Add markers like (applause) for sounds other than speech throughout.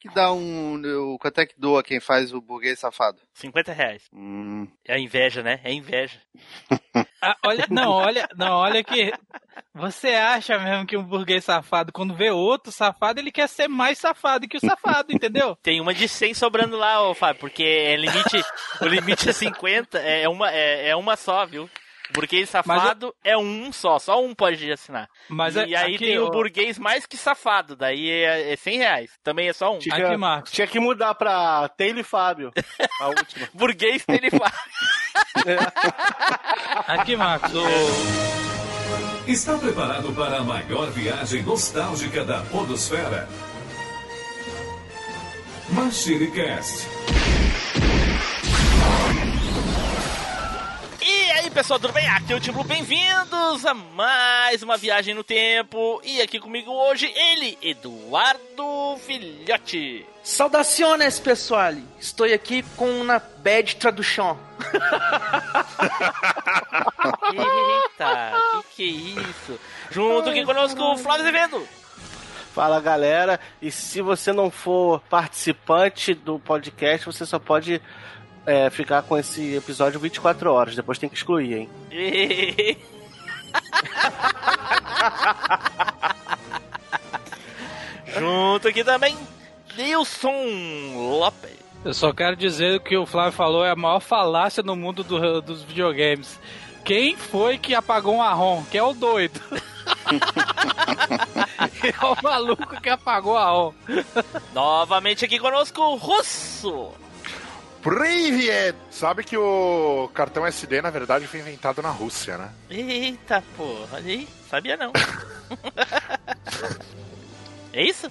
que dá um. O, quanto é que doa quem faz o burguês safado? 50 reais. Hum. É inveja, né? É inveja. (laughs) Ah, olha, não, olha, não, olha que você acha mesmo que um burguês safado, quando vê outro safado, ele quer ser mais safado que o safado, entendeu? (laughs) Tem uma de 100 sobrando lá, ô Fábio, porque é limite, o limite é 50, é uma, é, é uma só, viu? Burguês safado é um só, só um pode assinar. Mas e é- aí aqui, tem o ó. burguês mais que safado, daí é, é 100 reais. Também é só um. Tinha, Aqui, Marcos. tinha que mudar pra Taylor e Fábio. A última. (laughs) Burguês telefábio. (laughs) Aqui, Marcos, o- Está preparado para a maior viagem nostálgica da Podosfera? MachineCast. E pessoal, tudo bem? Aqui é o Tim bem-vindos a mais uma viagem no tempo. E aqui comigo hoje, ele, Eduardo Filhote. Saudaciones, pessoal! Estou aqui com uma bad tradução. Eita, que que é isso? Junto aqui conosco, o Flávio Azevedo. Fala galera, e se você não for participante do podcast, você só pode é, ficar com esse episódio 24 horas, depois tem que excluir, hein? (laughs) Junto aqui também, Nilson Lopes. eu só quero dizer que o Flávio falou é a maior falácia no mundo do- dos videogames. Quem foi que apagou um arrom? Que é o doido. (laughs) é o maluco que apagou a arrom. Novamente aqui conosco, o Russo. Privet! Sabe que o cartão SD, na verdade, foi inventado na Rússia, né? Eita porra, olha aí, sabia não. (laughs) é isso?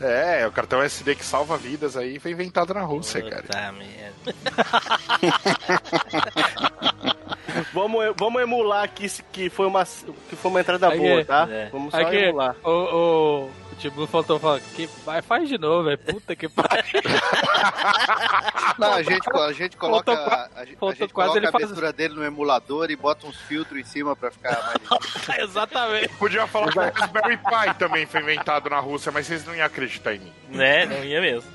É, o cartão SD que salva vidas aí foi inventado na Rússia, cara. Puta merda. (laughs) Vamos, vamos emular aqui que foi uma, que foi uma entrada Aqui, boa, tá? é. Vamos só Aqui, emular. o, o, o Tibu faltou falar que vai, faz de novo, velho. Puta que pariu. (laughs) Não, a gente, a gente coloca, Faltou a, a gente quase coloca ele a faz- dele no emulador e bota uns filtros em cima pra ficar mais. (laughs) Exatamente. Podia falar que o Raspberry Pi também foi inventado na Rússia, mas vocês não iam acreditar em mim. Né, não ia mesmo.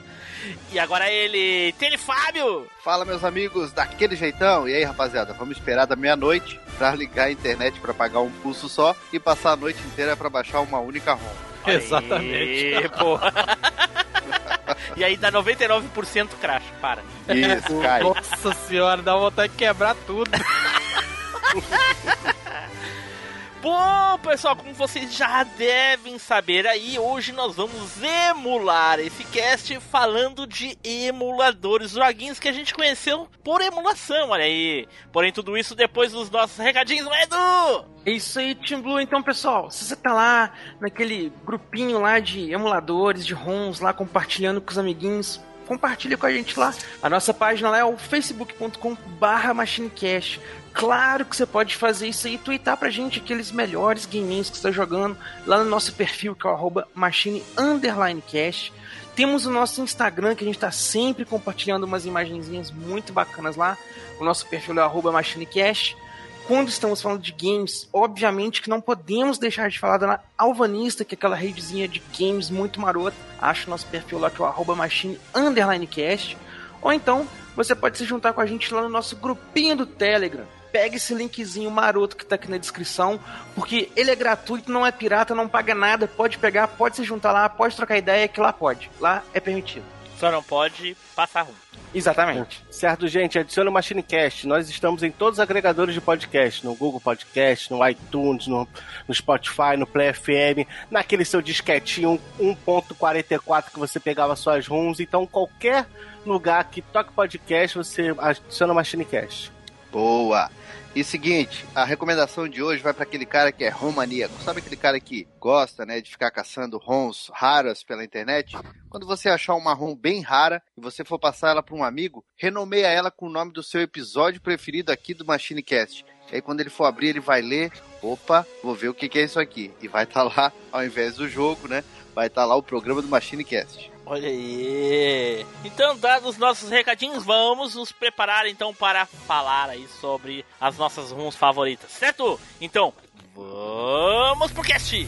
E agora ele, Tele Fábio. Fala, meus amigos, daquele jeitão. E aí, rapaziada, vamos esperar da meia-noite pra ligar a internet pra pagar um pulso só e passar a noite inteira pra baixar uma única ROM. (laughs) Exatamente. Porra. (laughs) e aí dá 99% crash, para. Isso, cai. Nossa senhora, dá vontade de quebrar tudo. (laughs) Bom, pessoal, como vocês já devem saber aí, hoje nós vamos emular esse cast falando de emuladores, joguinhos que a gente conheceu por emulação, olha aí. Porém, tudo isso depois dos nossos recadinhos, não é, Edu? É isso aí, Team Blue. Então, pessoal, se você tá lá naquele grupinho lá de emuladores, de ROMs, lá compartilhando com os amiguinhos, compartilha com a gente lá. A nossa página lá é o facebook.com barra machinecast. Claro que você pode fazer isso aí e twittar pra gente aqueles melhores gaminhos que você tá jogando lá no nosso perfil, que é o arroba machine underline cast. Temos o nosso Instagram, que a gente tá sempre compartilhando umas imagenzinhas muito bacanas lá. O nosso perfil é o machinecast quando estamos falando de games, obviamente que não podemos deixar de falar da Alvanista, que é aquela redezinha de games muito marota. Acha o nosso perfil lá que é o arroba machine underline cast. Ou então, você pode se juntar com a gente lá no nosso grupinho do Telegram. Pega esse linkzinho maroto que tá aqui na descrição, porque ele é gratuito, não é pirata, não paga nada, pode pegar, pode se juntar lá, pode trocar ideia, que lá pode. Lá é permitido. Só não pode passar ruim. Exatamente. Certo, gente, adicione o MachineCast. Nós estamos em todos os agregadores de podcast, no Google Podcast, no iTunes, no, no Spotify, no Play FM, naquele seu disquetinho 1.44 que você pegava suas runs. Então, qualquer lugar que toque podcast, você adiciona o MachineCast. Boa! E seguinte, a recomendação de hoje vai para aquele cara que é romaníaco. Sabe aquele cara que gosta, né, de ficar caçando ROMs raras pela internet? Quando você achar uma ROM bem rara e você for passar ela para um amigo, renomeia ela com o nome do seu episódio preferido aqui do MachineCast. E aí quando ele for abrir, ele vai ler, opa, vou ver o que, que é isso aqui. E vai estar lá, ao invés do jogo, né, vai estar lá o programa do MachineCast. Olha aí. Então, dados os nossos recadinhos, vamos nos preparar então para falar aí sobre as nossas runs favoritas, certo? Então, vamos pro cast!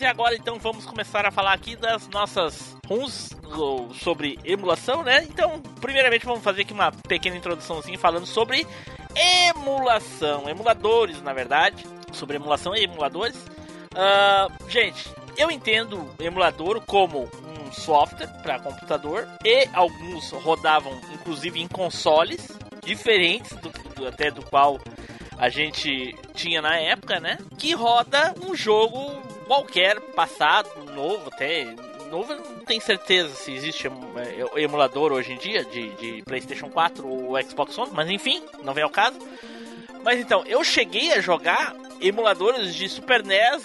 E agora então vamos começar a falar aqui das nossas runs sobre emulação, né? Então, primeiramente vamos fazer aqui uma pequena introduçãozinha falando sobre emulação, emuladores, na verdade, sobre emulação e emuladores. Ah, gente, eu entendo emulador como um software para computador e alguns rodavam inclusive em consoles diferentes do, do- até do qual a gente tinha na época, né? Que roda um jogo qualquer, passado, novo, até. Novo, não tenho certeza se existe em- é, emulador hoje em dia de, de PlayStation 4 ou Xbox One, mas enfim, não vem ao caso. Mas então, eu cheguei a jogar emuladores de Super NES,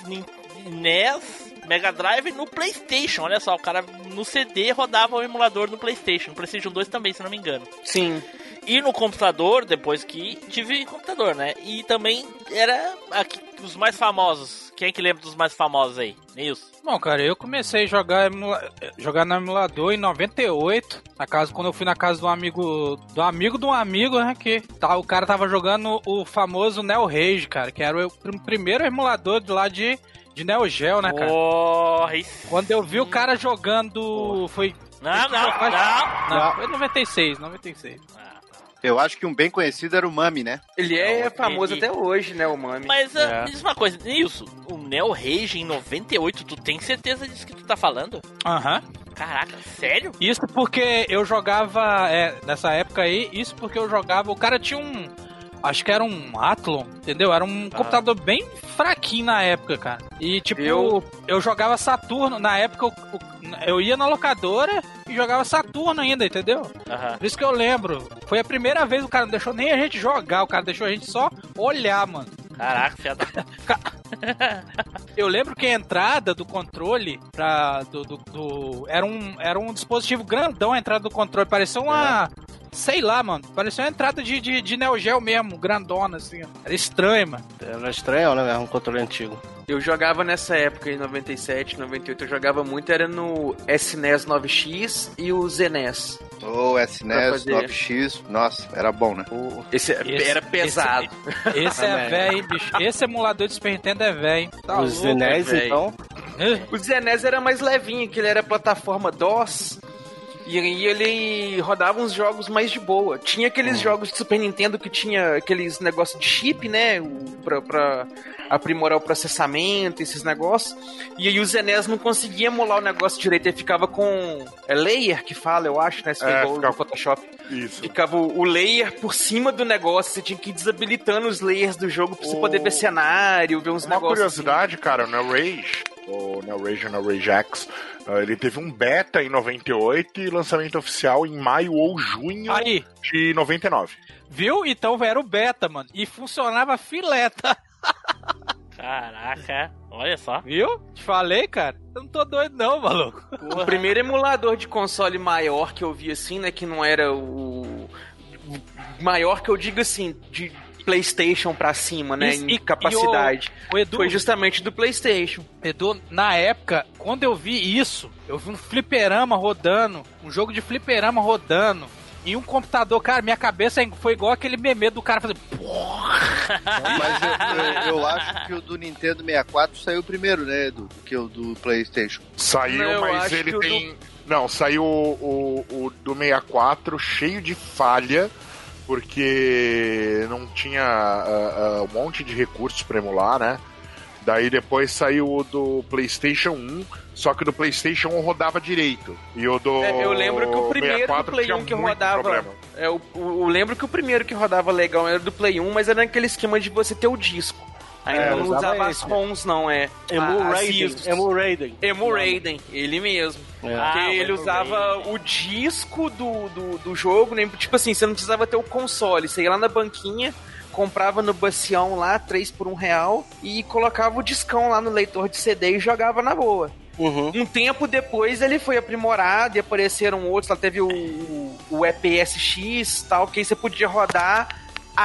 NES, Mega Drive no PlayStation. Olha só, o cara no CD rodava o emulador no PlayStation. No PlayStation 2 também, se não me engano. Sim. E no computador, depois que tive computador, né? E também era aqui, os mais famosos. Quem é que lembra dos mais famosos aí? Nilson? Bom, cara, eu comecei a jogar, emula- jogar no emulador em 98, na casa, quando eu fui na casa um amigo, do amigo de um amigo, né, que tá, o cara tava jogando o famoso Neo Rage, cara, que era o pr- primeiro emulador de lá de, de Neo Geo, né, cara? Oh. Quando eu vi o cara jogando, foi... Não, não, não. Não, foi 96, 96. Eu acho que um bem conhecido era o Mami, né? Ele é Não, famoso ele- até hoje, né, o Mami? Mas ah, É. me diz uma coisa, Nilson, o Neo Rage em 98, tu tem certeza disso que tu tá falando? Aham. Caraca, sério? Isso porque eu jogava, é, nessa época aí, isso porque eu jogava, o cara tinha um, acho que era um Athlon, entendeu? Era um computador bem fraquinho na época, cara. E tipo, eu, Eu- jogava Saturno, na época eu, eu ia na locadora e jogava Saturno ainda, entendeu? Aham. Por isso que eu lembro, foi a primeira vez o cara não deixou nem a gente jogar, o cara deixou a gente só olhar, mano. Caraca, filha da... Eu lembro que a entrada do controle pra, do, do- do- era, um, era um dispositivo grandão a entrada do controle. Parecia uma. Sei lá, mano. Parecia uma entrada de, de, de Neo Geo mesmo, grandona, assim. ó. Era estranho, mano. Era estranho, né? Um controle antigo. Eu jogava nessa época, em 97, 98, eu jogava muito, era no SNES 9X e o ZNES. Ou Pra SNES, fazer. 9X. Nossa, era bom, né? O- Esse, Esse- era pesado. Esse é (laughs) Também. velho, hein, bicho. Esse emulador de Super Nintendo é velho. hein. Tá. Zenes, velho. então. O ZNES era mais levinho, que ele era plataforma DOS. E aí ele rodava uns jogos mais de boa. Tinha aqueles jogos de Super Nintendo que tinha aqueles negócios de chip, né? Pra, pra aprimorar o processamento, esses negócios. E aí o ZNES não conseguia emular o negócio direito. Ele ficava com. É layer que fala, eu acho, né? Se É, ficava- no Photoshop. Isso. Ficava o o layer por cima do negócio. Você tinha que ir desabilitando os layers do jogo pra você O- poder ver cenário, ver uns Uma negócios. curiosidade, cara, o Neo Rage, o Neo Rage o Neo Rage X, ele teve um beta em 98 e lançamento oficial em maio ou junho Aí, de 99. viu? Então era o beta, mano. E funcionava fileta. (laughs) Caraca, olha só. Viu? Te falei, cara. Eu não tô doido, não, maluco. O primeiro emulador de console maior que eu vi assim, né, que não era o o maior que eu digo assim, de PlayStation pra cima, né, Isso, em e- capacidade. O Edu, Foi justamente do PlayStation. Edu, na época, quando eu vi isso, eu vi um fliperama rodando, um jogo de fliperama rodando, e um computador, cara, minha cabeça foi igual aquele meme do cara fazendo. (laughs) Mas eu, eu- eu acho que o do Nintendo 64 saiu primeiro, né, Edu? Do que o do PlayStation. Saiu, Não, mas ele o tem. Não, saiu o, o, o do 64 cheio de falha, porque não tinha ah, ah, um monte de recursos pra emular, né? Daí depois saiu o do PlayStation 1, só que o do PlayStation 1 rodava direito. E o do. É, eu lembro que o primeiro do 64 Play tinha 1 que rodava. É, o, o- eu lembro que o primeiro que rodava legal era do Play 1, mas era naquele esquema de você ter o disco. Ainda É, não usava usava as. ROMs, não, é. Emu A- as Raiden. ISOs. Emu Raiden. Emu Raiden, ele mesmo. É. Ah, Porque o ele usava Raiden. o disco do, do, do jogo, né? tipo assim, você não precisava ter o console, você ia lá na banquinha, comprava no bacião lá, 3 por 1 real, e colocava o discão lá no leitor de CD e jogava na boa. Uhum. Um tempo depois ele foi aprimorado e apareceram outros, lá teve o, o EPSX tal, que aí você podia rodar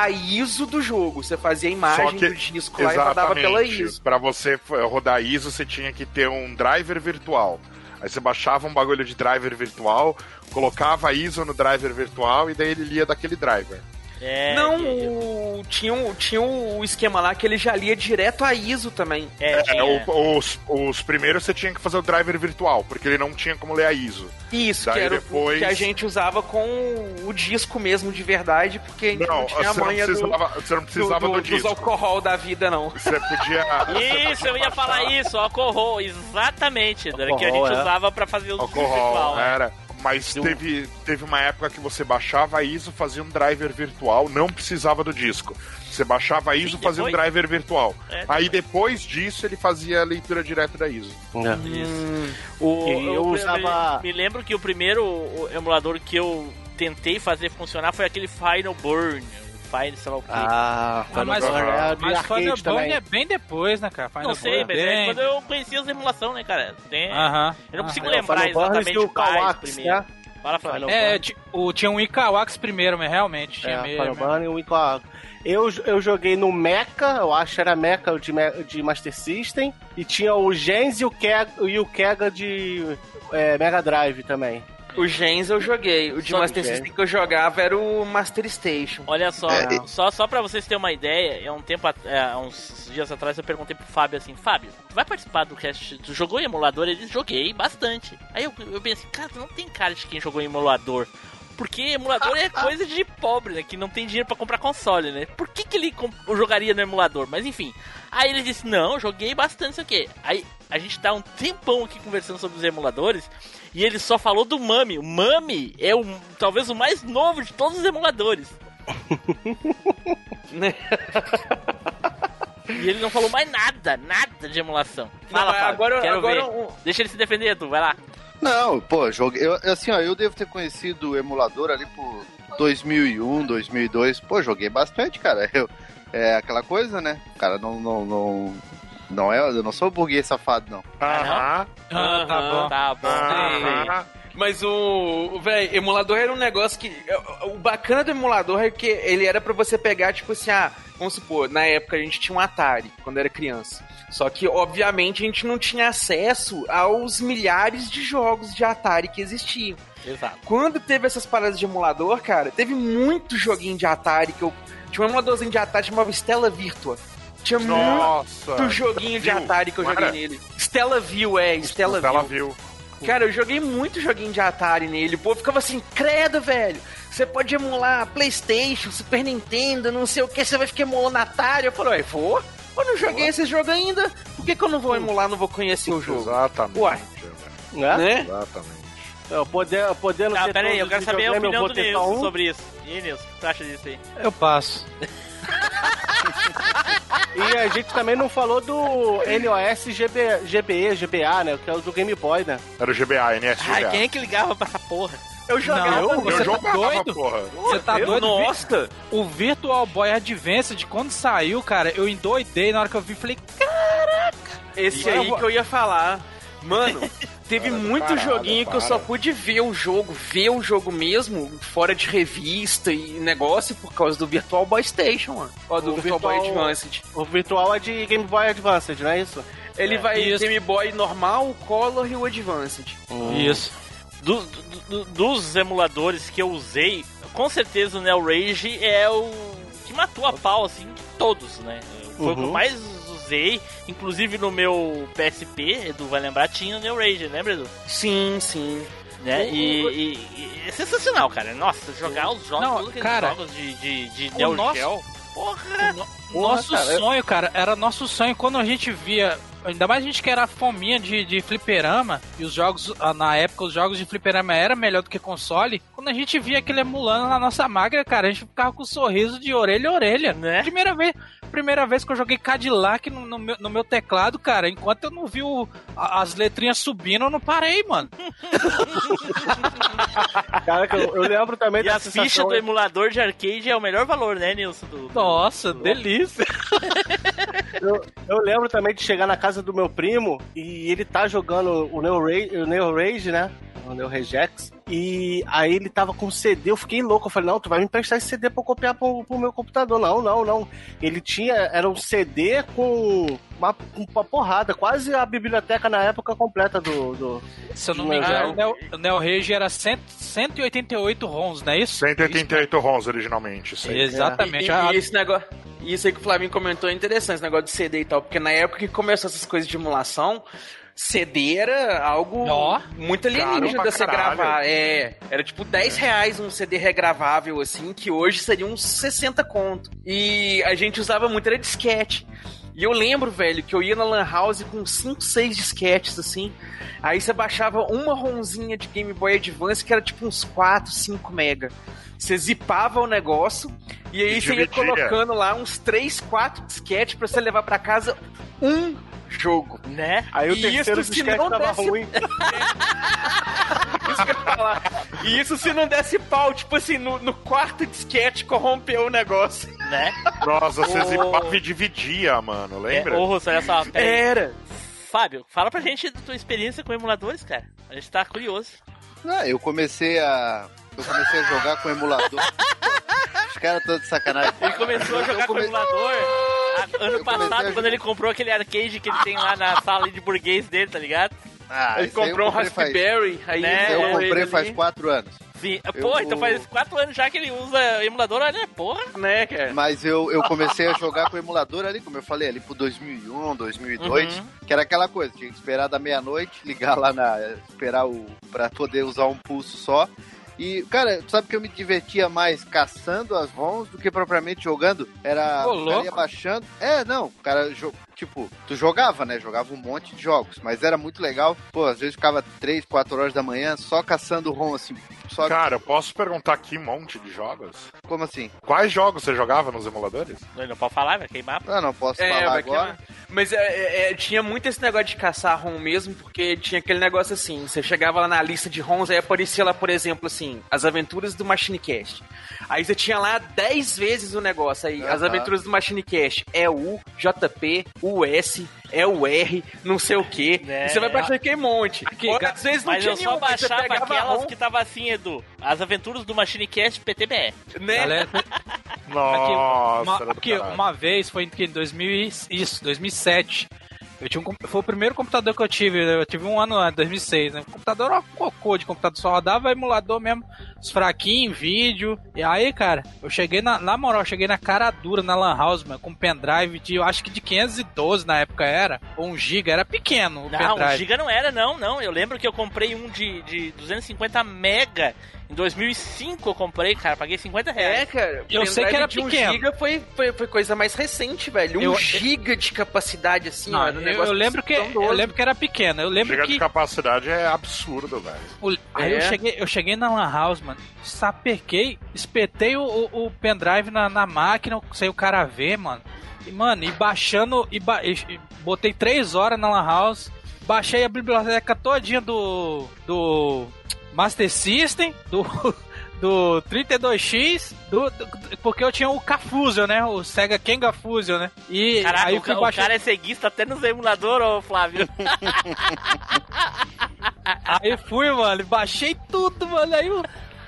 a ISO do jogo. Você fazia a imagem que- do disco lá e rodava pela ISO. Pra você rodar ISO, você tinha que ter um driver virtual. Aí você baixava um bagulho de driver virtual, colocava a ISO no driver virtual e daí ele lia daquele driver. É, Não, de- o- tinha, um, tinha um esquema lá que ele já lia direto a ISO também. é, É, o- os, os primeiros você tinha que fazer o driver virtual, porque ele não tinha como ler a ISO. Isso, Daí que era o depois- que a gente usava com o disco mesmo de verdade, porque a gente não, Não, tinha a você não manha do, precisava, você não do, precisava do, do, dos disco. alcohol da vida, não. Você podia. Isso, eu ia falar isso, alcohol, exatamente, que a Alcohol, gente é. usava pra fazer o Alcohol, virtual. né? era. Mas teve, teve uma época que você baixava a ISO, fazia um driver virtual, não precisava do disco. Você baixava a ISO, Sim, fazia um depois- driver virtual. É, Aí depois disso ele fazia a leitura direta da ISO. Hum, O, eu me- usava- Me, lembro que o primeiro emulador que eu tentei fazer funcionar foi aquele Final Burn. Final, sei lá o quê. Ah, Ah, mas Final Burn é de mas Final Burn é bem depois, né, cara? Final não sei, Burn mas é é bem... quando eu conhecia as emulações, né, cara? Tem- Aham. Eu não consigo É, o lembrar exatamente o quais Kawax, primeiro. né? Fala. Final É, o, tinha um Ikawax primeiro, mas realmente tinha É, mesmo. Final e o Ico- eu, eu joguei no Mecha, eu acho que era Mecha de, de Master System, e tinha o Gens e o Kega, e o Kega de é, Mega Drive também. O Gens eu joguei. O de Só Master. System que eu jogava era o Master Station. Olha só, É, só, só pra vocês terem uma ideia, é um tempo, é, há uns dias atrás eu perguntei pro Fábio assim, Fábio, tu vai participar do cast, tu jogou em emulador? Ele disse, joguei bastante. Aí eu, eu pensei, cara, não tem cara de quem jogou em emulador. Porque emulador é coisa de pobre, né? Que não tem dinheiro pra comprar console, né? Por que, que ele jogaria no emulador? Mas enfim. Aí ele disse, não, joguei bastante isso aqui. Aí a gente tá um tempão aqui conversando sobre os emuladores. E ele só falou do Mami. O Mami é o, talvez o mais novo de todos os emuladores. (laughs) E ele não falou mais nada, nada de emulação. Fala, Não, mas Fábio, agora- quero agora ver. um- Deixa ele se defender, tu, vai lá. Não, pô, joguei. Eu, assim, ó, eu devo ter conhecido o emulador ali por 2001, 2002. Pô, joguei bastante, cara. (laughs) Eu, é aquela coisa, né? O cara não. Não, não, não é, eu não sou burguês safado, não. Aham. Ah, tá Aham. bom. Tá bom. Aham. Mas o. Velho, emulador era um negócio que. O bacana do emulador é que ele era pra você pegar, tipo assim, ah, vamos supor, na época a gente tinha um Atari, quando era criança. Só que, obviamente, a gente não tinha acesso aos milhares de jogos de Atari que existiam. Exato. Quando teve essas paradas de emulador, cara, teve muito joguinho de Atari que eu. Tinha um emuladorzinho de Atari que chamava Stella Virtua. Tinha Nossa. muito joguinho de? Atari que eu joguei nele. Stella View, é, Stella Ela View. viu. Cara, eu joguei muito joguinho de Atari nele. O povo ficava assim, credo, velho. Você pode emular Playstation, Super Nintendo, não sei o que, você vai ficar emulando Atari. Eu falei, ué, vou. Eu não joguei esse jogo ainda. Por que, que eu não vou emular, não vou conhecer o jogo? Exatamente. Uai. Né? Né? Exatamente. Eu poder, podendo Tá, ter pera aí, eu quero saber a opinião do Nilson um. sobre isso. E aí, Nilson, o que tu acha disso aí? Eu passo. (laughs) E a gente também não falou do NOS GB, GBE, GBA, né? Que é o do Game Boy, né? Era o GBA, NSGBA. Ai, quem é que ligava pra essa porra? Eu jogava. Não, Eu você tá jogava, doido? porra. Você tá Eu- doido? Nossa! O Virtual Boy Advance, de quando saiu, cara, eu endoidei na hora que eu vi. Falei, Esse Agora eu aí vou- que eu ia falar. Mano, (laughs) teve Para, muito parada, joguinho que eu só pude ver o jogo, ver o jogo mesmo, fora de revista e negócio, por causa do Virtual Boy Station, mano. Ó, do O Virtual, Boy Advanced. O virtual é de Game Boy Advance, não é isso? Ele vai Isso. Game Boy normal, o Color e o Advanced. isso. Do- do- do- dos emuladores que eu usei, com certeza o Neo Rage é o que matou a pau, assim, de todos, né? Foi o que Uhum. mais usei, inclusive no meu PSP, Edu vai lembrar, tinha o Neo Rage, lembra, Edu? Sim, sim. Né? E, e- e é sensacional, cara. Nossa, jogar os jogos, Não, cara, jogos de, de, de o Neo nosso- Geo. Porra! Nosso cara, eu- sonho, cara, era nosso sonho quando a gente via. Ainda mais a gente que era fominha de, de fliperama, e os jogos, ah, na época, os jogos de fliperama era melhor do que console. Quando a gente via aquele emulando na nossa máquina, cara, a gente ficava com um sorriso de orelha a orelha. Né? Primeira vez, primeira vez que eu joguei Cadillac no, no meu, no meu teclado, cara, enquanto eu não vi o- a- as letrinhas subindo, eu não parei, mano. (laughs) Cara, que eu, eu lembro também E da fichas sensação- do emulador de arcade é o melhor valor, né, Nilson? Do- Nossa, delícia. (laughs) Eu, eu lembro também de chegar na casa do meu primo e ele tá jogando o Neo Rage, o Neo Rage né? O Neo Regex. E aí ele tava com CD, eu fiquei louco. Eu falei, não, tu vai me emprestar esse CD pra eu copiar pro, pro meu computador. Não, não, não. Ele tinha, era um CD com uma, uma porrada, quase a biblioteca na época completa do. do... Se eu não me engano, é. o Neo, Rage era 100, 188 ROMs, não é isso? 188 ROMs originalmente. Isso aí. Exatamente. E, A- e esse negócio. Isso aí que o Flavinho comentou é interessante, esse negócio de CD e tal, porque na época que começou essas coisas de emulação, CD era algo Ó. muito alienígena de você caralho. gravar. É, era tipo 10 reais um CD regravável, assim, que hoje seria uns 60 conto. E a gente usava muito, era disquete. E eu lembro, velho, que eu ia na Lan House com 5, 6 disquetes, assim. Aí você baixava uma ronzinha de Game Boy Advance que era tipo uns 4, 5 mega. Você zipava o negócio e aí E você ia colocando lá uns 3, 4 disquetes pra você levar pra casa um jogo. Né? Aí o E terceiro isso disquete não tava desse- ruim. (laughs) Isso que eu ia falar. E isso se não desse pau, tipo assim, no, no quarto disquete corrompeu o negócio. Né? Nossa, você Ô. zipava e dividia, mano, lembra? É, ô, Russo, olha só. Era. Fábio, fala pra gente da tua experiência com emuladores, cara. A gente tá curioso. Ah, eu comecei a. Eu comecei a jogar com emulador. (laughs) Os caras estão de sacanagem. Ele começou a jogar com come- emulador a- ano Eu passado, quando ele comprou aquele arcade que ele tem lá na sala de burguês dele, tá ligado? Ah, Ele eu comprou um comprei faz- Raspberry, aí Né? Eu comprei ali, faz quatro anos. Sim. Eu- Pô, então faz quatro anos já que ele usa emulador, olha, porra. né, cara? Mas eu, eu comecei a jogar com o emulador ali, como eu falei, ali pro 2001, 2002, Uhum. que era aquela coisa, tinha que esperar da meia-noite, ligar lá na. esperar o. pra poder usar um pulso só. E, cara, tu sabe que eu me divertia mais caçando as ROMs do que propriamente jogando? Era. Ô, cara ia baixando. É, não, o cara. Tipo, tu jogava, né? Jogava um monte de jogos, mas era muito legal. Pô, às vezes ficava 3, 4 horas da manhã só caçando ROM, assim. Só Cara, eu posso perguntar aqui um monte de jogos? como assim? Quais jogos você jogava nos emuladores? Não, não pode falar, vai queimar. Ah, não posso É, falar agora. queimar. Mas é, é, é, tinha muito esse negócio de caçar ROM mesmo, porque tinha aquele negócio assim, você chegava lá na lista de ROMs, aí aparecia lá, por exemplo, assim, as aventuras do Machine Cast. Aí você tinha lá 10 vezes o negócio aí, as Aham. aventuras do Machine Cast. É o JP, o S, é o R, não sei o que. Né? E você vai baixando aquele monte. Aqui, Ou, ca- às vezes não Mas tinha eu só nenhum, baixava aquelas ROM, que tava assim, Edu. As aventuras do Machine Cast PTBR. né? Galera, (laughs) Nossa, uma, era do aqui, uma vez, foi em 2000, e- isso, 2007. Eu tinha um, foi o primeiro computador que eu tive, eu tive um ano antes, 2006, né? O computador era um cocô de computador, só rodava emulador mesmo, os fraquinhos, vídeo. E aí, cara, eu cheguei na, na moral, eu cheguei na cara dura na Lan House, mano, com um pendrive de, eu acho que de 512 na época era, ou 1 GB, era pequeno o Não, pendrive. um giga não era, não, não. Eu lembro que eu comprei um de, de 250 mega. Em 2005 eu comprei, cara. Paguei 50 reais. É, cara. Eu sei que era de 1 pequeno. giga foi, foi, foi coisa mais recente, velho. 1 Eu- giga de capacidade, assim, Não, ó. era um eu, negócio eu lembro que eu lembro que era pequeno. Eu lembro Giga que de capacidade é absurdo, velho. O- Aí É. eu cheguei, eu cheguei na Lan House, mano, sapequei, espetei o, o, o pendrive na, na máquina, sem o cara ver, mano. E, mano, e baixando, e, ba- e- botei três horas na Lan House, baixei a biblioteca todinha do, do Master System, do, (laughs) do 32X, do, do- porque eu tinha o K-Fusion, né, o Sega Kenga Fusion, né. E Caraca, aí o, eu fui ca- o cara é ceguista até nos emuladores, ô Flávio. (laughs) Aí fui, mano, baixei tudo, mano. Aí o,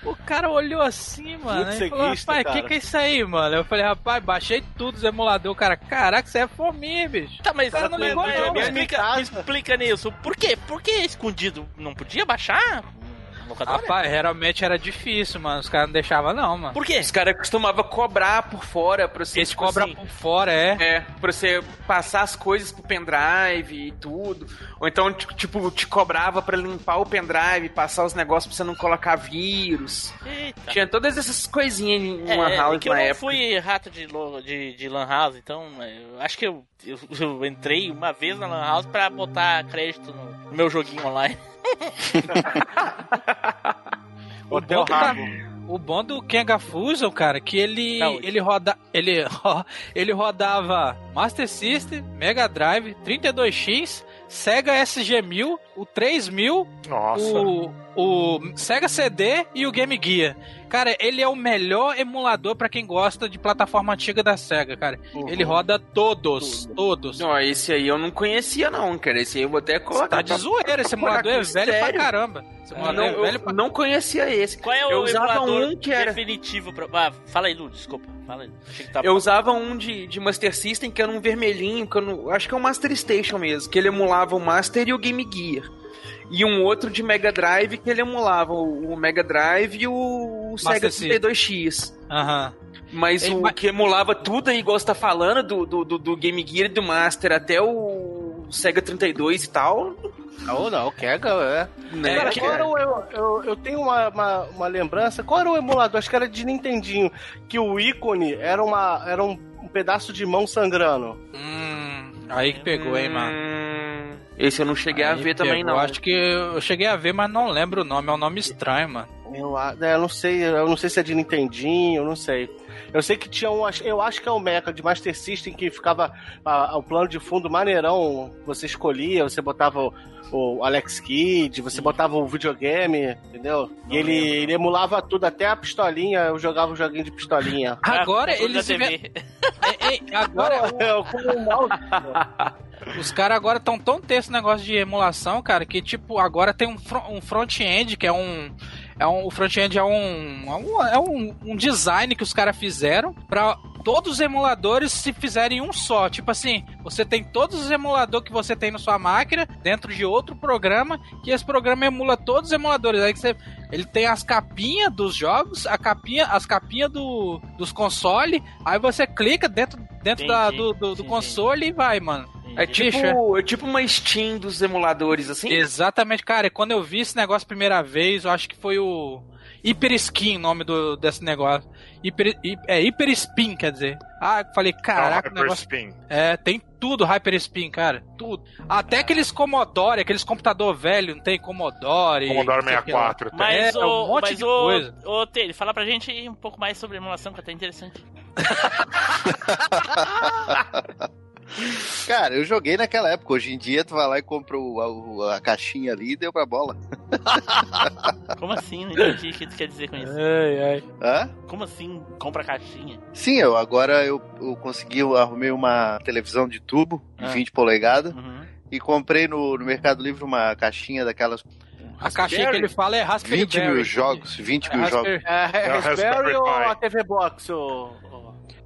o cara olhou assim, mano. Muito falou, rapaz, o que, que é isso aí, mano? Eu falei, rapaz, baixei tudo os emulador. O cara, caraca, você é fominha, bicho. Tá, mas, Cara, não ligou não, me, explica, me explica nisso. Por quê? Por que escondido? Não podia baixar? Locadora? Rapaz, realmente era difícil, mano. Os caras não deixavam, não, mano. Por quê? Os caras costumavam cobrar por fora pra você. Eles tipo cobram assim, por fora, é. É, pra você passar as coisas pro pendrive e tudo. Ou então, ti- tipo, te cobrava pra limpar o pendrive, passar os negócios pra você não colocar vírus. Eita. Tinha todas essas coisinhas em É, uma é house que eu na não época. fui rato de, de, de Lan House, então é, eu acho que eu, eu, eu entrei uma vez na Lan House pra botar crédito no meu joguinho online. (laughs) O bom, do, o bom do Kenga Fusion, cara, que ele ele roda ele (laughs) ele rodava Master System, Mega Drive, 32X, Sega SG-1000, o 3000, Nossa. o o Sega CD e o Game Gear. Cara, ele é o melhor emulador pra quem gosta de plataforma antiga da Sega, cara. Uhum. Ele roda todos, todos. Não, esse aí eu não conhecia, não, cara. Esse aí eu vou até colocar. Tá de zoeira, esse emulador é velho pra sério? caramba. Esse Eu emulador não, é velho eu pra não conhecia esse. Qual é o Eu usava emulador um que era- definitivo pra... Ah, fala aí, Lu, desculpa. Fala aí. Achei que tava... Eu usava um de, de Master System que era um vermelhinho, que eu não, acho que é um Master Station mesmo, que ele emulava o Master e o Game Gear. E um outro de Mega Drive que ele emulava o, Mega Drive e o, o Sega Master System. 32X. Aham. Mas Ele o que emulava tudo aí, igual você tá falando, do, do, do, do Game Gear e do Master até o Sega 32 e tal, Ou não, Kega, é. né? Cara, que- qual era o, eu, eu, eu tenho uma, uma, uma lembrança. Qual era o emulador? Acho que era de Nintendinho. Que o ícone era, uma, era um, um pedaço de mão sangrando. Hum, aí que pegou, hein, mano. Esse eu não cheguei a Aí ver também, não. Acho que eu cheguei a ver, mas não lembro o nome. É um nome estranho, mano. Eu, a- é, eu não sei, eu não sei se é de Nintendinho, eu não sei. Eu sei que tinha um, eu acho que é o Mecha de Master System que ficava a- o plano de fundo maneirão, você escolhia, você botava o, o Alex Kidd, você botava o videogame, entendeu? E ele, ele emulava tudo, até a pistolinha, eu jogava o joguinho de pistolinha. Agora controle eles. Ei, ei, agora Eu, com o mouse, os caras agora estão tão tenso negócio de emulação, cara, que tipo agora tem um, fro- um front-end que é um é um o front-end é um é um, é um, design que os caras fizeram pra todos os emuladores se fizerem um só. Tipo assim, você tem todos os emuladores que você tem na sua máquina dentro de outro programa, que esse programa emula todos os emuladores. Aí você ele tem as capinhas dos jogos, a capinha, as capinhas do, dos consoles, aí você clica dentro, dentro da- do, do, do console e vai, mano. É tipo, é tipo uma Steam dos emuladores, assim? Exatamente, cara. e Quando eu vi esse negócio a primeira vez, eu acho que foi o Hyper Skin o nome do, desse negócio. Hyper, hi- é Hyper Spin, quer dizer. Ah, eu falei, caraca, o Hyper negócio. Spin. É, tem tudo Hyper Spin, cara. Tudo. Até aqueles Commodore, aqueles computador velho, não tem Commodore. Commodore não sei o que lá. 64. tem. Mas, É, o, um monte mas de o, coisa. o Taylor, fala pra gente um pouco mais sobre emulação, que é até interessante. (laughs) (laughs) Cara, eu joguei naquela época. Hoje em dia, tu vai lá e compra o- a, a caixinha ali e deu pra bola. (laughs) Como assim? Não entendi o que tu quer dizer com isso. Ai, ai. Hã? Como assim? Compra caixinha? Sim, eu agora eu, eu consegui, eu arrumei uma televisão de tubo de Ah. 20 polegadas Uhum. e comprei no, no Mercado Livre uma caixinha daquelas A caixinha que ele fala é Raspberry 20 mil jogos, 20 É mil jogos. Raspberry- É, é É Raspberry Raspberry ou a TV Box?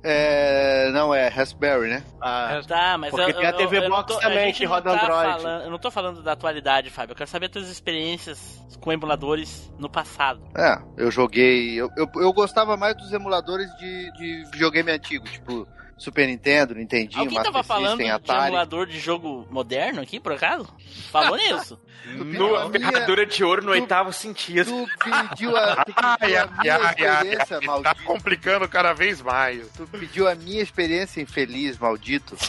É, não, é Raspberry, né? a- Tá, mas Porque eu, tem a eu- TV eu não Box tô- também, que roda tá Android. falando- eu não tô falando da atualidade, Fábio. Eu quero saber as tuas experiências com emuladores no passado. É, eu joguei. Eu, eu, eu gostava mais dos emuladores de, de videogame antigo, tipo Super Nintendo, Nintendinho, Alguém Master tava falando System, de Atari. emulador de jogo moderno aqui, por acaso? Falou (laughs) nisso? No ferradura de ouro no tu- oitavo sentido. Tu pediu a, tu Ai, pediu a minha ai, experiência, ai, tá maldito. complicando cada vez mais. Tu pediu a minha experiência infeliz, maldito. (laughs)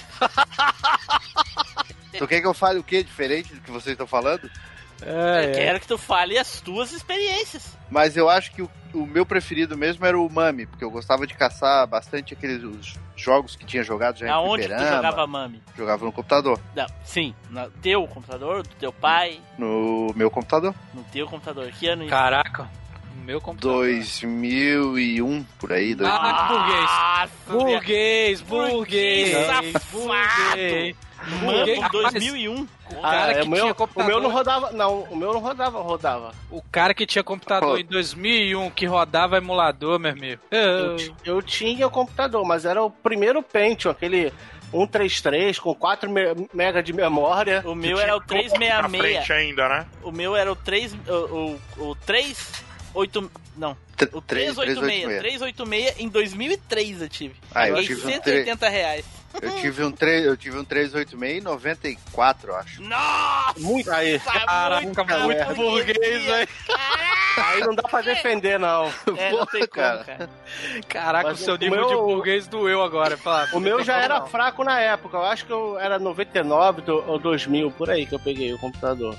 tu quer que eu fale o que diferente do que vocês estão falando? É, Eu é. quero que tu fale as tuas experiências. Mas eu acho que o, o meu preferido mesmo era o Mami, porque eu gostava de caçar bastante aqueles os jogos que tinha jogado já em Aonde que tu jogava Mami? Jogava no computador. Não, sim, no teu computador, do teu pai, No meu computador. no teu computador. Que ano isso? Caraca, meu computador. 2001, por aí. dois- Ah, Nossa, burguês, burguês, Burguês, burguês. Mano, Burguês. Rapaz, 2001. O cara Ah, é, que o, meu, tinha o computador, meu não rodava. Não, o meu não rodava, rodava. o cara que tinha computador em 2001 que rodava emulador, meu amigo. Eu, eu tinha o computador, mas era o primeiro Pentium, aquele 133 com 4 me- mega de memória. O meu era o Na 366. frente ainda, né? O meu era o 3. O, o, o 38. Não. O três- 386. 386 em 2003 eu tive. Ah, eu Paguei tive um 180 reais. Eu tive um, tre- eu tive um 386 em 94, eu acho. Nossa! Muito aí. Caraca, muito muito burguês, velho. Aí não dá pra defender, não. É, não tem como, cara. cara. Caraca, Mas o seu o nível meu- de burguês doeu agora. Fala, O meu já era fraco na época. Eu acho que eu era 99 do- ou 2000, por aí que eu peguei o computador.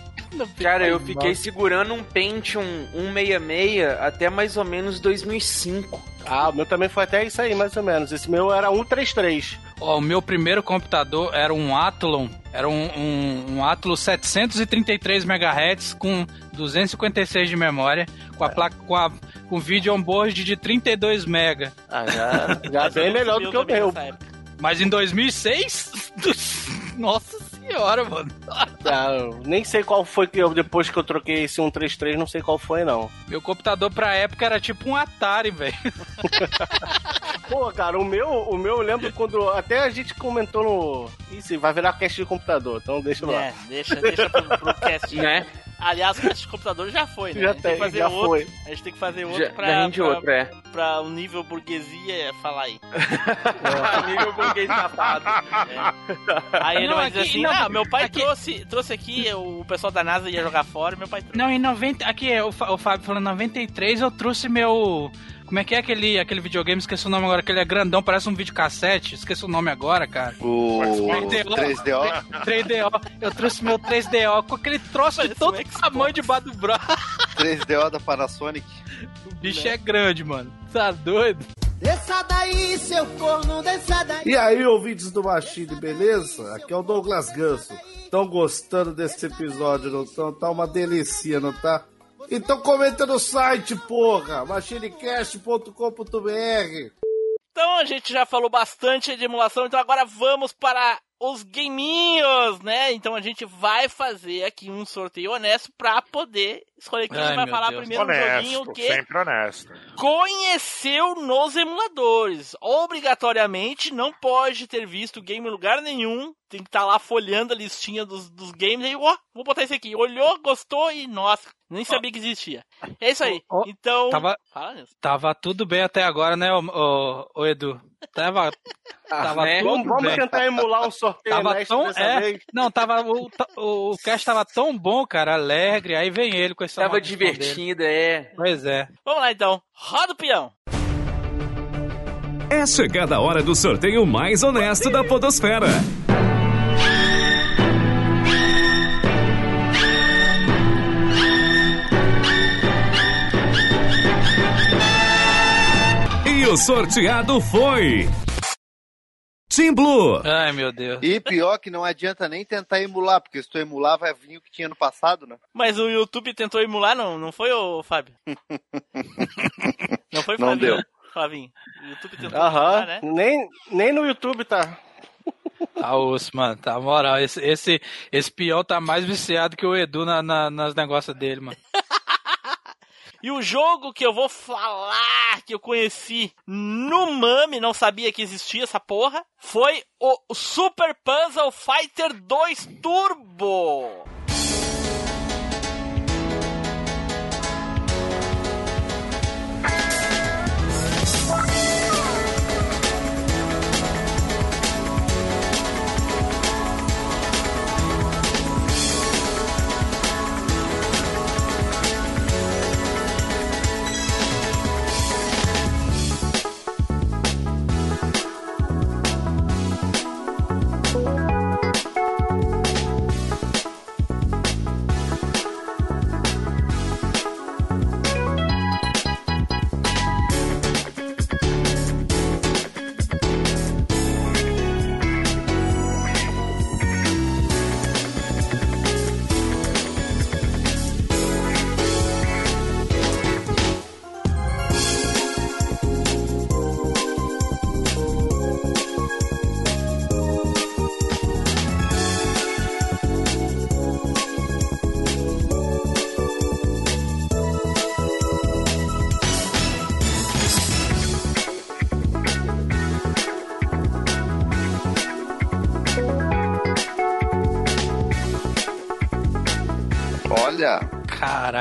Cara, eu fiquei segurando um Pentium 166 até mais ou menos 2005. Ah, o meu também foi até isso aí, mais ou menos. Esse meu era 133. Ó, o meu primeiro computador era um Athlon, era um, um, um Athlon 733 MHz com 256 de memória, com a placa com, a, com vídeo on-board de 32 MB. Ah, já, já bem melhor do que o meu. Mas em 2006, (laughs) nossa senhora, mano. (laughs) Ah, nem sei qual foi que eu, depois que eu troquei esse 133, não sei qual foi, não. Meu computador pra época era tipo um Atari, velho. (laughs) Pô, cara, o meu, o meu eu lembro quando. Até a gente comentou no. Isso, vai virar cast de computador, então deixa lá. É, deixa, deixa pro, pro cast. Né? Aliás, o cast de computador já foi, né? Já a gente tem tem, que fazer já outro. foi. A gente tem que fazer outro Já, pra, já rende pra, outro, é. pra o nível burguesia falar aí. (laughs) Nível burguês safado. Aí ele Não, vai dizer aqui- assim: não, ah, meu pai aqui- trouxe, trouxe aqui, o pessoal da NASA ia jogar fora, meu pai trouxe. Não, em 90. Aqui, o, o Fábio falando 93, eu trouxe meu. Como é que é aquele, aquele videogame? Esqueci o nome agora, que ele é grandão, parece um videocassete. Esqueci o nome agora, cara. O 3DO. 3DO. 3DO. Eu trouxe meu 3DO com aquele troço de todo um tamanho debaixo do braço. (laughs) 3DO da Panasonic. O bicho é grande, mano. Tá doido? Desça daí, seu corno, desça daí. E aí, ouvintes do Machine, beleza? Aqui é o Douglas Ganso. Estão gostando desse episódio, não estão? Tá uma delícia, não tá? Então comenta no site, porra! machinecast.com.br Então a gente já falou bastante de emulação, então agora vamos para os gaminhos, né? Então a gente vai fazer aqui um sorteio honesto pra poder escolher quem Ai, vai falar Deus. primeiro um joguinho Honesto, que sempre honesto. conheceu nos emuladores. Obrigatoriamente não pode ter visto o game em lugar nenhum. Tem que estar lá folhando a listinha dos, dos games e, ó, vou botar esse aqui. Olhou, gostou e, nossa, nem sabia que existia. É isso aí. Ó, ó, Então. tava- Fala nisso. Tava tudo bem até agora, né, ô, ô, ô, Edu? Tava, (laughs) tava né? tudo Vamos, vamos tentar emular um sorteio Tava honesto tão, dessa é, vez. não, tava o, o, o cast tava tão bom, cara, alegre, aí vem ele com esse Tava maldição dele. divertido, é. Pois é. Vamos lá então. Roda o peão. É chegada a hora do sorteio mais honesto da Podosfera. E o sorteado foi. Team Blue. Ai, meu Deus. E pior que não adianta nem tentar emular, porque se tu emular vai vir o que tinha no passado, né? Mas o YouTube tentou emular, não, não foi, ô Fábio? (laughs) não foi, Não Flavinho? deu. Flavinho. O YouTube tentou Aham. emular, né? Nem, nem no YouTube tá. Tá (laughs) osso, mano. Tá moral. Esse, esse, esse peão tá mais viciado que o Edu na, na, nas negócios dele, mano. (laughs) E o jogo que eu vou falar que eu conheci no Mami, não sabia que existia essa porra, foi o Super Puzzle Fighter 2 Turbo.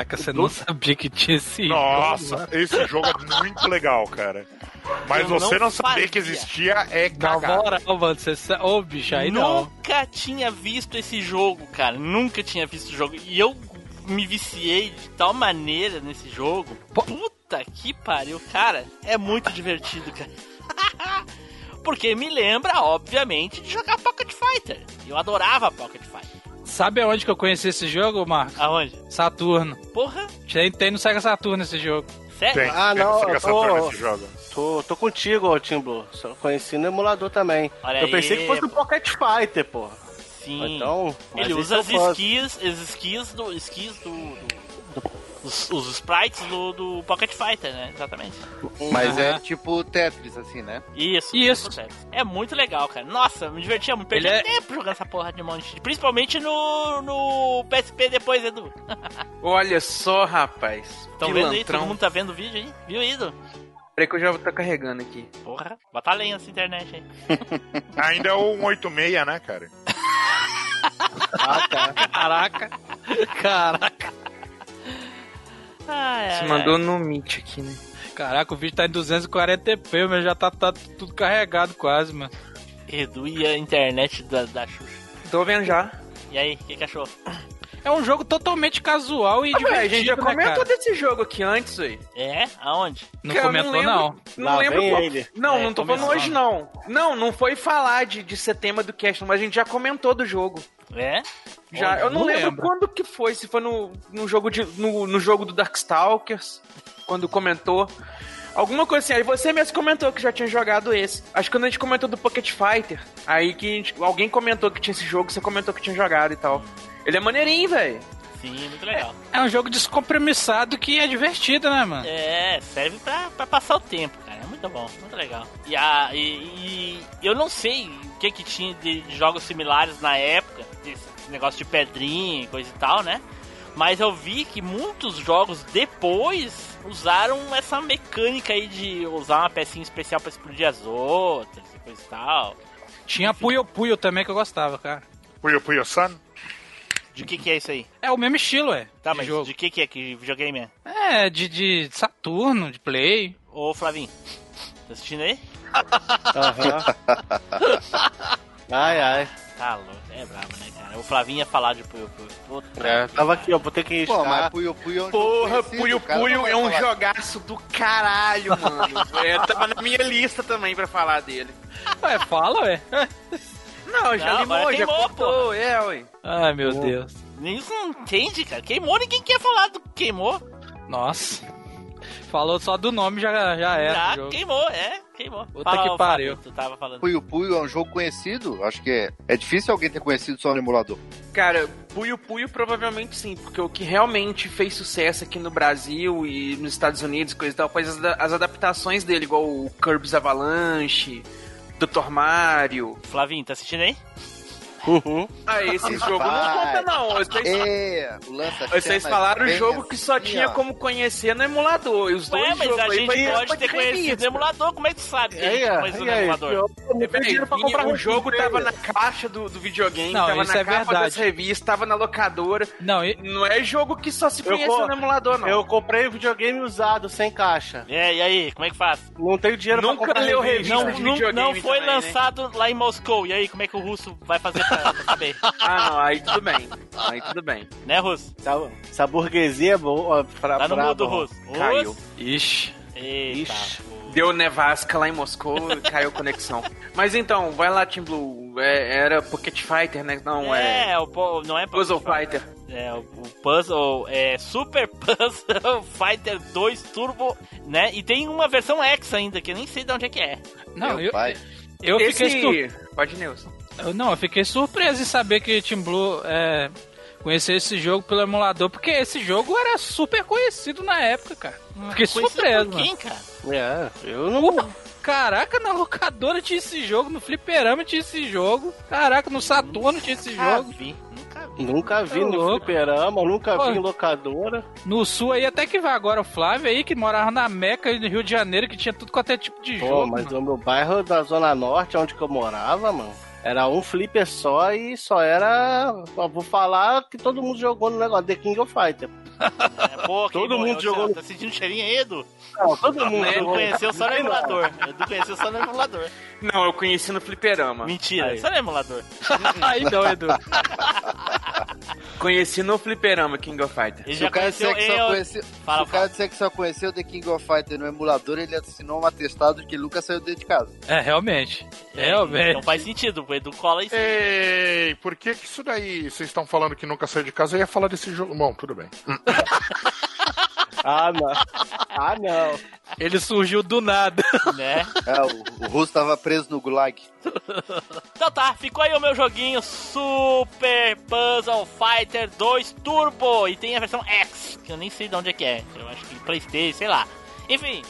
Caraca, você não sabia que tinha esse jogo, Nossa, mano. esse jogo é muito legal, cara. Mas Eu você não não saber que existia é Na cagado. moral, mano, você sa... Ô, bicho, aí não. Nunca tinha visto esse jogo, cara. Nunca tinha visto o jogo. E eu me viciei de tal maneira nesse jogo. Puta que pariu, cara. É muito divertido, cara. (laughs) Porque me lembra, obviamente, de jogar Pocket Fighter. Eu adorava Pocket Fighter. Sabe aonde que eu conheci esse jogo, Marcos? Aonde? Saturno. Porra, Tem, tem no Sega Saturno esse jogo. sério? Tem, Ah, tem não, no Sega eu Saturn tô- esse jogo. Tô, tô contigo, ô Tim Blue. Só conheci no emulador também. Olha eu pensei aí, que fosse o Pocket Fighter, porra. Sim. Então, Ele usa as skis, as skis do. skis do. do- os, os sprites do, do Pocket Fighter, né? Exatamente. mas é Aham. tipo Tetris, assim, né? Isso. Isso. É muito legal, cara. Nossa, me divertia muito. Perdi é- tempo jogando essa porra de monte. Principalmente no, no PSP depois, Edu. (laughs) Olha só, rapaz. Estão vendo aí? Todo mundo tá vendo o vídeo aí? Viu, Edu? Peraí que eu já vou estar carregando aqui. Porra, bota lenha nessa internet aí. (laughs) Ainda é o 186, né, cara? (laughs) Ah, tá. Caraca. Caraca. Ai, Se ai, mandou no Meet aqui, né? Caraca, o vídeo tá em 240p, mas já tá, tá tudo carregado quase, mano. ai. Edu e a internet da, da Xuxa. Tô vendo já. E aí, o que, que achou? É um jogo totalmente casual e Ah, velho, a divertido, gente já né, comentou cara? desse jogo aqui antes, aí. É? Aonde? Não Cara, comentou, lembro- não. Não lembro qual- ele. Não, É, não tô falando hoje, não. Não, não foi falar de, de ser tema do cast, mas a gente já comentou do jogo. É? Já, eu não, não lembro, lembro. quando que foi, se foi no, no jogo de no, no jogo do Darkstalkers, quando comentou. Alguma coisa assim, aí você mesmo comentou que já tinha jogado esse. Acho que quando a gente comentou do Pocket Fighter, aí que a gente- alguém comentou que tinha esse jogo, você comentou que tinha jogado e tal. Ele é maneirinho, velho. Sim, muito legal. É um jogo descompromissado que é divertido, né, mano? É, serve pra, pra passar o tempo, cara. É muito bom, muito legal. E, a, e, e eu não sei o que que tinha de, jogos similares na época, desse negócio de pedrinha e coisa e tal, né? Mas eu vi que muitos jogos depois usaram essa mecânica aí de usar uma pecinha especial pra explodir as outras e coisa e tal. Tinha Puyo Puyo também que eu gostava, cara. Puyo Puyo San? De que que é isso aí? É o mesmo estilo, é. Tá, de mas jogo. de que que é? Que videogame é? É, de, de Saturno, de Play. Ô, Flavinho, tá assistindo aí? Aham. ai, ai. Tá louco, é brabo, né, cara? O Flavinho ia falar de Puyo Puyo. Puta É, tava aqui, ó, vou ter que Pô, mas estar. Puyo Puyo é um Porra, Puyo Puyo é um falar. jogaço do caralho, mano. (laughs) é, tava na minha lista também pra falar dele. Ué, fala, ué. (laughs) Não, já Não, limou, já queimou, cortou, é, ué. Ai, meu Deus. Isso não entende, cara. Queimou, ninguém quer falar do que queimou. Nossa. Falou só do nome, já, já era. Já jogo. queimou, é, queimou. Puta Fala, que pariu. Tu tava falando. Puyo Puyo é um jogo conhecido. Acho que é, é difícil alguém ter conhecido só no emulador. Cara, Puyo Puyo provavelmente sim, porque o que realmente fez sucesso aqui no Brasil e nos Estados Unidos, coisa e tal, foi as, as adaptações dele, igual o Kirby's Avalanche, Dr. Mario. Flavinho, tá assistindo aí? Uhum. Ah, esse jogo não conta não. Vocês, É, o lança vocês falaram o jogo que só tinha como conhecer no emulador. E os Ué, dois mas jogos a gente pode ter conhecido no emulador. Como é que tu sabe que a E gente conheceu no emulador? É, o jogo tava na caixa do, do videogame, Não, tava na é capa verdade. das revistas, tava na locadora. Não, e- Não é jogo que só se Eu conheceu co- no emulador, não. Eu comprei o videogame usado, sem caixa. É, e aí, como é que faz? Não tenho dinheiro Nunca pra comprar leu revista. Não, não, videogame não foi também, né? lançado lá em Moscou. E aí, como é que o russo vai fazer pra, pra saber? Ah, não, aí tudo bem. Aí tudo bem. né, russo? Essa, essa burguesia é boa. Pra, Tá no pra- mudo, russo. Caiu. Ixi. Eita. Ixi. pô. Deu nevasca lá em Moscou e caiu a conexão. Mas então, vai lá, Team Blue. É, era Pocket Fighter, né? Não, é. É, o, po- não é Puzzle Fighter. É, o, Puzzle é Super Puzzle (laughs) Fighter 2 Turbo, né? E tem uma versão X ainda, que eu nem sei de onde é que é. Não, Meu eu, pai. eu Esse... fiquei sur- Pode, Nilson. Eu- Não, eu fiquei surpreso em saber que Team Blue é, conheceu esse jogo pelo emulador, porque esse jogo era super conhecido na época, cara. Fiquei Conhecido surpreso, por quem, cara? É, eu não. Caraca, na locadora tinha esse jogo, no fliperama tinha esse jogo. Caraca, no Saturno tinha esse Nunca jogo. vi, nunca vi. Nunca vi Tá no louco. fliperama, nunca Pô. vi em locadora. No sul aí até que vai agora o Flávio aí, que morava na Meca no Rio de Janeiro, que tinha tudo quanto é tipo de Pô, jogo. mas mano. o meu bairro da Zona Norte, onde que eu morava, mano, Era um flipper só e só era. ó, Vou falar que todo mundo jogou no negócio The King of Fighter. É, pô, Todo morreu, mundo jogou Tá sentindo cheirinho aí, Edu? Não, todo mundo Ele jogou. conheceu só no emulador. Edu conheceu só no emulador. Não, eu conheci no fliperama. Mentira, Aí. só no emulador. Aí não, Edu. Conheci no fliperama King of Fighters. Ele Se já o cara disser que só eu. conheceu, Fala, o cara disser que só conheceu The King of Fighter no emulador, ele assinou um atestado de que nunca saiu dentro de casa. É, realmente. É, Realmente. Não faz sentido, o Edu cola isso. Ei, por que que isso daí vocês estão falando que nunca saiu de casa? Eu ia falar desse jogo. Bom, tudo bem. (laughs) Ah, não. Ah, não. Ele surgiu do nada. Né? É, o, o russo tava preso no gulag. Então tá, ficou aí o meu joguinho Super Puzzle Fighter 2 Turbo. E tem a versão X, que eu nem sei de onde é que é. Eu acho que Playstation, sei lá. Enfim.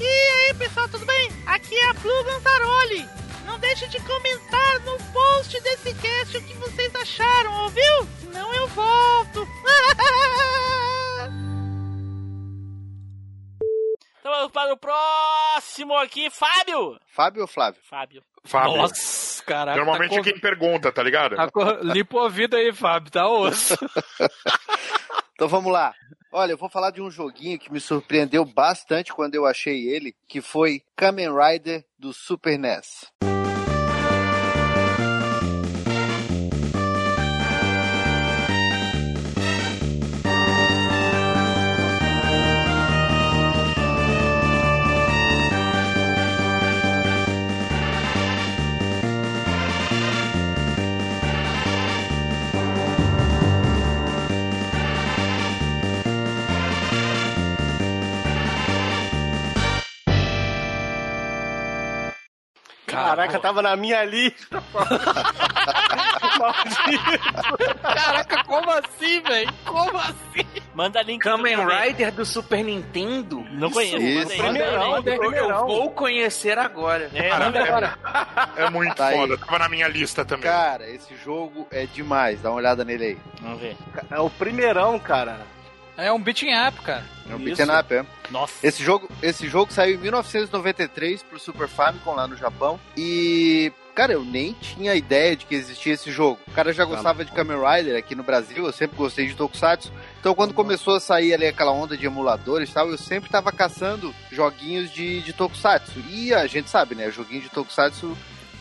E aí pessoal, tudo bem? Aqui é a Blue Gantaroli. Não deixe de comentar no post desse cast o que vocês acharam, ouviu? Senão eu volto. (laughs) Então vamos para o próximo aqui, Fábio. Fábio ou Flávio? Fábio. Fábio. Nossa, caraca. Normalmente tá é quem pergunta, tá ligado? Tá cor- Limpa o ouvido aí, Fábio, tá osso. (laughs) Então vamos lá. Olha, eu vou falar de um joguinho que me surpreendeu bastante quando eu achei ele, que foi Kamen Rider do Super NES. Caraca, tava na minha lista. (laughs) Caraca, como assim, velho? Como assim? Manda link. Kamen. Rider do Super Nintendo? Não conheço. Isso. Manda aí. Primeirão, Manda aí. Eu, vou conhecer agora. É, Cara, manda é, é muito Tá aí. foda. Tava na minha lista também. Cara, esse jogo é demais. Dá uma olhada nele aí. Vamos ver. É o primeirão, cara. É um beating up, cara. É um beat'em up, é. Nossa. Esse jogo, esse jogo saiu em 1993 pro Super Famicom lá no Japão e Cara, eu nem tinha ideia de que existia esse jogo. O cara já gostava de Kamen Rider aqui no Brasil, eu sempre gostei de Tokusatsu. Então, quando começou a sair ali aquela onda de emuladores e tal, eu sempre tava caçando joguinhos de, de Tokusatsu. E a gente sabe, né? Joguinho de Tokusatsu,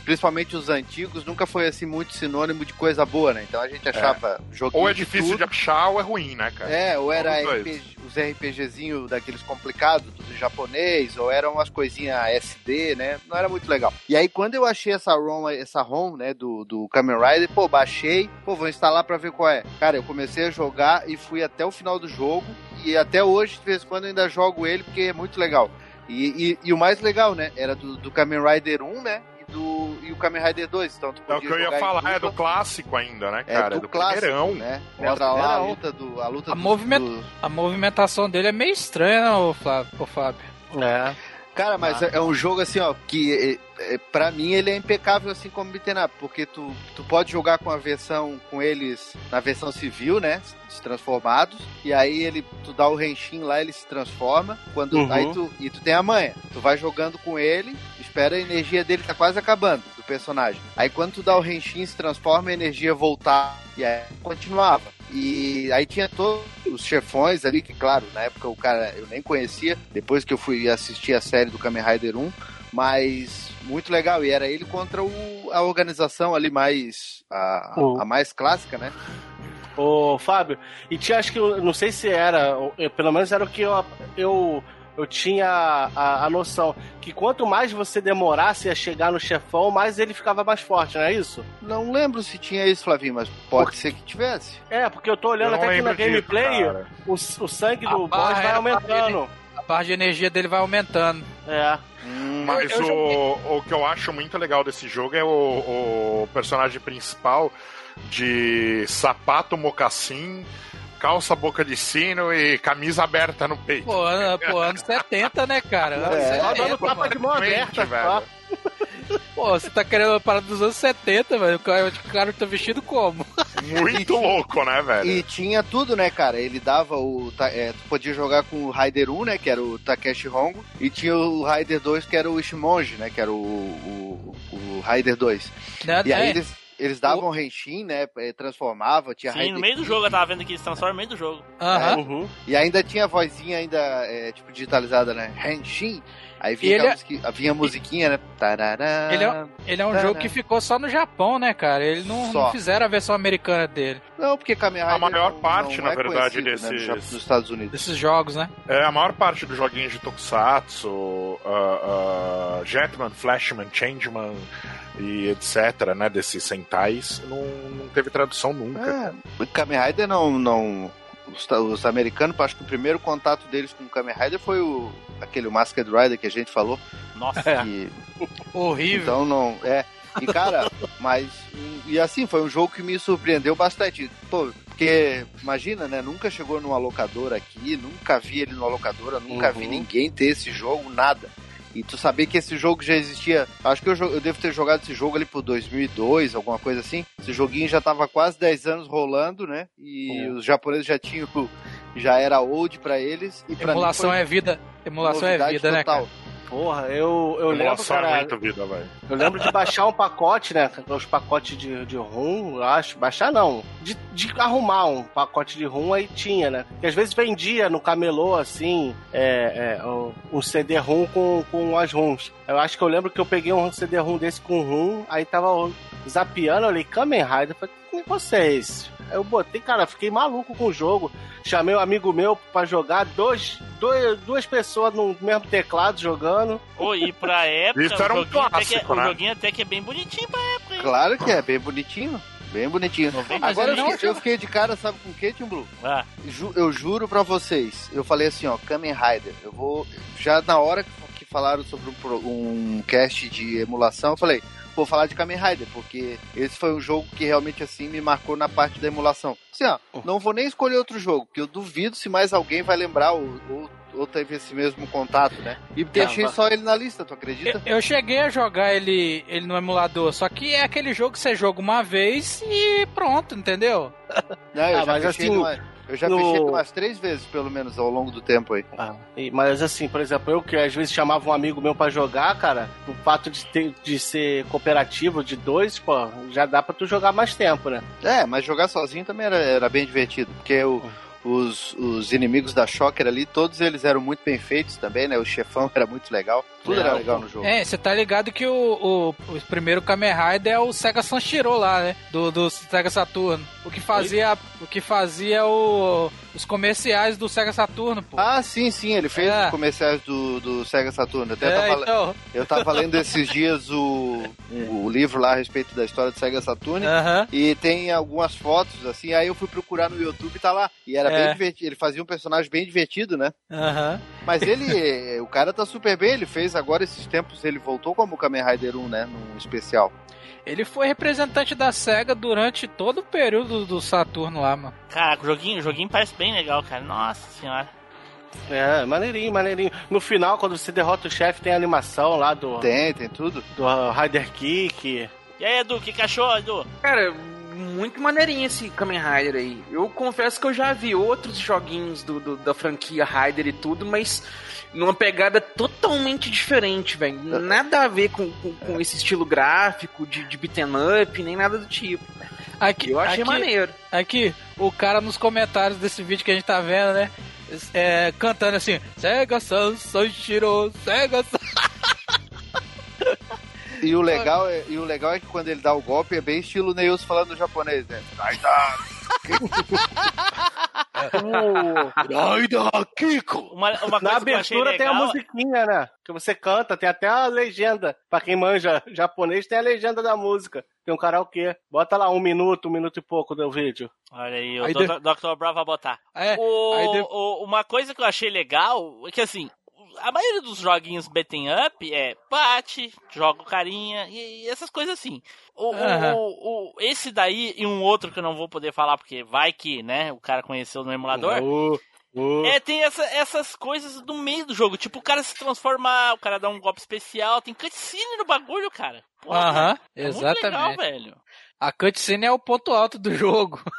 principalmente os antigos, nunca foi assim muito sinônimo de coisa boa, né? Então a gente achava joguinho Ou é de difícil tudo. de achar ou é ruim, né, cara? É, ou era. RPG, os RPGzinhos daqueles complicados do japonês, ou eram umas coisinhas SD, né? Não era muito legal. E aí, quando eu achei essa ROM, essa ROM, né, do, do Kamen Rider, pô, baixei, pô, vou instalar pra ver qual é. Cara, eu comecei a jogar e fui até o final do jogo, e até hoje, de vez em quando, eu ainda jogo ele, porque é muito legal. E, e, e o mais legal, né, era do, do Kamen Rider 1, né, e, o Kamen Rider 2, então tu É o podia que eu ia falar, é do clássico ainda, né, É cara? do, do clássico, primeirão. né? É, Mostra o lá a luta do. A, luta A do- movimento- do- A movimentação dele é meio estranha, né, ô Flávio? Ô, Fábio? É. Cara, mas é é um jogo assim, ó, que é, pra mim ele é impecável assim como beat'em up, porque tu, tu pode jogar com a versão, com eles na versão civil, né, transformados, e aí ele, tu dá o Renshin lá, ele se transforma, quando, Uhum. aí tu, e tu tem a manha, tu vai jogando com ele, espera a energia dele tá quase acabando, do personagem. Aí quando tu dá o Renshin, se transforma, a energia voltar, e aí continuava. E aí tinha todos os chefões ali, que claro, na época o cara eu nem conhecia, depois que eu fui assistir a série do Kamen Rider 1, mas muito legal, e era ele contra o- a organização ali mais, a, Oh. a mais clássica, né? Ô, Fábio, e tinha, acho que, eu não sei se era, pelo menos era o que eu, eu, eu tinha a, a noção, que quanto mais você demorasse a chegar no chefão, mais ele ficava mais forte, não é isso? Não lembro se tinha isso, Flavinho, mas pode ser que tivesse. É, porque eu tô Eu olhando não até aqui na disso, gameplay, cara. o, o sangue do boss vai aumentando. Barra de energia dele vai aumentando. É. Mas Eu- eu o, o que eu acho muito legal desse jogo é o, o personagem principal de sapato mocassim, calça boca de sino e camisa aberta no peito. Pô, ano, pô, anos 70, né, cara? Anos É, Só 70, dando tapa de mão aberta, velho. Pô, você tá querendo uma parada dos anos 70, velho. O cara, o cara tá vestido como? Muito louco, né, velho? E tinha tudo, né, cara? Ele dava o. ta- é, tu podia jogar com o Raider 1, né? Que era o Takeshi Hongo. E tinha o Raider 2, que era o Ishimonji, né? Que era o, o, o Raider 2. Né? E aí É, eles, eles davam Henshin, né? eh, Transformava, tinha Sim, Raider no meio do jogo eu tava vendo que eles transformam no meio do jogo. aham. Uhum. E ainda tinha a vozinha ainda, é, tipo, digitalizada, né? Henshin. Aí vinha, ele é- musiqui- vinha a musiquinha, né? Tarará. Ele é, ele é um jogo né? que ficou só no Japão, né, cara? Eles não, não fizeram a versão americana dele. Não, porque Kamen Rider A maior não- parte, não na é verdade, né, desses- nos Estados Unidos. Desses jogos, né? É, a maior parte dos joguinhos de Tokusatsu, ah, ah, Jetman, Flashman, Changeman e etc, né, desses Sentais, não, não teve tradução nunca. É, o Kamen Rider não. não os, os americanos, acho que o primeiro contato deles com o Kamen Rider foi o, aquele Masked Rider que a gente falou. Nossa. que- (laughs) Horrível. então não. É. E cara, mas. E assim, foi um jogo que me surpreendeu bastante. Pô, porque, imagina, né? Nunca chegou numa locadora aqui, nunca vi ele numa locadora, nunca vi Uhum. ninguém ter esse jogo, nada. E tu saber que esse jogo já existia. Acho que eu, eu devo ter jogado esse jogo ali por 2002, alguma coisa assim. Esse joguinho já tava quase 10 anos rolando, né? E Uhum. os japoneses já tinham. Já era old pra eles. E pra mim foi é vida. Emulação é vida, né, total. cara? Porra, eu, eu lembro, Emulação é cara. muito vida, velho. Eu lembro de baixar um pacote, né? Os pacotes de, de rum, eu acho. Baixar não. De, de arrumar um pacote de rum aí tinha, né? Que às vezes vendia no camelô, assim, é, é, um- um CD rum com, com as rums. Eu acho que eu lembro que eu peguei um CD rum desse com rum, aí tava zapeando, eu olhei Kamen Rider, eu falei, que negócio é esse? Eu botei, cara, fiquei maluco com o jogo. Chamei um amigo meu pra jogar, dois, dois, duas pessoas no mesmo teclado jogando. Ô, e pra (laughs) época, Isso era o, um joguinho até que, clássico, o né? joguinho até que é bem bonitinho pra época, hein? Claro que é, bem bonitinho. Bem bonitinho. Agora eu não fiquei, eu fiquei de cara, sabe com o que, Tim Blue? Ah, Ju- eu juro pra vocês, eu falei assim, ó, Kamen Rider, eu vou. Já na hora que, falaram sobre um, um cast de emulação, eu falei, vou falar de Kamen Rider, porque esse foi um jogo que realmente assim me marcou na parte da emulação. Assim, ó, não vou nem escolher outro jogo, porque eu duvido se mais alguém vai lembrar ou, ou, ou teve esse mesmo contato, né? E deixei só ele na lista, tu acredita? Eu, eu cheguei a jogar ele, ele no emulador, só que é aquele jogo que você joga uma vez e pronto, entendeu? Não, eu Ah, já mas assim, numa- eu já no- fechei ele umas três vezes, pelo menos, ao longo do tempo aí. Ah, e- mas assim, por exemplo, eu que às vezes chamava um amigo meu pra jogar, cara, o fato de, ter, de ser cooperativo de dois, pô, já dá pra tu jogar mais tempo, né? É, mas jogar sozinho também era, era bem divertido, porque o- os, os inimigos da Shocker ali, todos eles eram muito bem feitos também, né? O chefão era muito legal, tudo É, era legal no jogo. É, você tá ligado que o, o, o primeiro Kamen Rider é o Sega Sanshiro lá, né? Do, do Sega Saturno. O que fazia, o que fazia o, os comerciais do Sega Saturno, pô. Ah, sim, sim, ele fez É. os comerciais do, do Sega Saturno. Até é, tava, então. Eu tava lendo esses dias o, o livro lá a respeito da história do Sega Saturno. Aham. E tem algumas fotos, assim, aí eu fui procurar no YouTube e tá lá. E era. Bem divertido. Ele fazia um personagem bem divertido, né? Aham. Mas ele, (laughs) o cara tá super bem, ele fez agora esses tempos, ele voltou como Kamen Rider 1, né? Num especial. Ele foi representante da SEGA durante todo o período do Saturno lá, mano. Caraca, o joguinho, o joguinho parece bem legal, cara. Nossa senhora. É, maneirinho, maneirinho. No final, quando você derrota o chefe, tem a animação lá do, Tem, tem tudo. do Rider Kick. E aí, Edu, o que, que achou, Edu? Cara, muito maneirinho esse Kamen Rider aí. Eu confesso que eu já vi outros joguinhos do, do- da franquia Rider e tudo, mas numa pegada totalmente diferente, velho. Nada a ver com, com, com esse estilo gráfico de, de beat'em up, nem nada do tipo. Aqui, Eu achei aqui, maneiro. Aqui, o cara nos comentários desse vídeo que a gente tá vendo, né? é, cantando assim, Sega San Sanshiro, Sega San... (laughs) E o legal é, e o legal é que quando ele dá o golpe é bem estilo Neils falando japonês, né? Uma, uma Na coisa que eu achei abertura tem a legal... musiquinha, né? Que você canta, tem até a legenda. Pra quem manja japonês, tem a legenda da música. Tem um karaokê. Bota lá um minuto, um minuto e pouco do vídeo. Olha aí, o Aí Dr. Dr. Brown vai botar. É, O- o- uma coisa que eu achei legal é que assim, a maioria dos joguinhos beaten up é bate, joga o carinha e, e essas coisas assim. O, o- o- o- esse daí e um outro que eu não vou poder falar porque vai que, né, o cara conheceu no emulador. Uh, uh. É, tem essa- essas coisas no meio do jogo. Tipo, o cara se transformar, o cara dá um golpe especial. Tem cutscene no bagulho, cara. Aham, é muito exatamente. legal, velho. A cutscene é o ponto alto do jogo. (laughs)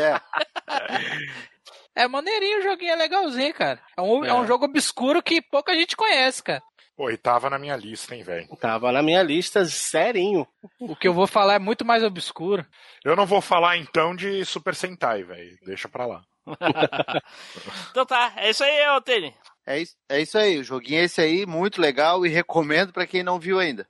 É. (laughs) É maneirinho o joguinho, é legalzinho, cara. É um, é. É. um jogo obscuro que pouca gente conhece, cara. Pô, e tava na minha lista, hein, velho. Tava na minha lista, serinho. (laughs) O que eu vou falar é muito mais obscuro. Eu não vou falar então de Super Sentai, velho. Deixa pra lá. (laughs) Então tá, é isso aí, Altene. É isso, é isso aí, o joguinho é esse aí, muito legal e recomendo pra quem não viu ainda.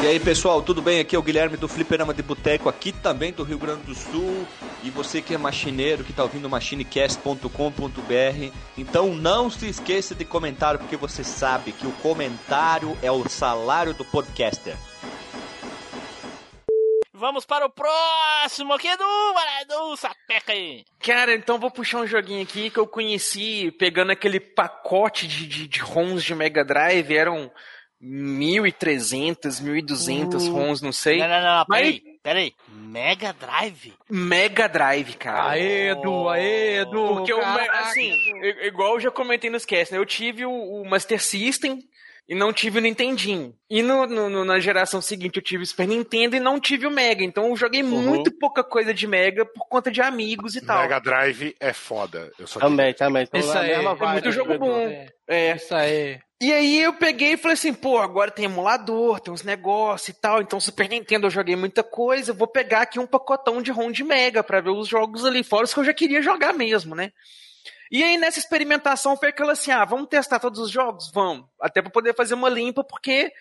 E aí pessoal, tudo bem? Aqui é o Guilherme do Fliperama de Boteco, aqui também do Rio Grande do Sul. E você que é machineiro, que tá ouvindo machinecast.com.br, então não se esqueça de comentar, porque você sabe que o comentário é o salário do podcaster. Vamos para o próximo aqui, lá, Edu, sapeca aí! Cara, então vou puxar um joguinho aqui que eu conheci pegando aquele pacote de, de, de ROMs de Mega Drive, eram 1.300, 1.200 ROMs, não sei. Não, não, não, não, Mas- peraí, peraí. Mega Drive? Mega Drive, cara. Aê, Edu, aê, Edu. Porque, o, caraca. assim, igual eu já comentei nos cast, né? Eu tive o, o Master System e não tive o Nintendinho. E no, no- no- na geração seguinte eu tive o Super Nintendo e não tive o Mega. Então eu joguei muito pouca coisa de Mega por conta de amigos e tal. Mega Drive é foda. Eu só Também, também. Tô Isso na aí, é muito jogo Edu. bom. É, É. isso aí. E aí eu peguei e falei assim, pô, agora tem emulador, tem uns negócios e tal, então Super Nintendo eu joguei muita coisa, eu vou pegar aqui um pacotão de ROM de Mega pra ver os jogos ali, fora os que eu já queria jogar mesmo, né? E aí nessa experimentação foi aquela assim, ah, vamos testar todos os jogos? Vamos. Até pra poder fazer uma limpa, porque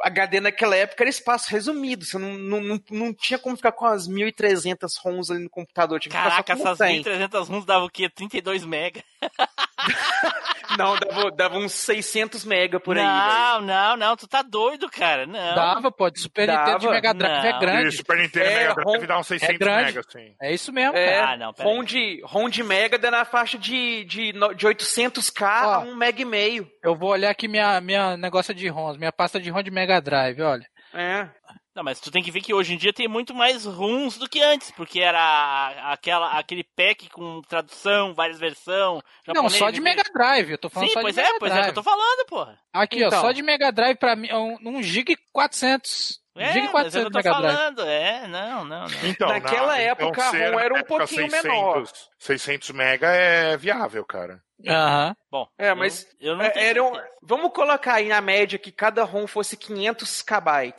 HD naquela época era espaço resumido, você não, não, não, não tinha como ficar com as 1.300 ROMs ali no computador, tinha que Caraca, essas 100. 1.300 runs davam o quê? 32 mega. (laughs) Não, dava, dava uns 600 mega por aí. Não, não, não, tu tá doido, cara. Não. Dava, pô, de Super Dava? Nintendo de Mega Drive é Não. Grande. Super Nintendo É, e Mega Drive ROM- dá uns 600 grande. mega, assim. É isso mesmo, É, cara. Ah, não, peraí. ROM de, ROM de Mega dá na faixa de, de, de 800k a Ó. 1 mega e meio. Eu vou olhar aqui minha, minha negócio de ROMs, minha pasta de ROM de Mega Drive, olha. É. Não, mas tu tem que ver que hoje em dia tem muito mais runs do que antes, porque era aquela, aquele pack com tradução, várias versões. Não, só de Mega Drive, eu tô falando Sim, só pois de é, Mega pois é Drive. que eu tô falando, porra. Aqui, ó, Então. só de Mega Drive pra mim é um, um GB 400. É, GB mas é o que 400 eu tô Mega Drive. falando. É, não, não, não. Então, Naquela na- época, a ser ROM era um pouquinho menor. 600 mega é viável, cara. Aham. Bom, É, mas eu, eu não é, tenho era um- certeza. vamos colocar aí na média que cada ROM fosse 500 KB.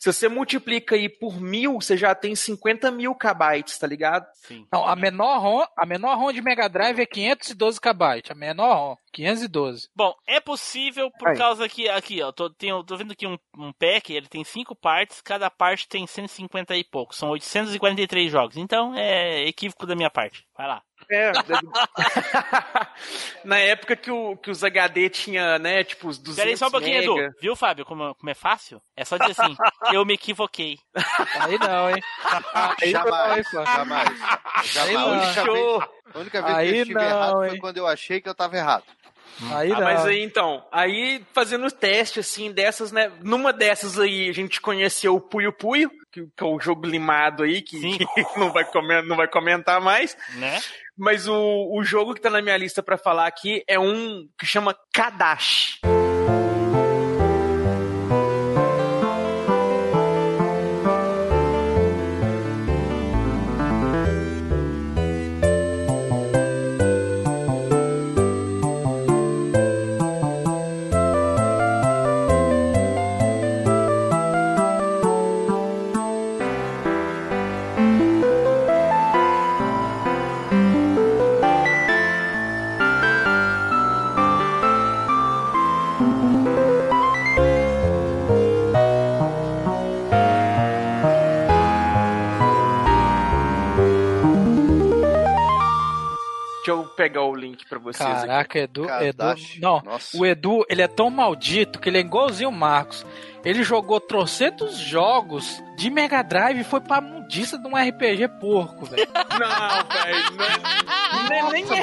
Se você multiplica aí por mil, você já tem 50 mil KB, tá ligado? Sim. Não, a menor ROM, a menor ROM de Mega Drive é 512 KB. A menor ROM, 512. Bom, é possível por Aí. causa que aqui, ó, tô, tenho- tô vendo aqui um, um pack, ele tem cinco partes, cada parte tem 150 e pouco, são 843 jogos. Então é equívoco da minha parte. Vai lá. É. (laughs) na época que, o, que os HD tinha, né, tipo, os 200 Pera aí só um pouquinho, mega. Edu. Viu, Fábio, como, como é fácil? É só dizer assim, (laughs) eu me equivoquei. Aí não, hein? Aí não, Jamais, hein, pô. jamais. Jamais. A não. única Show. vez, a única vez que Aí eu estive não, errado foi hein. quando eu achei que eu tava errado. Aí Ah, não. mas aí então, aí fazendo o teste assim dessas, né? Numa dessas aí a gente conheceu o Puyo Puyo, que, que é o jogo limado aí, que, que (laughs) não, vai comer, não vai comentar mais. Né? Mas o, o jogo que tá na minha lista pra falar aqui é um que chama Kadash. Link pra vocês aqui. Caraca, Edu, Edu. Kadashi. Não, Nossa. o Edu, ele é tão maldito que ele é igualzinho o Marcos. Ele jogou trocentos jogos de Mega Drive e foi pra mundiça de um RPG porco, velho. (laughs) Não, velho, não é, não é nem Nossa,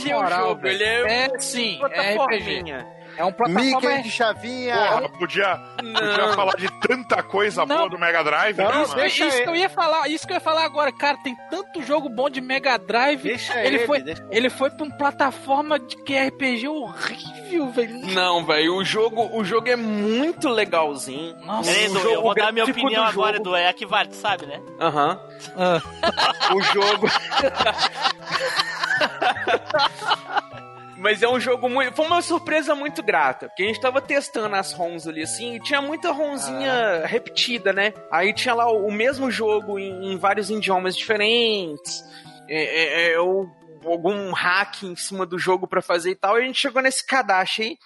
RPG moral, o jogo, velho. ele é, É sim, é RPG. plataforminha. É um plataforma... Mickey de chavinha. Porra, podia, podia falar de tanta coisa Não. boa do Mega Drive, Não, né, Isso, deixa isso ele. que eu ia falar, isso que eu ia falar agora, cara, tem tanto jogo bom de Mega Drive. Deixa ele, ele, foi, deixa- ele foi pra uma plataforma de que é RPG horrível, velho. Não, velho, o jogo, o jogo é muito legalzinho. Nossa. Edu, jogo eu vou dar minha opinião do agora, jogo- Edu. É a que vale, tu sabe, né? Aham. Ah. (laughs) O jogo. (laughs) Mas é um jogo muito. Foi uma surpresa muito grata. Porque a gente tava testando as ROMs ali assim, e tinha muita ROMzinha repetida, né? Aí tinha lá o, o mesmo jogo em, em vários idiomas diferentes. É, é, é, ou algum hack em cima do jogo pra fazer e tal. E a gente chegou nesse Kadashi aí,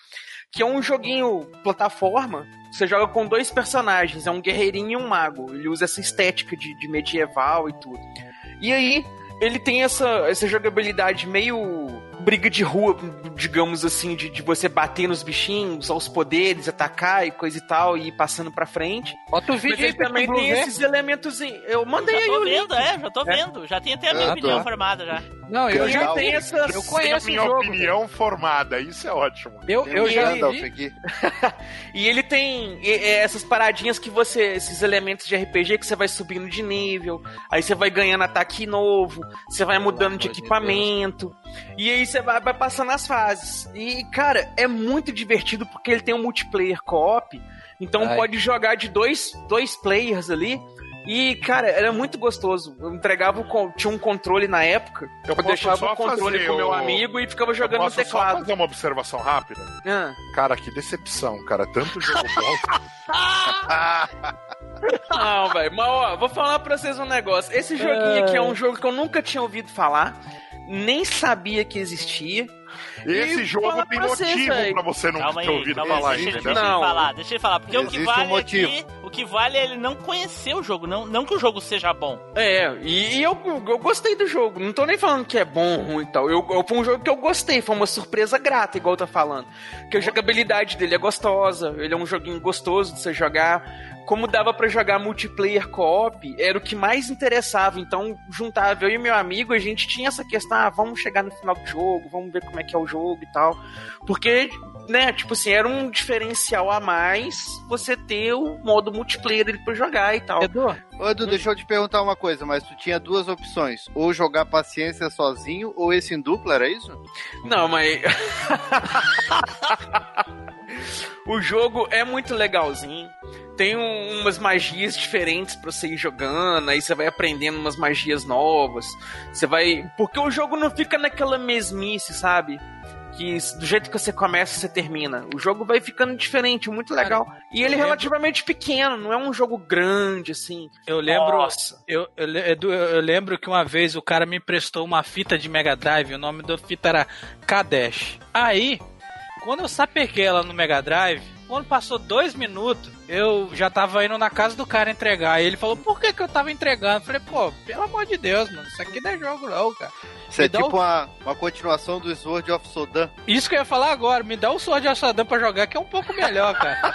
que é um joguinho plataforma. Você joga com dois personagens, é um guerreirinho e um mago. Ele usa essa estética de, de medieval e tudo. E aí, ele tem essa, essa jogabilidade meio briga de rua, digamos assim, de, de você bater nos bichinhos, usar os poderes, atacar e coisa e tal, e ir passando pra frente. Bota o Mas vídeo aí ele pra também tem ver. esses elementos. em- Eu mandei já aí tô o vendo, link. é, já tô vendo. Já tenho até a minha Ah, opinião tá. formada já. Não, eu já tem vi. essas. Eu Tem a conheço o minha jogo. opinião formada, isso é ótimo. Eu, eu Tem um já aqui. (laughs) E ele tem e- e essas paradinhas que você. Esses elementos de RPG que você vai subindo de nível. Aí você vai ganhando ataque novo. Você vai mudando de equipamento. E aí você vai, vai passando as fases. E, cara, é muito divertido porque ele tem um multiplayer co-op. Então Ai. pode jogar de dois, dois players ali. E, cara, era muito gostoso. Eu entregava o. Tinha um controle na época. Eu Eu, deixava só o controle com o meu amigo e ficava Eu jogando no posso só teclado. fazer uma observação rápida? Ah. Cara, que decepção, cara. Tanto jogo bom. (laughs) Não, velho. Mas, ó, vou falar pra vocês um negócio. Esse joguinho aqui é um jogo que eu nunca tinha ouvido falar, nem sabia que existia. Esse E jogo tem motivo velho. pra você não Calma ter aí, ouvido calma falar, aí. Deixa, ele- entendeu? deixa ele Não. falar, deixa ele falar. Porque o que Existe um vale motivo. aqui, o que vale é ele não conhecer o jogo, não, não que o jogo seja bom. É, e, e eu, eu gostei do jogo. Não tô nem falando que é bom, ruim e tal. Eu, eu, foi um jogo que eu gostei, foi uma surpresa grata, igual tá falando. Que a jogabilidade dele é gostosa, ele é um joguinho gostoso de você jogar. Como dava pra jogar multiplayer co-op, era o que mais interessava. Então, juntava eu e meu amigo, a gente tinha essa questão, ah, vamos chegar no final do jogo, vamos ver como é que é o jogo e tal. Porque, né, tipo assim, era um diferencial a mais você ter o modo multiplayer ali pra jogar e tal. Edu, Ô, Edu, deixa eu te perguntar uma coisa, mas tu tinha duas opções. Ou jogar paciência sozinho, ou esse em dupla, era isso? Não, mas. (laughs) o jogo é muito legalzinho. Tem um- umas magias diferentes pra você ir jogando, aí você vai aprendendo umas magias novas. Você vai. Porque o jogo não fica naquela mesmice, sabe? Que do jeito que você começa, você termina. O jogo vai ficando diferente, muito Cara, legal. E ele é relativamente pequeno, não é um jogo grande, assim. eu lembro. Nossa. Eu, eu, eu- eu lembro que uma vez o cara me emprestou uma fita de Mega Drive, o nome da fita era Kadesh. Aí, quando eu sapequei ela no Mega Drive, quando passou dois minutos, eu já tava indo na casa do cara entregar. E ele falou, por que, que eu tava entregando? Eu falei, pô, pelo amor de Deus, mano, isso aqui não é jogo não, cara. Isso é Me dá tipo o- uma, uma continuação do Sword of Sodan. Isso que eu ia falar agora, me dá o Sword of Saddam pra jogar, que é um pouco melhor, cara.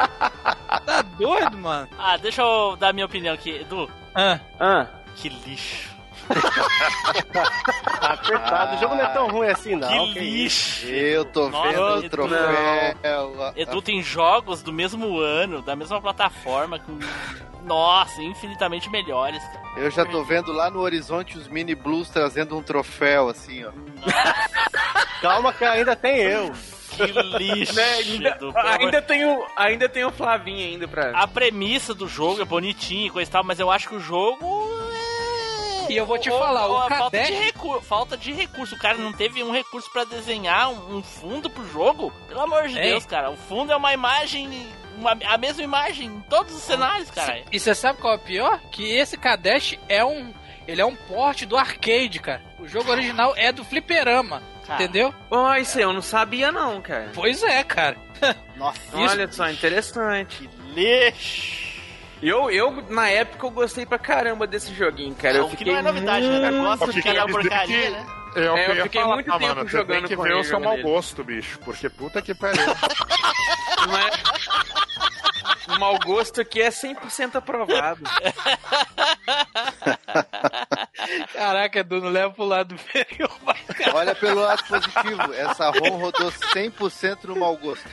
(laughs) tá doido, mano? Ah, deixa eu dar minha opinião aqui. Edu, Ah, Ah. que lixo. (laughs) Coitado, o jogo não é tão ruim assim, não. que que lixo. Eu tô Nossa, vendo o troféu. Edu tem jogos do mesmo ano, da mesma plataforma, com. Nossa, infinitamente melhores, cara. Eu já tô vendo lá no horizonte os mini blues trazendo um troféu, assim, ó. (laughs) Calma que ainda tem eu. Que lixo, Né, ainda, amor- ainda, tem o, ainda tem o Flavinho ainda pra. A premissa do jogo é bonitinha e coisa e tal, mas eu acho que o jogo. É- E eu vou te Ou- falar, ou o a falta de, recurso, falta de recurso. O cara não teve um recurso pra desenhar um, fundo pro jogo. Pelo amor de Ei. Deus, cara. O fundo é uma imagem. uma- a mesma imagem em todos os cenários, cara. E você sabe qual é o pior? Que esse Kadesh é um. Ele é um porte do arcade, cara. O jogo original é do fliperama. Cara, Entendeu? Ó, isso aí eu não sabia não, cara. Pois é, cara. (laughs) Nossa, Olha só, interessante. Lixo. Eu, eu, na época, eu gostei pra caramba desse joguinho, cara. eu o que fiquei não é novidade, né? Eu gosto Porque de porcaria, que- né? É o É, eu eu fiquei falar, muito tempo mano. Jogando tem que com ver ele, o seu mau gosto, bicho. Porque puta que pariu. (laughs) Não é... O mau gosto aqui é 100% aprovado. (laughs) Caraca, Edu, não leva pro lado (laughs) feio. Olha pelo lado positivo, essa ROM rodou 100% no mau gosto.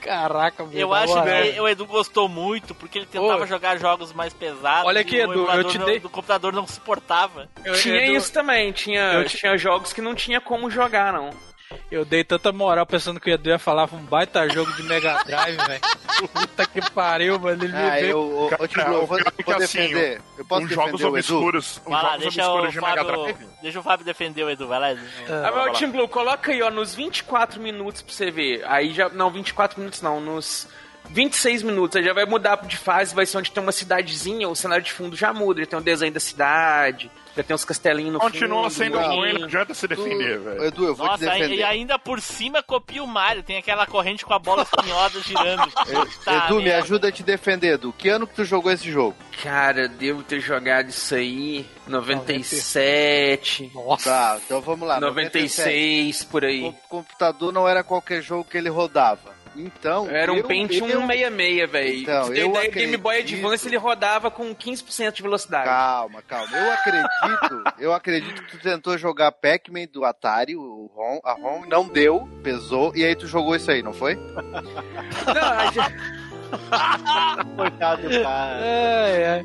Caraca, meu. Eu acho que o Edu gostou muito porque ele tentava Ô. jogar jogos mais pesados. Olha e aqui, o Edu, eu te não- dei- do computador não suportava. Eu- Tinha Edu, isso também, tinha, eu te- tinha jogos que não tinha como jogar, não. Eu dei tanta moral pensando que o Edu ia falar um baita jogo de Mega Drive, velho. Puta que pariu, mano. Ele me Ah, veio. eu, Tim Blue, eu vou, Cara, o vou assim, defender. Eu posso Uns jogos defender o Edu? obscuros, uns Vai lá, jogos deixa o, obscuros de Mega Fábio, Drive. deixa o Fábio defender o Edu, vai lá, Edu. Ah, mas, Tim Blue, coloca aí, ó, nos 24 minutos pra você ver. Aí já. Não, 24 minutos não, nos 26 minutos. Aí já vai mudar de fase, vai ser onde tem uma cidadezinha, o cenário de fundo já muda. Já tem o desenho da cidade, já tem uns castelinhos no Continua fundo. sendo não. ruim, não adianta se defender, velho. Edu, eu vou te Nossa, aí- defender. e ainda por cima copia o Mario, tem aquela corrente com a bola espinhosa girando. (laughs) Tá, Edu, me ajuda a te defender, Edu. Que ano que tu jogou esse jogo? Cara, eu devo ter jogado isso aí. 97. Nossa. Tá, então vamos lá. 96, por aí. O computador não era qualquer jogo que ele rodava. Então. Era um eu- Pentium eu- 166, velho. Então, eu ideia, o Game Boy acredito- Advance ele rodava com 15% de velocidade. Calma, calma. Eu acredito, (laughs) eu acredito que tu tentou jogar Pac-Man do Atari, o ROM, a ROM, não deu, pesou, e aí tu jogou isso aí, não foi? (laughs) Não, gente- (laughs) Coitado do cara. Ai, ai.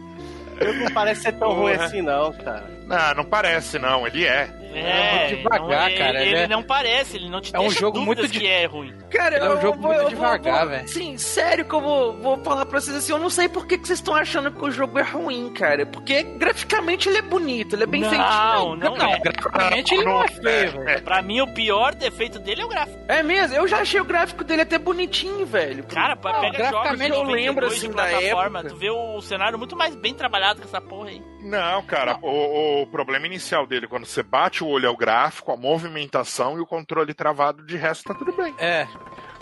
Não parece ser tão ruim assim, não, cara. Não, não parece não, ele é. É, muito devagar, não, cara, Ele, ele não parece, ele não te É um jogo muito de- que é ruim. Cara, É um eu jogo vou, muito eu devagar, velho. Sim, sério que eu vou, vou falar pra vocês assim, eu não sei por que, que vocês estão achando que o jogo é ruim, cara. Porque graficamente ele é bonito, ele é bem Não, feitinho. não Não, é. graficamente ele não é feio, velho. Pra mim, o pior defeito dele é o gráfico. É mesmo, eu já achei o gráfico dele até bonitinho, velho. Cara, Não, pega jogos de graficamente eu lembro, 92 assim, de da plataforma, época. tu vê o cenário muito mais bem trabalhado que essa porra aí. Não, cara, O, o problema inicial dele, quando você bate o olho é o gráfico, a movimentação e o controle travado, de resto tá tudo bem. É.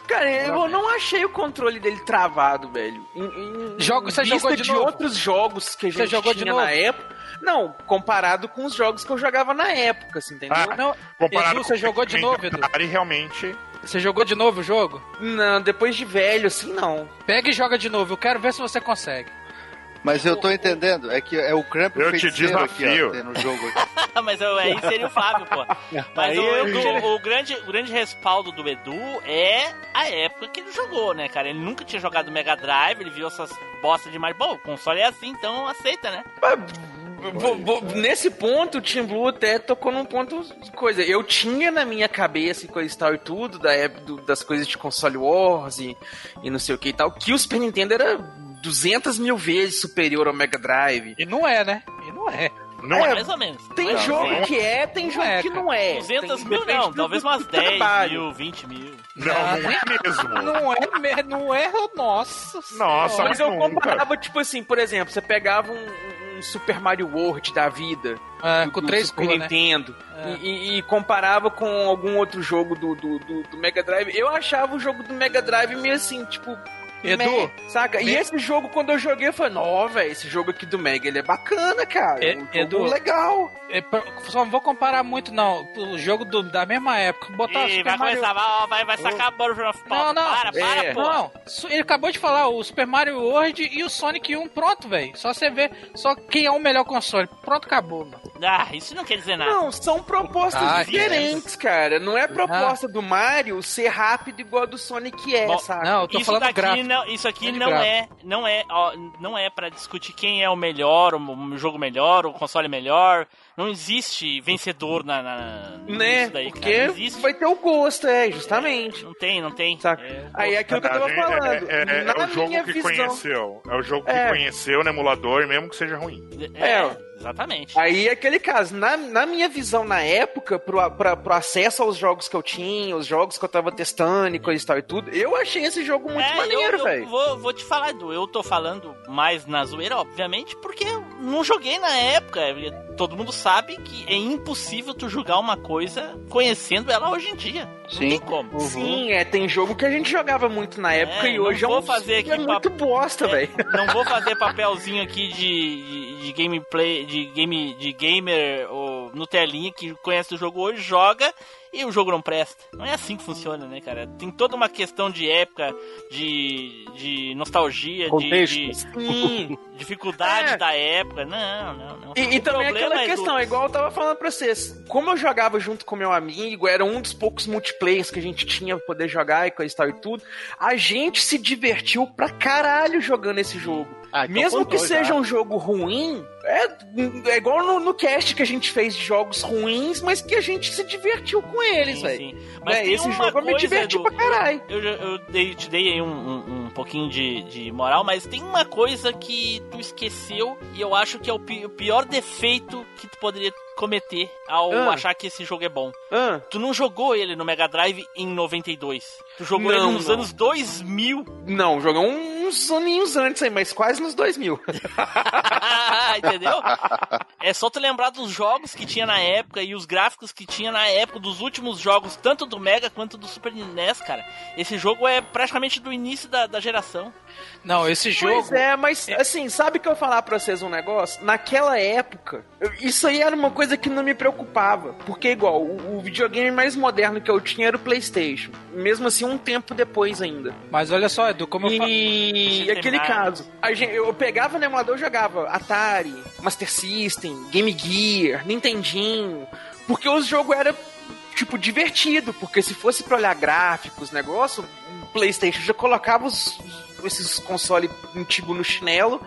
Cara, eu não achei o controle dele travado, velho. Em, em Jogo- você vista jogou de novo? outros jogos que a Você gente jogou de tinha novo? na época. Não, comparado com os jogos que eu jogava na época, assim, entendeu? Ah, Não, Comparado Edu, você com o jogou de novo, Edu? Atari, realmente. Você jogou de novo o jogo? Não, depois de velho, assim, não. Pega e joga de novo. Eu quero ver se você consegue. Mas eu tô entendendo, é que é o Cramp Eu te feiticeiro aqui, desafio. ó, tem no jogo aqui. (laughs) Mas eu- aí seria o Fábio, pô. Mas Aí o, eu- Edu, o, grande, o grande respaldo do Edu é a época que ele jogou, né, cara? Ele nunca tinha jogado Mega Drive, ele viu essas bosta de Mario. Bom, o console é assim, então aceita, né? Nesse ponto, o Team Blue até tocou num ponto de coisa. Eu tinha na minha cabeça e coisa e tal e tudo, da época do- das coisas de console wars e, e não sei o que e tal, que o Super Nintendo era 200 mil vezes superior ao Mega Drive. E não é, né? E não é. Não É, é. Mais ou menos. Tem Não, jogo não. que é, tem jogo é, que não é. 200 Tem- mil não, do- talvez umas 10 trabalho. mil, 20 mil. Não, não é mesmo. Não é, me- não é, nossa. Nossa, Mas eu nunca. comparava, tipo assim, por exemplo, você pegava um, um Super Mario World da vida, É, do, com do três Super cores, né? Nintendo, É. e, e- e comparava com algum outro jogo do, do, do- do Mega Drive, eu achava o jogo do Mega Drive meio assim, tipo. Edu, saca? E esse jogo, quando eu joguei, eu falei, não, velho, esse jogo aqui do Mega, ele é bacana, cara. E- É um Edu, legal. É, só não vou comparar muito, não. O jogo do- da mesma época. Botar Ih, Super vai Mario... começar, vai, vai, vai sacar a Burger of Pop. Não, não. Para, para, É. pô. Não, ele acabou de falar o Super Mario World e o Sonic 1, pronto, velho. Só você ver só quem é o melhor console. Pronto, acabou, mano. Ah, isso não quer dizer nada. Não, são propostas Ah, diferentes, cara. Não é a proposta do Mario ser rápido igual a do Sonic é, Bom, saca? Não, eu tô isso falando daqui gráfico. não, isso aqui não é, não é, ó, não é para discutir quem é o melhor, o, jogo melhor, o console melhor. Não existe vencedor na, na né? nisso daí, Porque cara. Não vai ter o gosto, é, justamente. Não tem, não tem. Saca? É, Aí é aquilo que eu tava É, é- falando. é- é Na o jogo que visão. conheceu. É o jogo que É. conheceu no emulador, mesmo que seja ruim. é, É. exatamente. Aí é aquele caso, na, na minha visão na época, pro, pra, pro acesso aos jogos que eu tinha, os jogos que eu tava testando e coisa e tal e tudo, eu achei esse jogo muito É, maneiro, velho. vou, vou te falar, Edu, eu tô falando mais na zoeira, obviamente, porque eu não joguei na época. Todo mundo sabe que é impossível tu jogar uma coisa conhecendo ela hoje em dia. Não Sim. tem como. Sim, é, tem jogo que a gente jogava muito na época É, e hoje é, vou um, fazer aqui é muito bosta, É, velho. Não vou (laughs) fazer papelzinho aqui de, de, de gameplay, de game, de gamer ou no telinha que conhece o jogo hoje, joga e o jogo não presta. Não é assim que funciona, né, cara? Tem toda uma questão de época, de, de nostalgia, de, Contexto. de sim, dificuldade (laughs) É. da época. Não, não, não. E, e também aquela é do- questão, igual eu tava falando pra vocês. Como eu jogava junto com meu amigo, era um dos poucos multiplayers que a gente tinha pra poder jogar e coisa e tal e tudo, a gente se divertiu pra caralho jogando esse jogo. Ah, então Mesmo que contou já. seja um jogo ruim, é, é igual no, no cast que a gente fez de jogos ruins, mas que a gente se divertiu com eles, velho. Mas Né, esse jogo eu me diverti Edu, pra caralho. Eu, eu, eu dei- te dei aí um, um, um pouquinho de, de moral, mas tem uma coisa que tu esqueceu e eu acho que é o, pi- o pior defeito que tu poderia cometer ao Ah. achar que esse jogo é bom. Ah, Tu não jogou ele no Mega Drive em 92. Tu jogou Não, ele nos não. anos 2000. não, jogou uns aninhos antes aí, mas quase nos 2000. (laughs) (laughs) Entendeu? É só tu lembrar dos jogos que tinha na época e os gráficos que tinha na época dos últimos jogos, tanto do Mega quanto do Super NES, cara. Esse jogo é praticamente do início da, da geração. Não, esse jogo. Pois é, mas assim, sabe que eu falar pra vocês um negócio? Naquela época, isso aí era uma coisa que não me preocupava. Porque, igual, o, o videogame mais moderno que eu tinha era o PlayStation. Mesmo assim, um tempo depois ainda. Mas olha só, Edu, como eu fa- E aquele caso, a gente, eu pegava no emulador e jogava Atari, Master System, Game Gear, Nintendinho, porque o jogo era tipo divertido, porque se fosse pra olhar gráficos, negócio, o PlayStation já colocava os, esses consoles antigos no chinelo,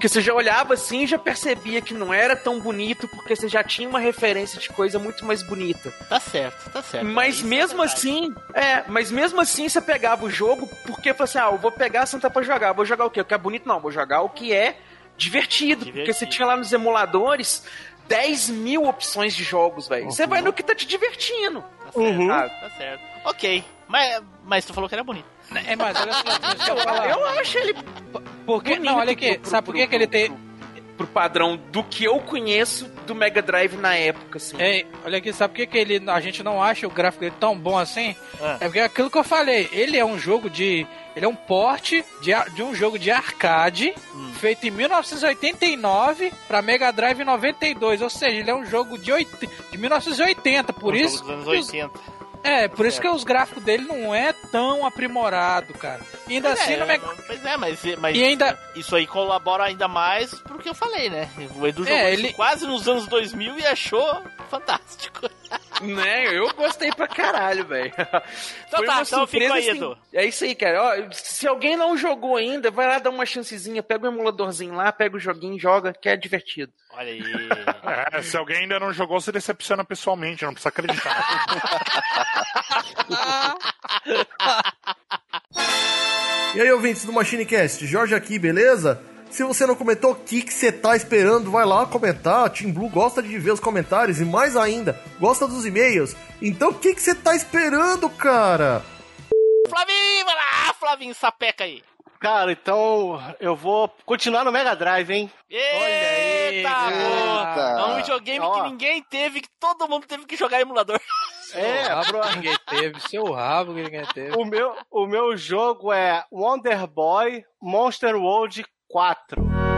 que você já olhava assim e já percebia que não era tão bonito, porque você já tinha uma referência de coisa muito mais bonita. Tá certo, tá certo. Mas Isso é mesmo verdade. assim, é, mas mesmo assim você pegava o jogo, porque falou assim, ah, eu vou pegar a Santa pra jogar, vou jogar o quê? O que é bonito? Não, vou jogar o que é divertido, porque você Divertido. tinha lá nos emuladores 10 mil opções de jogos, velho. Você vai no que tá te divertindo. Tá certo, Uhum. tá certo. Ok, mas, mas tu falou que era bonito. É, mas olha só, eu falar. eu acho ele Porque, não, olha aqui, pro- sabe por que, que ele tem. pro- Pro padrão do que eu conheço do Mega Drive na época, assim. É, olha aqui, sabe por que, que ele, a gente não acha o gráfico dele tão bom assim? Ah. É porque é aquilo que eu falei, ele é um jogo de. Ele é um porte de, de um jogo de arcade Hum. feito em 1989 pra Mega Drive em 92. Ou seja, ele é um jogo de, oit- de 1980. Por Um isso. jogo dos anos que os- 80. É, por isso que os gráficos dele não é tão aprimorado, cara. E ainda assim, é, no Mega. Pois é, mas, mas E ainda. isso aí colabora ainda mais pro que eu falei, né? O Edu jogou É, ele- quase nos anos 2000 e achou fantástico. (laughs) Né? Eu gostei pra caralho, velho. Então Foi tá, então fica aí, assim. Edu. É isso aí, cara. Ó, se alguém não jogou ainda, vai lá dar uma chancezinha, pega o emuladorzinho lá, pega o joguinho, joga, que é divertido. Olha aí. É, se alguém ainda não jogou, se decepciona pessoalmente, não precisa acreditar. E aí, ouvintes do MachineCast, Jorge aqui, beleza? Se você não comentou, o que que você tá esperando? Vai lá comentar. Team Blue gosta de ver os comentários e mais ainda, gosta dos e-mails. Então, o que que você tá esperando, cara? Flavinho, vai lá, Flavinho, sapeca aí. Cara, então eu vou continuar no Mega Drive, hein? Eita, Eita. É um videogame Ó. que ninguém teve, que todo mundo teve que jogar emulador. (laughs) É, rabo que ninguém teve, seu rabo que ninguém teve. o, meu, o meu jogo é Wonder Boy Monster World 4.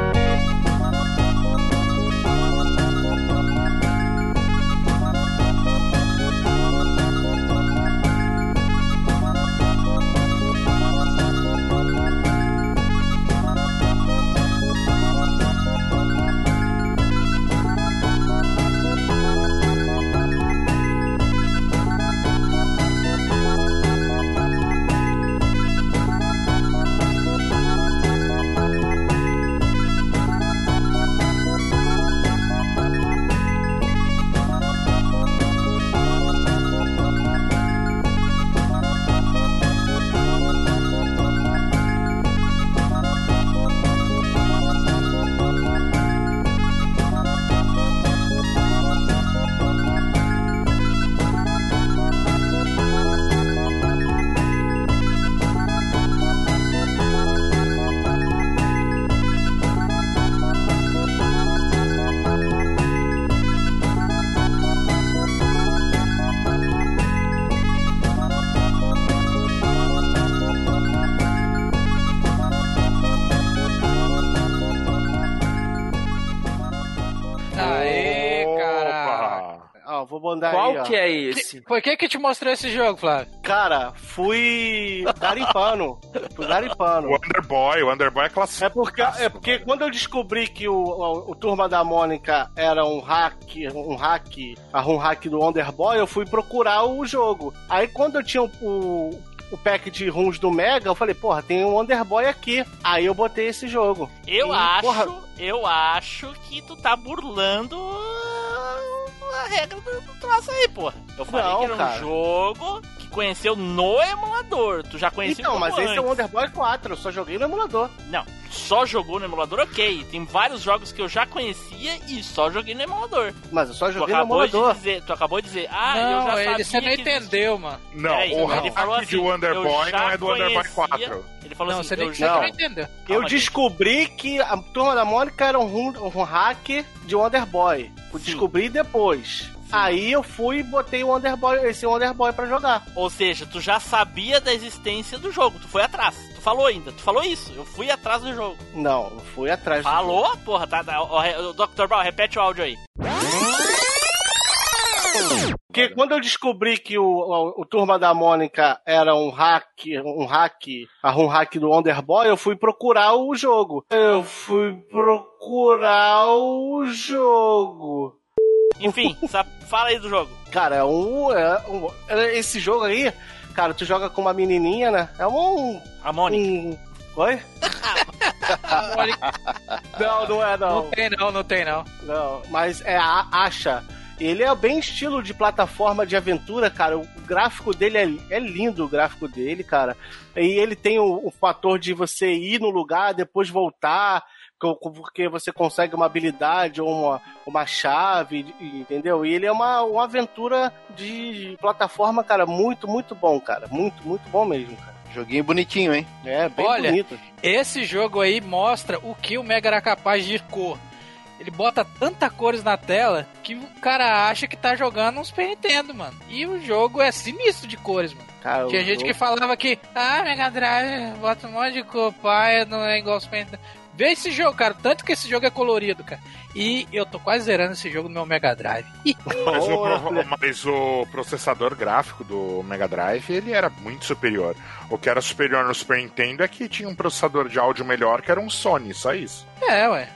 Qual aí, ó. que é esse? Foi quem que te mostrou esse jogo, Flávio? Cara, fui garimpando. fui garimpando. O Underboy, o Underboy é clássico. É porque, é porque quando eu descobri que o, o, o Turma da Mônica era um hack, um hack, um hack do Underboy, eu fui procurar o jogo. Aí quando eu tinha o, o, o pack de runs do Mega, eu falei, porra, tem um Underboy aqui. Aí eu botei esse jogo. Eu E, acho, porra, eu acho que tu tá burlando a regra do, do troço aí, porra. Eu falei Não, que era um cara. jogo conheceu no emulador. Tu já conhecia Então, mas jogo esse é o antes. Underboy 4, eu só joguei no emulador. Não, só jogou no emulador, ok. Tem vários jogos que eu já conhecia e só joguei no emulador. Mas eu só Tu joguei no acabou de emulador. dizer, tu acabou de dizer, ah, eu não, já sabia ele, você não que entendeu, mano. Não, Peraí, o ele falou hack de assim, eu já não é do conhecia- 4. Ele falou Não, assim, você nem eu já... Não. entendeu. Eu Calma, gente. descobri que a Turma da Mônica era um, um hack de Wonderboy. Eu descobri depois. Aí eu fui e botei o Wonderboy, esse Wonderboy pra jogar. Ou seja, tu já sabia da existência do jogo, tu foi atrás. Tu falou ainda, tu falou isso. Eu fui atrás do jogo. Não, eu fui atrás. do jogo. Falou? Porra, tá. tá ó, Dr. Bal, repete o áudio aí. Porque quando eu descobri que o, o, o Turma da Mônica era um hack, um hack, um hack do Wonderboy, eu fui procurar o jogo. Eu fui procurar o jogo. Enfim, (laughs) fala aí do jogo. Cara, é um, é um- é esse jogo aí, cara, tu joga com uma menininha, né? É um, A Mônica. um Oi? (laughs) não, não é não. Não tem não, não tem não. Não, mas é a Acha. Ele é bem estilo de plataforma de aventura, cara. O gráfico dele é, é lindo, o gráfico dele, cara. E ele tem o, o fator de você ir no lugar, depois voltar, porque você consegue uma habilidade ou uma, uma chave, entendeu? E ele é uma, uma aventura de plataforma, cara, muito, muito bom, cara. Muito, muito bom mesmo, cara. Joguinho bonitinho, hein? É, bem Olha, bonito. Esse jogo aí mostra o que o Mega era capaz de cor. Ele bota tanta cores na tela que o cara acha que tá jogando um Super Nintendo, mano. E o jogo é sinistro de cores, mano. Cara, Tinha gente jogo- que falava que, ah, Mega Drive, bota um monte de cor, pai, não é igual Super Nintendo. Vê esse jogo, cara. Tanto que esse jogo é colorido, cara. E eu tô quase zerando esse jogo no meu Mega Drive. Mas o, mas o processador gráfico do Mega Drive, ele era muito superior. O que era superior no Super Nintendo é que tinha um processador de áudio melhor, que era um Sony, só isso. É, ué.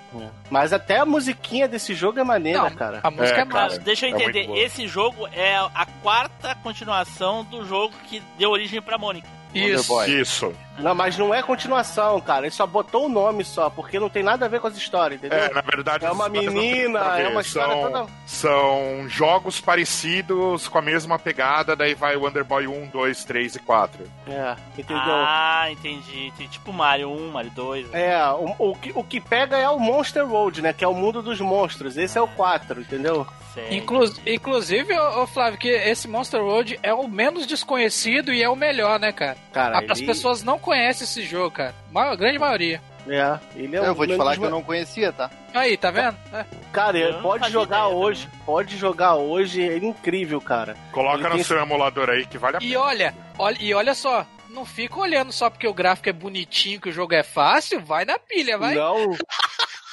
Mas até a musiquinha desse jogo é maneira, cara. A música é, É, cara. Deixa eu é entender, boa. esse jogo é a quarta continuação do jogo que deu origem pra Mônica. Isso. Isso. Não, mas não é continuação, cara. Ele só botou o nome só, porque não tem nada a ver com as histórias, entendeu? É, na verdade. É uma menina, é uma história são, toda- São jogos parecidos, com a mesma pegada, daí vai o Wonderboy 1, 2, 3 e 4. É, entendeu? Ah, entendi. Tem tipo Mario 1, Mario 2. É, o, o, que, o que pega é o Monster Road, né? Que é o mundo dos monstros. Esse é o 4, entendeu? Inclu- inclusive, ô, ô, Flávio, que esse Monster Road é o menos desconhecido e é o melhor, né, cara? Cara, As ele, pessoas não conhecem esse jogo, cara. A grande maioria. É, ele é eu o vou te falar que eu não conhecia, tá? Aí, tá vendo? É. Cara, Eu pode jogar ideia hoje. Pode jogar hoje, é incrível, cara. Coloca Ele no tem- seu emulador aí que vale a E pena. olha, olha, e olha só, não fica olhando só porque o gráfico é bonitinho, que o jogo é fácil, vai na pilha, vai. Não. (laughs)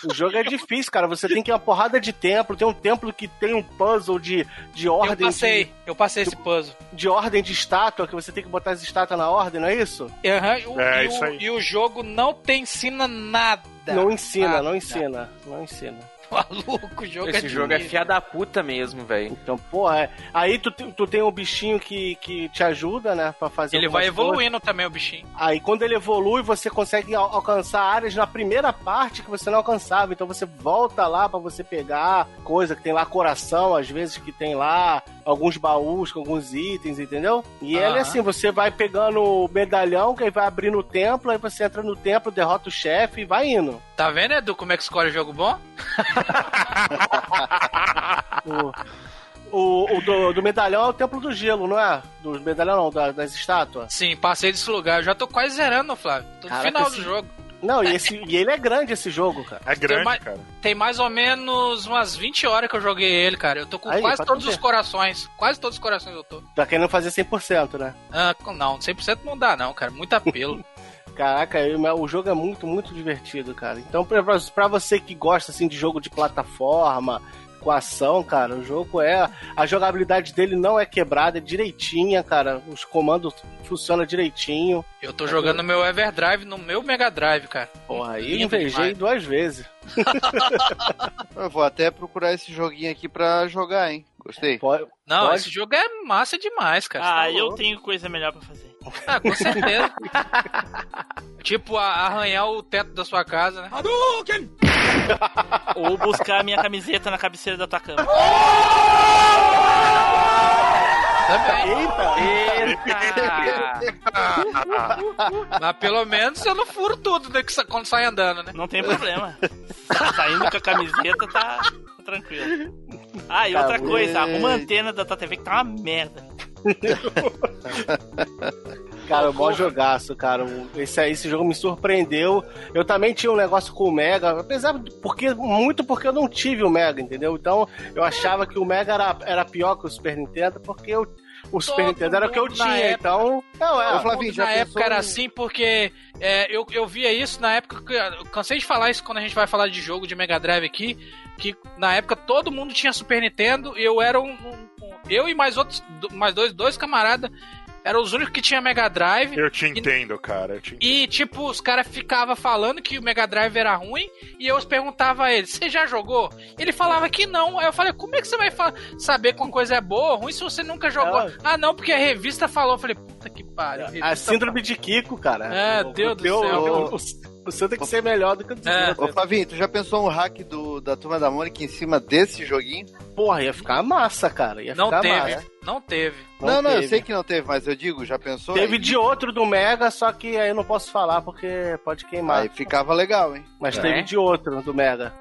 O jogo é difícil, cara. Você tem que ir uma porrada de templo. Tem um templo que tem um puzzle de, de eu ordem passei, de, eu passei esse puzzle. de ordem de estátua, que você tem que botar as estátuas na ordem, não é isso? Aham, e o- É, e, isso o, aí. e o jogo não te ensina nada. Não ensina, Nada. não ensina, não ensina. (laughs) Maluco, o jogo é Esse jogo é difícil. fia da puta mesmo, velho. Então, pô, é. Aí tu, tu tem um bichinho que, que te ajuda, né? Pra fazer Ele vai coisas. evoluindo também, o bichinho. Aí quando ele evolui, você consegue al- alcançar áreas na primeira parte que você não alcançava. Então você volta lá pra você pegar coisa que tem lá coração, às vezes que tem lá alguns baús com alguns itens, entendeu? E ele Aham. assim, você vai pegando o medalhão, que aí vai abrindo o templo, aí você entra no templo, derrota o chefe e vai indo. Tá vendo, Edu, como é que escolhe jogo bom? (laughs) O, o, o do, do medalhão é o templo do gelo, não é? Do medalhão não, da- das estátuas. Sim, passei desse lugar. Eu já tô quase zerando, Flávio. Tô no Caraca, final esse- do jogo. Não, e, esse, e ele é grande esse jogo, cara. É grande, mais- cara. Tem mais ou menos umas 20 horas que eu joguei ele, cara. Eu tô com Aí, quase todos ver. os corações. Quase todos os corações eu tô. Tá querendo fazer 100%, né? Ah, não, 100% não dá não, cara. Muito apelo. (laughs) Caraca, o jogo é muito, muito divertido, cara. Então, pra, pra você que gosta assim de jogo de plataforma, com ação, cara. O jogo é. A jogabilidade dele não é quebrada, é direitinha, cara. Os comandos funcionam direitinho. Eu tô jogando meu Everdrive no meu Mega Drive, cara. Porra, aí invejei duas vezes. (laughs) (laughs) Eu vou até procurar esse joguinho aqui pra jogar, hein? Gostei. Pode, Não, pode- esse jogo é massa demais, cara. Ah, Você tá eu tenho coisa melhor pra fazer. Ah, com certeza. (laughs) tipo, arranhar o teto da sua casa, né? Ou buscar a minha camiseta na cabeceira da tua cama. Também. Eita! Mas pelo menos eu não furo tudo né, quando sai andando, né? Não tem problema. Tá Saindo com a camiseta, tá, tá tranquilo. Ah, e outra coisa, arruma a antena da tua TV que tá uma merda. (laughs) Cara, o maior jogaço, cara. Esse, aí- esse jogo me surpreendeu. Eu também tinha um negócio com o Mega, apesar de. Porque, muito porque eu não tive o Mega, entendeu? Então eu achava que o Mega era, era pior que o Super Nintendo, porque eu, o Super Nintendo era o que eu tinha. época- Então. Não, é. Flavinho, já na época era em- assim porque é, eu, eu via isso na época eu cansei de falar isso quando a gente vai falar de jogo de Mega Drive aqui, que na época todo mundo tinha Super Nintendo, eu era um, um- um- eu e mais outros mais dois dois camaradas eram os únicos que tinha Mega Drive. Eu te entendo, cara. Eu te... E, tipo, os caras ficavam falando que o Mega Drive era ruim, e eu perguntava a ele, você já jogou? Ele falava que não. Aí eu falei, como é que você vai saber que uma coisa é boa ou ruim se você nunca jogou? Ah. Ah, não, porque a revista falou. Eu falei, puta que pariu. a A síndrome de Kiko, cara. É, O- Deus o do céu. O, seu tem que ser melhor do que o do É. Ô, Flavinho, tu já pensou um hack do, da Turma da Mônica em cima desse joguinho? Porra, ia ficar massa, cara. Ia Não ficar teve, massa. não teve. Não, não, eu teve. sei que não teve, mas eu digo, já pensou? Teve aí? de outro do Mega, só que aí eu não posso falar porque pode queimar. Aí ficava legal, hein? Mas É. teve de outro do Mega.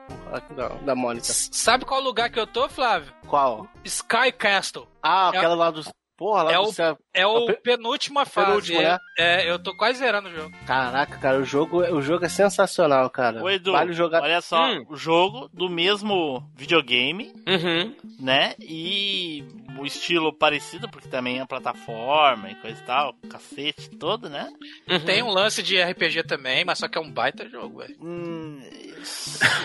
Da, da Mônica. S- Sabe qual lugar que eu tô, Flávio? Qual? Sky Castle. Ah, É- aquela lá dos. Porra, lá é o- céu. É o É o pe- penúltima fase. penúltimo, é, né? é, eu tô quase zerando o jogo. Caraca, cara, o jogo, o jogo é sensacional, cara. Ô, Edu, Vale jogar. olha só, Hum. o jogo do mesmo videogame, Uhum. né? E o estilo parecido, porque também é plataforma e coisa e tal, cacete todo, né? uhum. Tem um lance de RPG também, mas só que é um baita jogo, velho. Hum,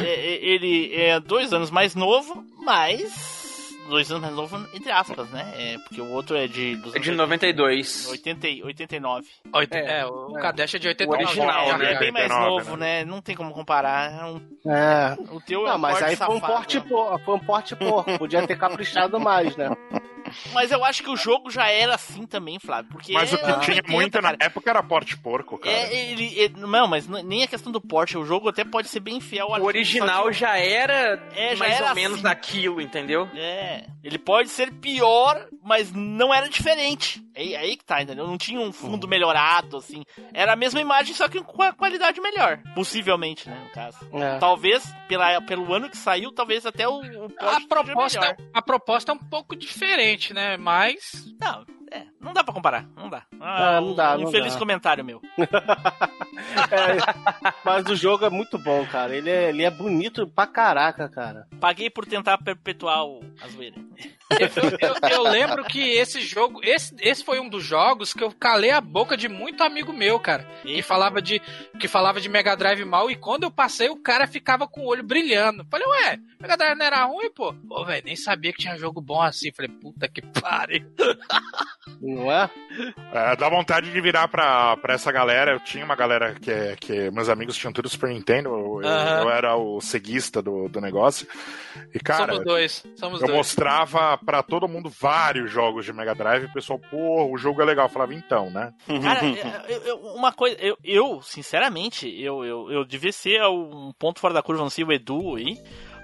é- ele é dois anos mais novo, mas. Dois anos mais novo, entre aspas, né? É, porque o outro é de. Dos É de anos 92. 80, e 89. Oito- É, é, o Kadesh é de 89. O original, é, né? ele é bem mais 89, novo, né? Não tem como comparar. É um- É. O teu é Não, um mas aí foi um porte né? porco. Foi um porte porco. Podia ter caprichado mais, né? Mas eu acho que o jogo já era assim também, Flávio. Porque Mas é o que tinha 80, muito cara. na época era porte porco, cara. É, ele, ele- não, mas nem a questão do porte, o jogo até pode ser bem fiel ao O original só já era É, já mais era ou menos assim. daquilo, entendeu? que- É, ele pode ser pior, mas não era diferente. É aí que tá, entendeu? Não tinha um fundo melhorado, assim. Era a mesma imagem, só que com a qualidade melhor. Possivelmente, né, no caso. É. Talvez, pela, pelo ano que saiu, talvez até o, o A proposta, melhor. a proposta é um pouco diferente, né? Mas. Não, é, não dá pra comparar, não dá. Ah, não dá, um não infeliz dá. comentário meu. (laughs) É, mas o jogo é muito bom, cara. Ele é, ele é bonito pra caraca, cara. Paguei por tentar perpetuar o, a zoeira. Eu, eu- eu lembro que esse jogo, esse, esse foi um dos jogos que eu calei a boca de muito amigo meu, cara. Que Eita. falava de que falava de Mega Drive mal e quando eu passei o cara ficava com o olho brilhando. Falei, ué, Mega Drive não era ruim, pô? Pô, velho, nem sabia que tinha jogo bom assim. Falei, puta que pariu. (laughs) Não é? É, dá vontade de virar pra, pra essa galera. Eu tinha uma galera que, que meus amigos tinham tudo Super Nintendo. Eu, eu- era o ceguista do, do negócio. E, cara, somos dois, somos eu dois. mostrava pra todo mundo vários jogos de Mega Drive. E o pessoal, pô, o jogo é legal. Eu falava, então, né? Cara, eu- eu- uma coisa, eu, eu, sinceramente, eu, eu, eu devia ser um ponto fora da curva, não sei o Edu aí,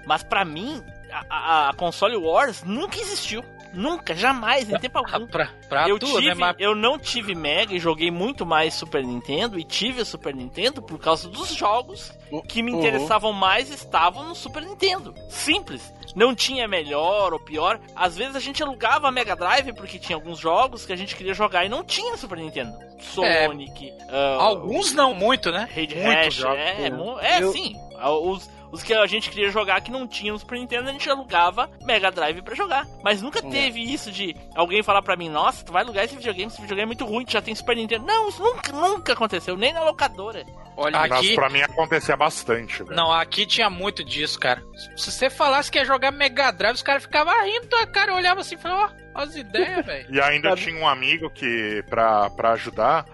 mas pra mim, a, a- a console Wars nunca existiu. Nunca, jamais, em tempo algum. Pra, pra eu, tu, tive, né? Mas eu não tive Mega e joguei muito mais Super Nintendo e tive o Super Nintendo por causa dos jogos que me Uhum. interessavam mais estavam no Super Nintendo. Simples. Não tinha melhor ou pior. Às vezes a gente alugava a Mega Drive porque tinha alguns jogos que a gente queria jogar e não tinha no Super Nintendo. Sonic, ah, alguns não muito, né? Rash, jogos. é, mu- é Eu- sim. Ah, Os, os que a gente queria jogar que não tinha no Super Nintendo, a gente alugava Mega Drive pra jogar. Mas nunca teve isso de alguém falar pra mim, nossa, tu vai alugar esse videogame, esse videogame é muito ruim, tu já tem Super Nintendo. Não, isso nunca, nunca aconteceu, nem na locadora. Olha, Mas aqui. pra mim acontecia bastante, velho. Não, aqui tinha muito disso, cara. Se você falasse que ia jogar Mega Drive, os caras ficavam rindo da cara, olhava assim e falavam, ó, as ideias, (laughs) velho. E ainda tinha um amigo que, pra, pra ajudar,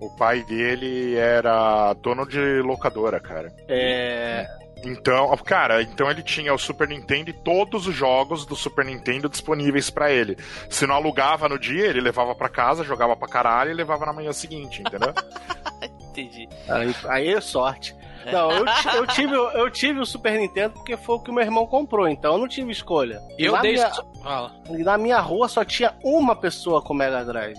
o pai dele era dono de locadora, cara. É. Então, cara, então ele tinha o Super Nintendo e todos os jogos do Super Nintendo disponíveis pra ele. Se não alugava no dia, ele levava pra casa, jogava pra caralho e levava na manhã seguinte, entendeu? (laughs) Entendi. Aí, aí é sorte. Não, eu, eu tive, eu tive o Super Nintendo porque foi o que o meu irmão comprou, então eu não tive escolha. Eu na dei. Minha, Fala. e na minha rua só tinha uma pessoa com Mega Drive.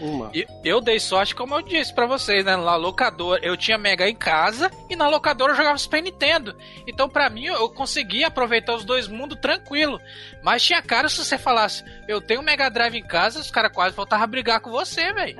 Uma. E- Eu dei sorte, como eu disse pra vocês, né? Na locadora, eu tinha Mega em casa e na locadora eu jogava Super Nintendo. Então, pra mim, eu conseguia aproveitar os dois mundos tranquilo. Mas tinha cara se você falasse, eu tenho Mega Drive em casa, os caras quase voltavam a brigar com você, velho.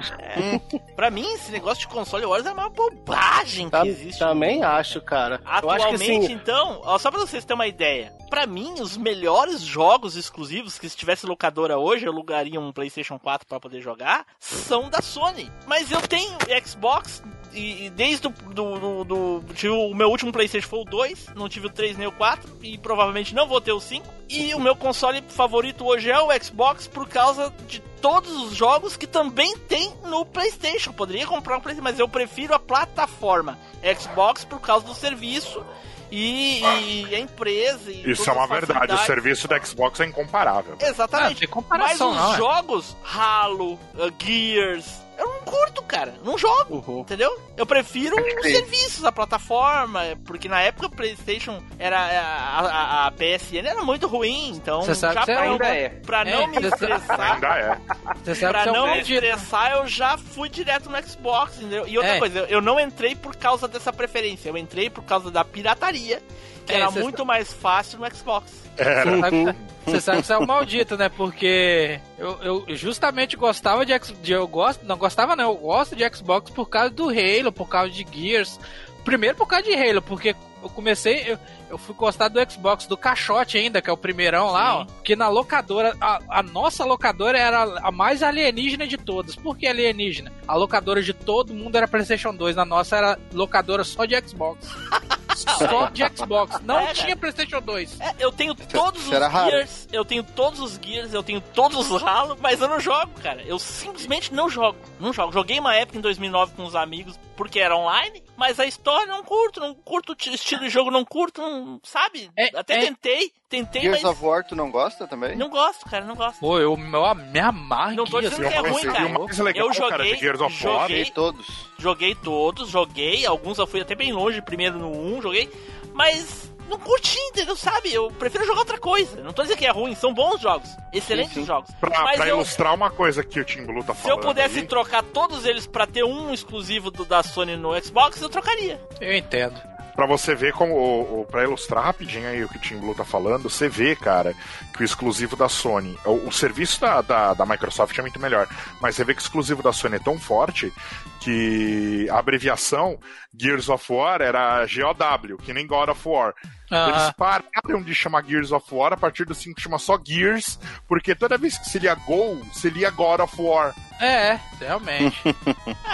Pra mim, esse negócio de console Wars é a maior bobagem que existe. também acho, cara. Eu acho que Atualmente, assim, então, ó, só pra vocês terem uma ideia, pra mim, os melhores jogos exclusivos que se tivesse locadora hoje, eu alugaria um PlayStation 4 pra poder jogar, são da Sony. Mas eu tenho Xbox e, e desde o do, do, do- tive o meu último PlayStation foi o 2, não tive o 3 nem o 4 e provavelmente não vou ter o 5. E o meu console favorito hoje é o Xbox por causa de todos os jogos que também tem no PlayStation. Poderia comprar um PlayStation, mas eu prefiro a plataforma Xbox por causa do serviço e, e a empresa. E Isso é uma verdade, o serviço da Xbox é incomparável. Exatamente. Ah, comparação, Mas os não, é. jogos, Halo, uh, Gears, eu não curto, cara. Não jogo, Uhum. entendeu? Eu prefiro os serviços, a plataforma, porque na época o PlayStation era. A, a- a PSN era muito ruim, então. Você sabe já que pra, ainda não, é. pra não É, me você- estressar. Ainda é. Você sabe Pra é um não me maldito. estressar, eu já fui direto no Xbox, entendeu? E outra É. coisa, eu não entrei por causa dessa preferência, eu entrei por causa da pirataria, que É, era muito mais fácil no Xbox. Era. Você sabe que você é um maldito, né? Porque eu, eu justamente gostava de, X- de. Eu gosto. Não gostava, não. Eu gosto de Xbox por causa do Halo, por causa de Gears. Primeiro por causa de Halo, porque eu comecei. Eu, eu fui gostar do Xbox, do caixote ainda, que é o primeirão lá, ó. Que na locadora. A, a nossa locadora era a mais alienígena de todas. Por que alienígena? A locadora de todo mundo era PlayStation 2. Na nossa era locadora só de Xbox. (laughs) só de Xbox. Não É, tinha PlayStation 2. É, eu tenho todos os era raro. Gears, eu tenho todos os Gears, eu tenho todos os Halo, mas eu não jogo, cara. Eu simplesmente não jogo. Não jogo. Joguei uma época em 2009 com os amigos, porque era online, mas a história não curto, não curto o estilo de jogo, não curto, não, sabe? É, Até é. tentei, tentei, Gears mas of War, tu não gosta também? não gosto, cara, não gosto. Pô, eu, eu me amarro Não tô dizendo que é ruim, cara. legal, Eu cara, joguei, de Gears of War. joguei, Joguei todos. joguei todos, joguei, alguns eu fui até bem longe, primeiro no 1, joguei, mas não curti, entendeu? Sabe? Eu prefiro jogar outra coisa. Não tô dizendo que é ruim, são bons jogos, excelentes Sim, sim. jogos. Pra, Mas pra eu- ilustrar uma coisa que o Tim Blue tá Se eu falando. pudesse aí, trocar todos eles pra ter um exclusivo do, da Sony no Xbox, eu trocaria. Eu entendo. Pra você ver como. O, o, pra ilustrar rapidinho aí o que o Tim Blue tá falando, você vê, cara, que o exclusivo da Sony. O, o serviço da, da, da Microsoft é muito melhor. Mas você vê que o exclusivo da Sony é tão forte que a abreviação Gears of War era GOW, que nem God of War. Eles Aham. pararam de chamar Gears of War, a partir do 5 chama só Gears, porque toda vez que seria Go, seria God of War. É, realmente.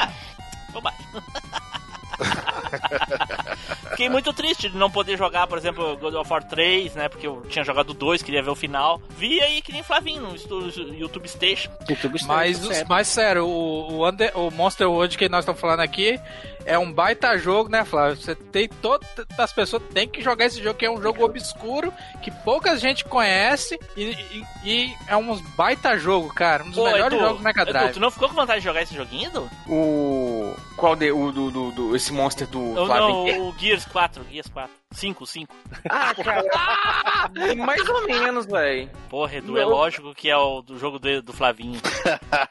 (laughs) Bobagem. (laughs) (laughs) Fiquei muito triste de não poder jogar, por exemplo, God of War 3, né? Porque eu tinha jogado o 2, queria ver o final. Vi aí que nem Flavinho no YouTube Station. YouTube mas, sempre. mas sério, o, o, Under- o Monster World que nós estamos falando aqui é um baita jogo, né, Flávio? Você tem todas as pessoas têm que jogar esse jogo, que é um jogo obscuro, que pouca gente conhece e, e- e é um baita jogo, cara. Um dos Pô, melhores Edu, jogos do Mega Edu, Drive. tu não ficou com vontade de jogar esse joguinho, Edu? O. Qual de. O do. do, do- esse monster do Flávio não, o Gears 4, Gears 4. 5, 5. Ah, cara. (laughs) mais ou menos, velho. Porra, Edu, é Não. lógico que é o do jogo do, do Flavinho. (laughs)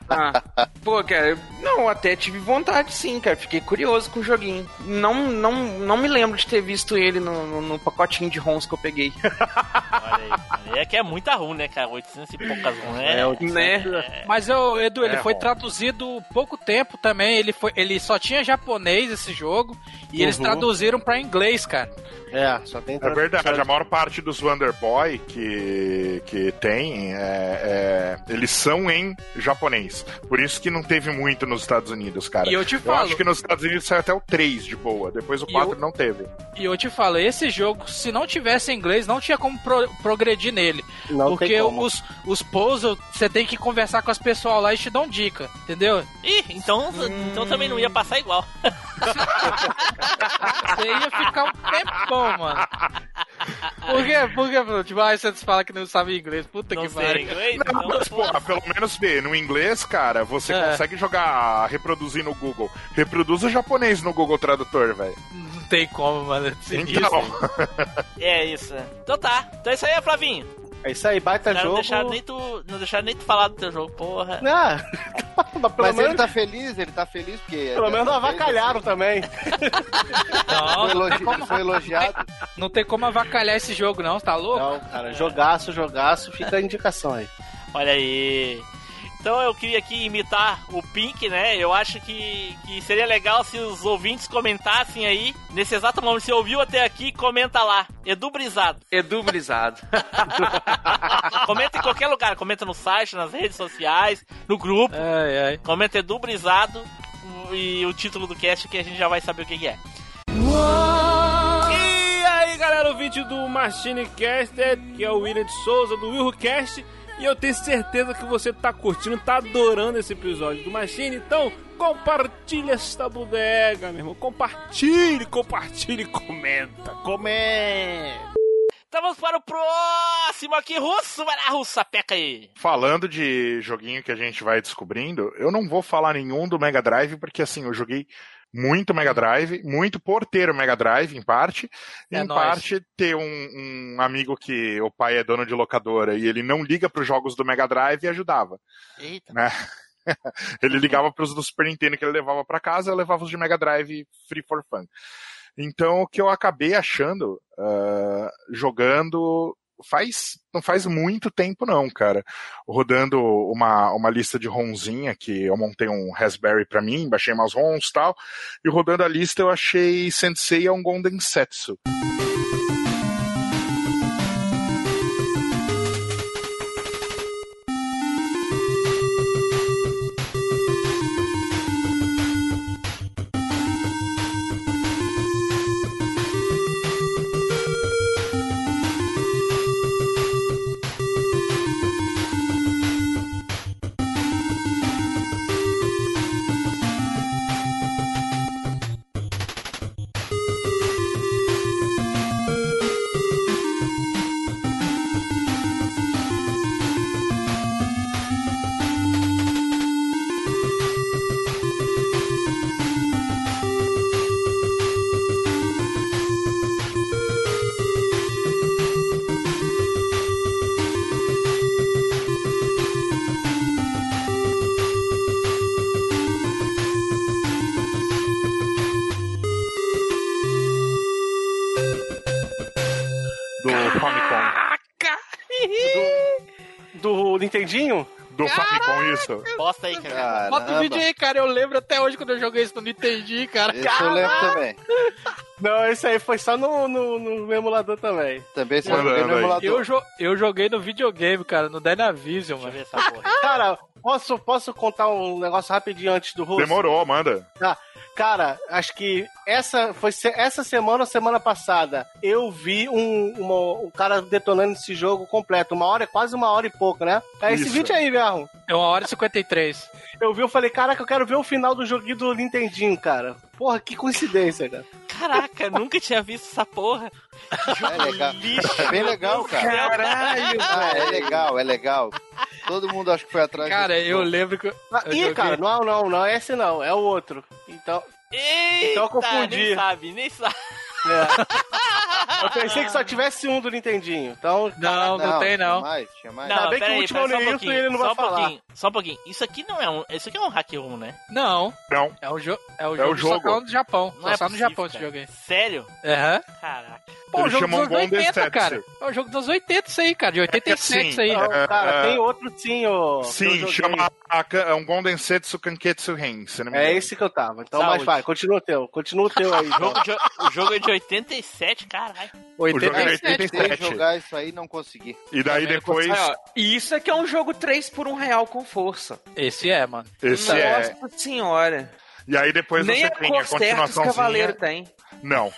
Ah, pô, cara, não, até tive vontade sim, cara. Fiquei curioso com o joguinho. Não, não, não me lembro de ter visto ele no, no, no pacotinho de ROMs que eu peguei. (laughs) Olha aí. É que é muita RUM, né, cara? 800 e poucas RUM, né? É, o- Né? Mas eu, Edu, ele É, foi bom. traduzido pouco tempo também. Ele, foi, ele só tinha japonês esse jogo e eles Uhum. traduziram pra inglês, cara. É, só tem É verdade, a maior parte dos Wonder Boy que, que tem, é, é, eles são em japonês. Por isso que não teve muito nos Estados Unidos, cara. E eu te falo- acho que nos Estados Unidos saiu até o 3 de boa, depois o E 4 eu- não teve. E eu te falo, esse jogo, se não tivesse inglês, não tinha como pro- progredir nele. Não porque tem como. os, os puzzles, você tem que conversar com as pessoas lá e te dão dica, entendeu? Ih, então, então também não ia passar igual. (laughs) Você ia ficar um tempão, mano. (laughs) Por quê? Por quê? Tipo, ah, você fala que não sabe inglês. Puta Não que sei pariu. inglês, Não, então, mas, porra, pelo menos vê, no inglês, cara, você É. consegue jogar, reproduzir no Google. Reproduz o japonês no Google Tradutor, velho. Não tem como, mano. Então, É isso. Então tá. Então é isso aí, Flavinho. É isso aí, baita Não jogo. deixaram nem tu, não deixaram nem tu falar do teu jogo, porra. Ah, (laughs) mas pelo Mas ele menos, tá feliz, ele tá feliz porque. pelo menos avacalharam também. Não, Foi, não elogi- como, foi elogiado. não tem como avacalhar esse jogo, não, tá louco? Não, cara, jogaço, jogaço, fica a indicação aí. Olha aí. Então eu queria aqui imitar o Pink, né? Eu acho que, que seria legal se os ouvintes comentassem aí. Nesse exato momento, se ouviu até aqui, comenta lá. Edu Brisado. (laughs) Edu Brisado. (laughs) Comenta em qualquer lugar. Comenta no site, nas redes sociais, no grupo. Ai, ai. Comenta Edu Brisado e o título do cast que a gente já vai saber o que que é. E aí, galera, ouvinte do Machine Caster, que é o William de Souza do Will Cast, e eu tenho certeza que você tá curtindo, tá adorando esse episódio do Machine, então compartilha esta bodega, meu irmão. Compartilhe, compartilhe e comenta. Comenta. Então vamos para o próximo aqui, Russo. Vai lá, Russo, sapeca aí. falando de joguinho que a gente vai descobrindo, eu não vou falar nenhum do Mega Drive, porque assim, eu joguei muito Mega Drive, muito por ter o Mega Drive, em parte, e É em nóis. parte ter um, um amigo que o pai é dono de locadora e ele não liga para os jogos do Mega Drive e ajudava. Eita. né? (laughs) ele ligava para os do Super Nintendo que ele levava para casa, eu levava os de Mega Drive free for fun. Então, o que eu acabei achando, ah, jogando, faz não faz muito tempo não, cara. Rodando uma, uma lista de ROMzinha, que eu montei um Raspberry para mim, baixei umas ROMs e tal, e rodando a lista eu achei Sensei on Gonden Setsu. Cara. Eu lembro até hoje quando eu joguei isso no Nintendo, cara. Esse eu lembro também. Não, esse aí foi só no, no, no emulador também. Também Manda, joguei no emulador. Eu, jo eu joguei no videogame, cara, no Dynavision, mano. ver essa porra. Cara, posso, posso contar um negócio rapidinho antes do Russo? Demorou, manda. Cara, acho que essa foi se- essa semana ou semana passada eu vi um, uma- um cara detonando esse jogo completo. Uma hora, quase uma hora e pouco, né? É esse Isso. vídeo aí mesmo. É uma hora e 53. Eu vi, eu falei, caraca, eu quero ver o final do joguinho do Nintendinho, cara. Porra, que coincidência, cara. Caraca, nunca tinha visto essa porra. É legal. Lixo, É bem legal, cara. Caralho, Ah, é legal, é legal. Todo mundo acho que foi atrás Cara, eu jogo. lembro que. eu- Ah, eu Ih, joguei- cara, não, não, não é esse não, é o outro. Então, Eita, Então eu confundi. nem sabe, nem sabe. É. Eu pensei que só tivesse um do Nintendinho. Então, Não, não, tem Tinha não. mais, tinha mais. Ainda bem que o último eu não um vi isso e ele não vai só um falar. pouquinho, Só um pouquinho. Isso aqui não é um. Isso aqui é um hack room, né? Não, Não. é o, jo é o É jogo, o jogo. só é no Japão. Não Só é só no Japão esse cara. jogo aí. Sério? Aham. Caraca. Pô, Ele o jogo dos anos Golden 80, Sets. cara. É o jogo dos 80 isso aí, cara. De 87 assim, isso aí. Não, É, cara, é. tem outro sim, ô. Sim, chama é um Golden Setsu Kanketsu Ren, não É esse que eu tava. Então, mas vai, continua o teu. Continua o teu aí. (laughs) O então. jogo, de, o jogo é de 87, caralho. O jogo é de 87. Tentei 87. jogar isso aí e não consegui. E daí depois, e isso aqui é um jogo 3 por 1 real com força. Esse é, mano. esse é. Nossa senhora. E aí depois Nem você a tem a Corsair dos continuaçãozinha. Cavaleiros tem. Não.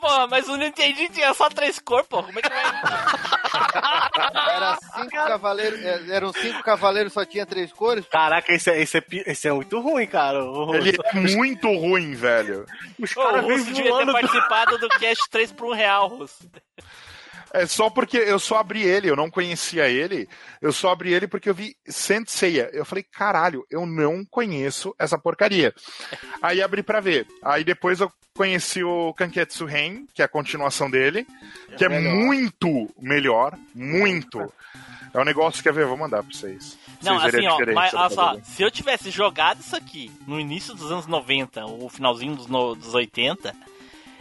Pô, mas o Nintendo tinha só três cores, pô. Como é que vai? (laughs) Era cinco cavaleiros, é, eram cinco cavaleiros, só tinha três cores. Caraca, esse é, esse, é, esse é muito ruim, cara. O- Ele é muito ruim, velho. Os Ô, caras o Russo devia ter participado do cast 3 por 1 real, Russo. É só porque eu só abri ele, eu não conhecia ele. Eu só abri ele porque eu vi Saint Seiya. Eu falei, caralho, eu não conheço essa porcaria. Aí abri pra ver. Aí depois eu conheci o Kanketsu Ren, que é a continuação dele, que é melhor. muito melhor, muito. É um negócio que, quer ver, vou mandar pra vocês. Não, vocês assim, ó, mas do olha só, se eu tivesse jogado isso aqui no início dos anos 90, ou finalzinho dos, no- dos 80,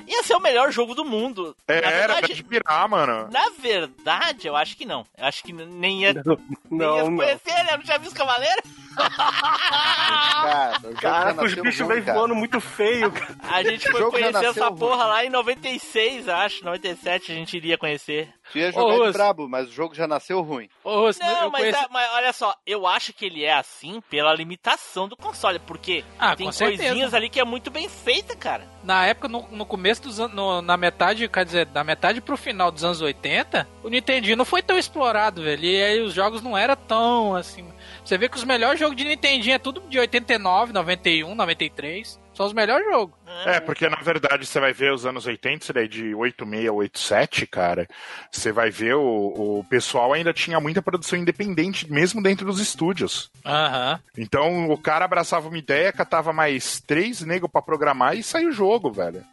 ia ser o melhor jogo do mundo. É, na era pra verdade, te pirar, mano. na verdade, eu acho que não. Eu acho que nem ia, nem ia Não, não. conhecer, né? Eu não tinha visto Cavaleiro. Cara, Caraca, os bichos cara. voando muito feio, cara. A gente foi conhecer essa ruim. porra lá em 96, acho. 97 a gente iria conhecer. Tu ia Ô, jogar de Russo. brabo, mas o jogo já nasceu ruim. Ô, Russo, Não, eu mas, é- mas olha só, eu acho que ele é assim pela limitação do console, porque Ah, tem com certeza. coisinhas ali que é muito bem feita, cara. Na época, no, no começo dos anos. no- na metade, quer dizer, da metade pro final dos anos 80, o Nintendinho não foi tão explorado, velho. E aí os jogos não eram tão assim. Você vê que os melhores jogos de Nintendinho é tudo de 89, 91, 93. São os melhores jogos. É, porque na verdade você vai ver os anos 80, isso daí de 86, 87, cara. Você vai ver o, o pessoal ainda tinha muita produção independente, mesmo dentro dos estúdios. Aham. Então o cara abraçava uma ideia, catava mais três nego pra programar e saiu o jogo, velho.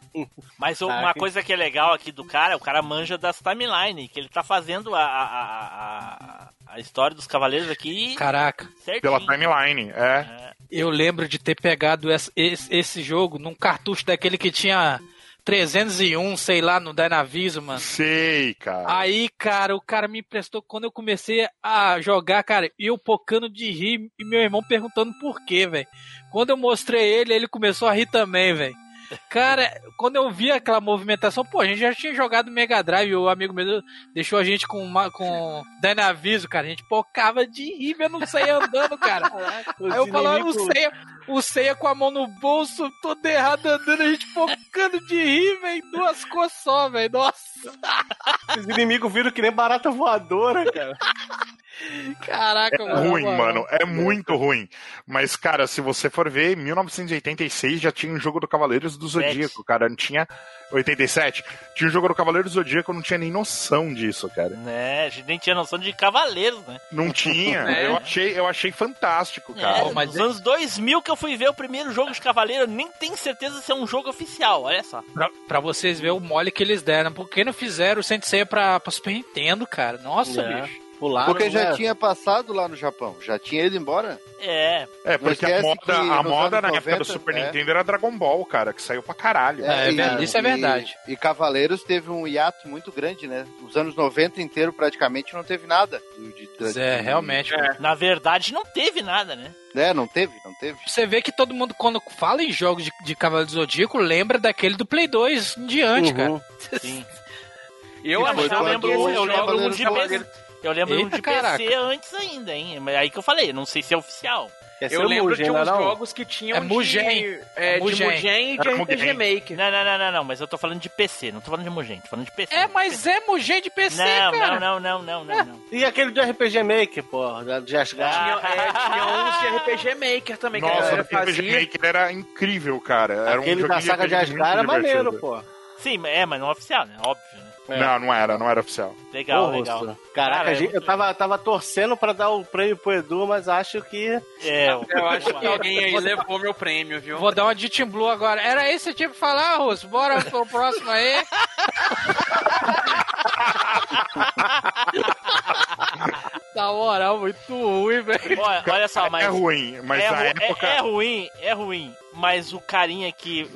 Mas o- uma coisa que é legal aqui do cara, o cara manja das timeline, que ele tá fazendo a, a, a, a- história dos cavaleiros aqui Caraca. certinho. Pela timeline, é. Eu lembro de ter pegado esse, esse, jogo num cartucho daquele que tinha 301, sei lá, no Dynavision, mano. Sei, cara. Aí, cara, o cara me emprestou quando eu comecei a jogar, cara, eu pocando de rir e meu irmão perguntando por quê, velho. Quando eu mostrei ele, ele começou a rir também, velho. Cara, quando eu vi aquela movimentação, pô, a gente já tinha jogado Mega Drive, o amigo meu deixou a gente com uma, com Dynavision, cara, a gente pocava de rir vendo o Seiya andando, cara. Aí eu falava, o Seiya, o Seiya com a mão no bolso, todo errado andando, a gente focando de rir, velho, duas cores só, velho, nossa. Os inimigos viram que nem barata voadora, cara. Caraca, É ruim, mano. É muito ruim. Mas, cara, se você for ver, em 1986 já tinha um jogo do Cavaleiros do Zodíaco, cara. Não tinha. 87? Tinha um jogo do Cavaleiros do Zodíaco, eu não tinha nem noção disso, cara. Né, a gente nem tinha noção de cavaleiros, né? Não tinha. (laughs) É. Eu, achei, eu achei fantástico, cara. É, mas nos anos 2000 que eu fui ver o primeiro jogo de cavaleiro, eu nem tenho certeza se é um jogo oficial, olha só. Pra, pra vocês verem o mole que eles deram. Por que não fizeram o Sensei pra, pra Super Nintendo, cara? Nossa, É. bicho. Pularam, Porque já né? tinha passado lá no Japão. Já tinha ido embora. É, É, porque a moda, a moda na anos época do 90, Super é. Nintendo era Dragon Ball, cara, que saiu pra caralho. É, e- verdade, isso é e- verdade. E, Cavaleiros teve um hiato muito grande, né? Os anos 90 inteiro praticamente não teve nada. De, de, É, de- realmente. na verdade não teve nada, né? É, não teve, não teve. Você vê que todo mundo, quando fala em jogos de, de Cavaleiro do Zodíaco, lembra daquele do Play 2 em diante, Uhum. cara. Sim. (laughs) Eu mas que eu lembro, o eu lembro um de. Eu lembro um Eita, de caraca. PC antes ainda, hein? Mas aí que eu falei, não sei se é oficial. Eu o lembro Mugen, de é uns não? jogos que tinham É Mugen. de, é, É de Mugen. Mugen e de RPG Mugen. Maker. Não, não, não, não, não, mas eu tô falando de PC, não tô falando de Mugen, tô falando de PC. É, mas é Mugen de PC, Não, cara. não, não, não, não, não, não. E aquele do RPG Maker, pô, da- de Asgard. Tinha, é, (laughs) tinha uns de RPG Maker também que a Nossa, o RPG fazia. Maker era incrível, cara. Era um Aquele da joguinho saga de Asgard era maneiro, pô. Sim, é, mas não é oficial, né? Óbvio, né? Não, não era, não era oficial. Legal, Ô, legal. Caraca, Cara, é gente, eu tava, tava torcendo pra dar o prêmio pro Edu, mas acho que. É, Eu acho que alguém aí levou meu prêmio, viu? Vou dar uma de Team Blue agora. Era isso que você tinha que falar, Russo? Bora pro próximo aí. (laughs) tá Na moral, muito ruim, velho. Olha, olha só, mas. É ruim, mas é, ru- é- época. é ruim, é ruim. Mas o carinha que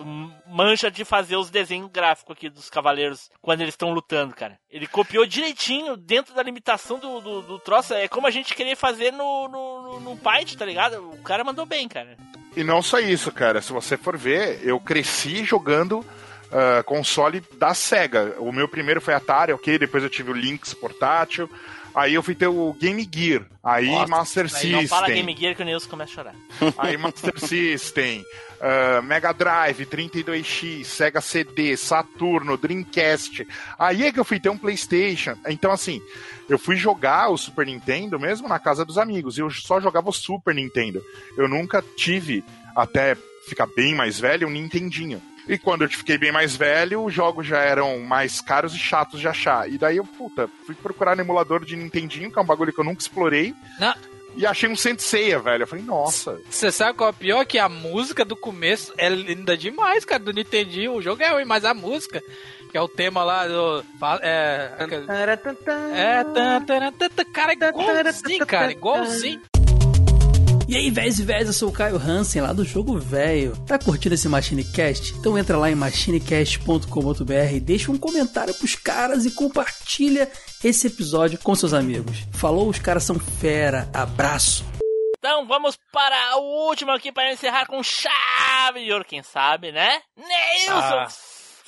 mancha de fazer os desenhos gráficos aqui dos cavaleiros quando eles estão lutando, cara. Ele copiou direitinho dentro da limitação do, do, do troço. É como a gente queria fazer no, no, no, no Python, tá ligado? O cara mandou bem, cara. E não só isso, cara. Se você for ver, eu cresci jogando ah, console da SEGA. O meu primeiro foi Atari, ok? Depois eu tive o Lynx portátil. Aí eu fui ter o Game Gear. Aí Nossa, Master System. Não fala Game Gear que o Nilson começa a chorar. (laughs) Aí Master System, ah, Mega Drive, 32X, Sega CD, Saturno, Dreamcast. Aí é que eu fui ter um PlayStation. Então, assim, eu fui jogar o Super Nintendo mesmo na casa dos amigos. E eu só jogava o Super Nintendo. Eu nunca tive, até ficar bem mais velho, um Nintendinho. E quando eu fiquei bem mais velho, os jogos já eram mais caros e chatos de achar. E daí eu, puta, fui procurar no emulador de Nintendinho, que é um bagulho que eu nunca explorei. Não. E achei um Senseiya, velho. Eu falei, nossa. Você sabe qual é o pior? Que a música do começo é linda demais, cara, do Nintendinho. O jogo é ruim, mas a música, que é o tema lá do... É... É... Cara, é igualzinho, cara, igualzinho. E aí, véis e véis, eu sou o Caio Hansen, lá do Jogo Velho. Tá curtindo esse MachineCast? Então entra lá em machinecast.com.br e deixa um comentário pros caras e compartilha esse episódio com seus amigos. Falou, os caras são fera. Abraço. Então vamos para o último aqui para encerrar com chave de ouro, quem sabe, né? Nilson! Ah.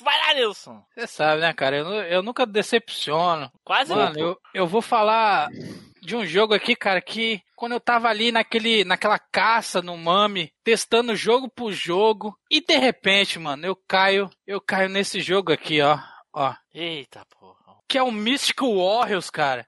Vai lá, Nilson! Você sabe, né, cara? Eu, eu nunca decepciono. Quase Mano, nunca. eu, eu vou falar de um jogo aqui, cara, que quando eu tava ali naquele, naquela caça no Mami, testando jogo por jogo, e de repente, mano, eu caio, eu caio nesse jogo aqui, ó, ó, Eita porra. que é o Mystic Warriors, cara.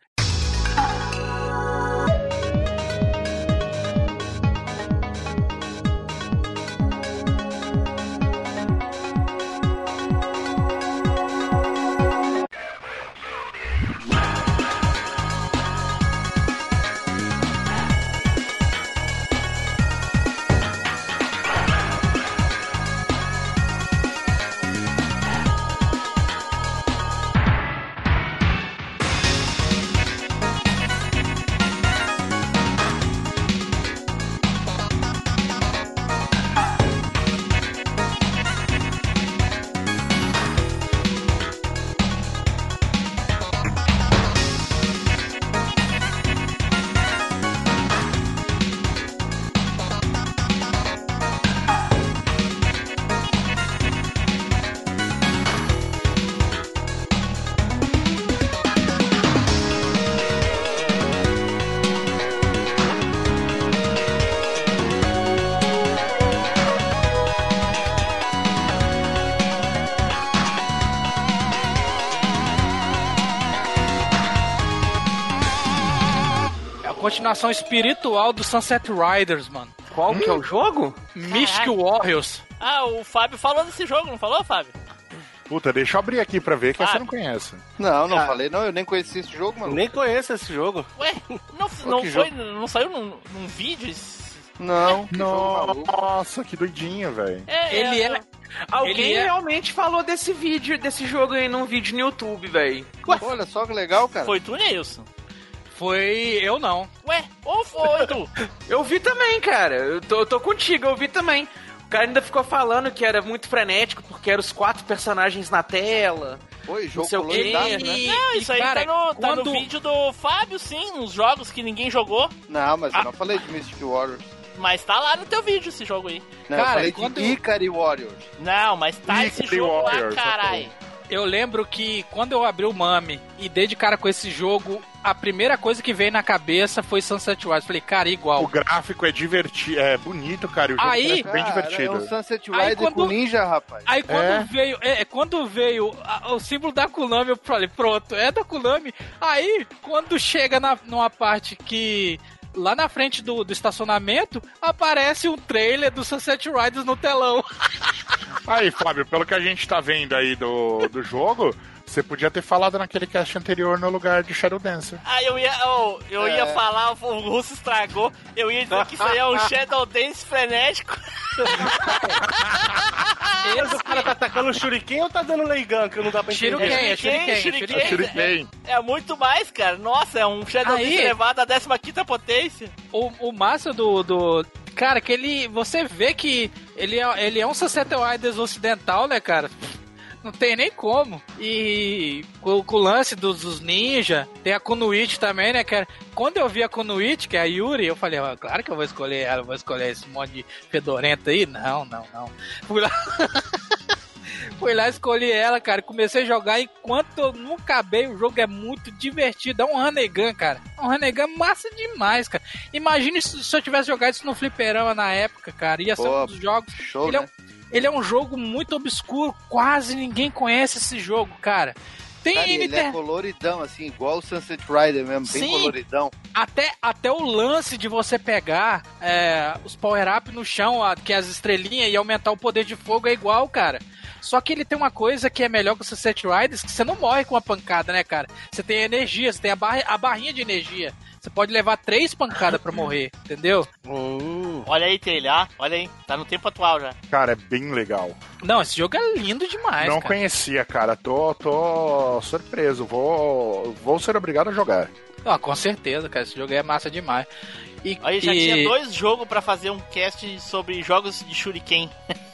Continuação espiritual do Sunset Riders, mano. Qual que é o jogo? Mystic. Warriors. Ah, o Fábio falou desse jogo, não falou, Fábio? Puta, deixa eu abrir aqui pra ver que Ah. você não conhece. Não, não Ah. falei, não, eu nem conheci esse jogo, mano. Nem conheço esse jogo. Ué, não, não foi, não saiu num, num vídeo? Não, que jogo maluco. Nossa, que doidinho, velho. É, Ele é, é... Alguém Ele é- realmente falou desse vídeo, desse jogo aí num vídeo no YouTube, velho. Olha só que legal, cara. Foi tu, Nilson? Foi eu não. Ué, ou foi tu? (laughs) Eu vi também, cara. Eu tô, eu tô contigo, eu vi também. O cara ainda ficou falando que era muito frenético porque eram os quatro personagens na tela. Foi, jogo sei o quê, colorido, né? Não, isso aí cara, tá, no, tá no vídeo do Fábio, sim, nos jogos que ninguém jogou. Não, mas eu não falei de Mystic Warriors. Mas tá lá no teu vídeo esse jogo aí. Não, eu Cara, falei quando- de Ikari Warriors. Não, mas tá esse Ikari jogo Warriors, lá, carai. Eu lembro que quando eu abri o Mami e dei de cara com esse jogo, a primeira coisa que veio na cabeça foi Sunset Riders. Falei, cara, O igual. gráfico é divertido, é bonito, cara. e O jogo Aí- parece bem Cara, divertido. É um Sunset Aí Rider quando- com ninja, rapaz. Aí quando É? veio, é, quando veio a- o símbolo da Konami, eu falei, pronto, é da Konami. Aí, quando chega na, numa parte que lá na frente do, do estacionamento, aparece um trailer do Sunset Riders no telão. Aí, Fábio, pelo que a gente tá vendo aí do, do jogo, você podia ter falado naquele cast anterior no lugar de Shadow Dancer. Ah, eu ia, oh, eu ia É. falar, o Russo estragou. Eu ia dizer que isso aí é um Shadow Dance frenético. (laughs) Mas o cara tá atacando dando shuriken ou tá dando leigan que não dá pra entender? Shuriken, é shuriken, shuriken. shuriken. Shuriken. É muito mais, cara. Nossa, é um Shadow Aí- Dance elevado à 15 potência. O, o massa do, do. Cara, que ele. Você vê que ele é, ele é um Sunset Riders ocidental, né, cara? Não tem nem como. E com, com o lance dos, dos ninja, tem a Kunuichi também, né, cara? Quando eu vi a Kunuichi, que é a Yuri, eu falei, ó, claro que eu vou escolher ela, vou escolher esse monte de fedorento aí. Não, não, não. (laughs) Fui lá. (laughs) Fui lá, escolhi ela, cara. Comecei a jogar enquanto eu não acabei. O jogo é muito divertido. É um Hanegan, cara. É um Hanegan massa demais, cara. Imagine se, se eu tivesse jogado isso no Fliperama na época, cara. Ia ser Pô, um dos jogos. show, ele, é né? um, ele é um jogo muito obscuro. Quase ninguém conhece esse jogo, cara. Tem Cara, ele é coloridão, assim, igual o Sunset Rider mesmo, bem Sim. coloridão. até, até o lance de você pegar é, os power-up no chão, que é as estrelinhas, e aumentar o poder de fogo é igual, cara. Só que ele tem uma coisa que é melhor que o Sunset Riders, que você não morre com uma pancada, né, cara? Você tem energia, você tem a, barra, a barrinha de energia. Você pode levar três pancadas pra morrer, entendeu? Hum. Olha aí, Taylor. Olha aí. Tá no tempo atual já. Cara, é bem legal. Não, esse jogo é lindo demais, não cara. conhecia, cara. Tô, tô surpreso. Vou, vou ser obrigado a jogar. Ah, com certeza, cara. Esse jogo é massa demais. E, Aí já e- tinha dois jogos pra fazer um cast sobre jogos de Shuriken. (laughs)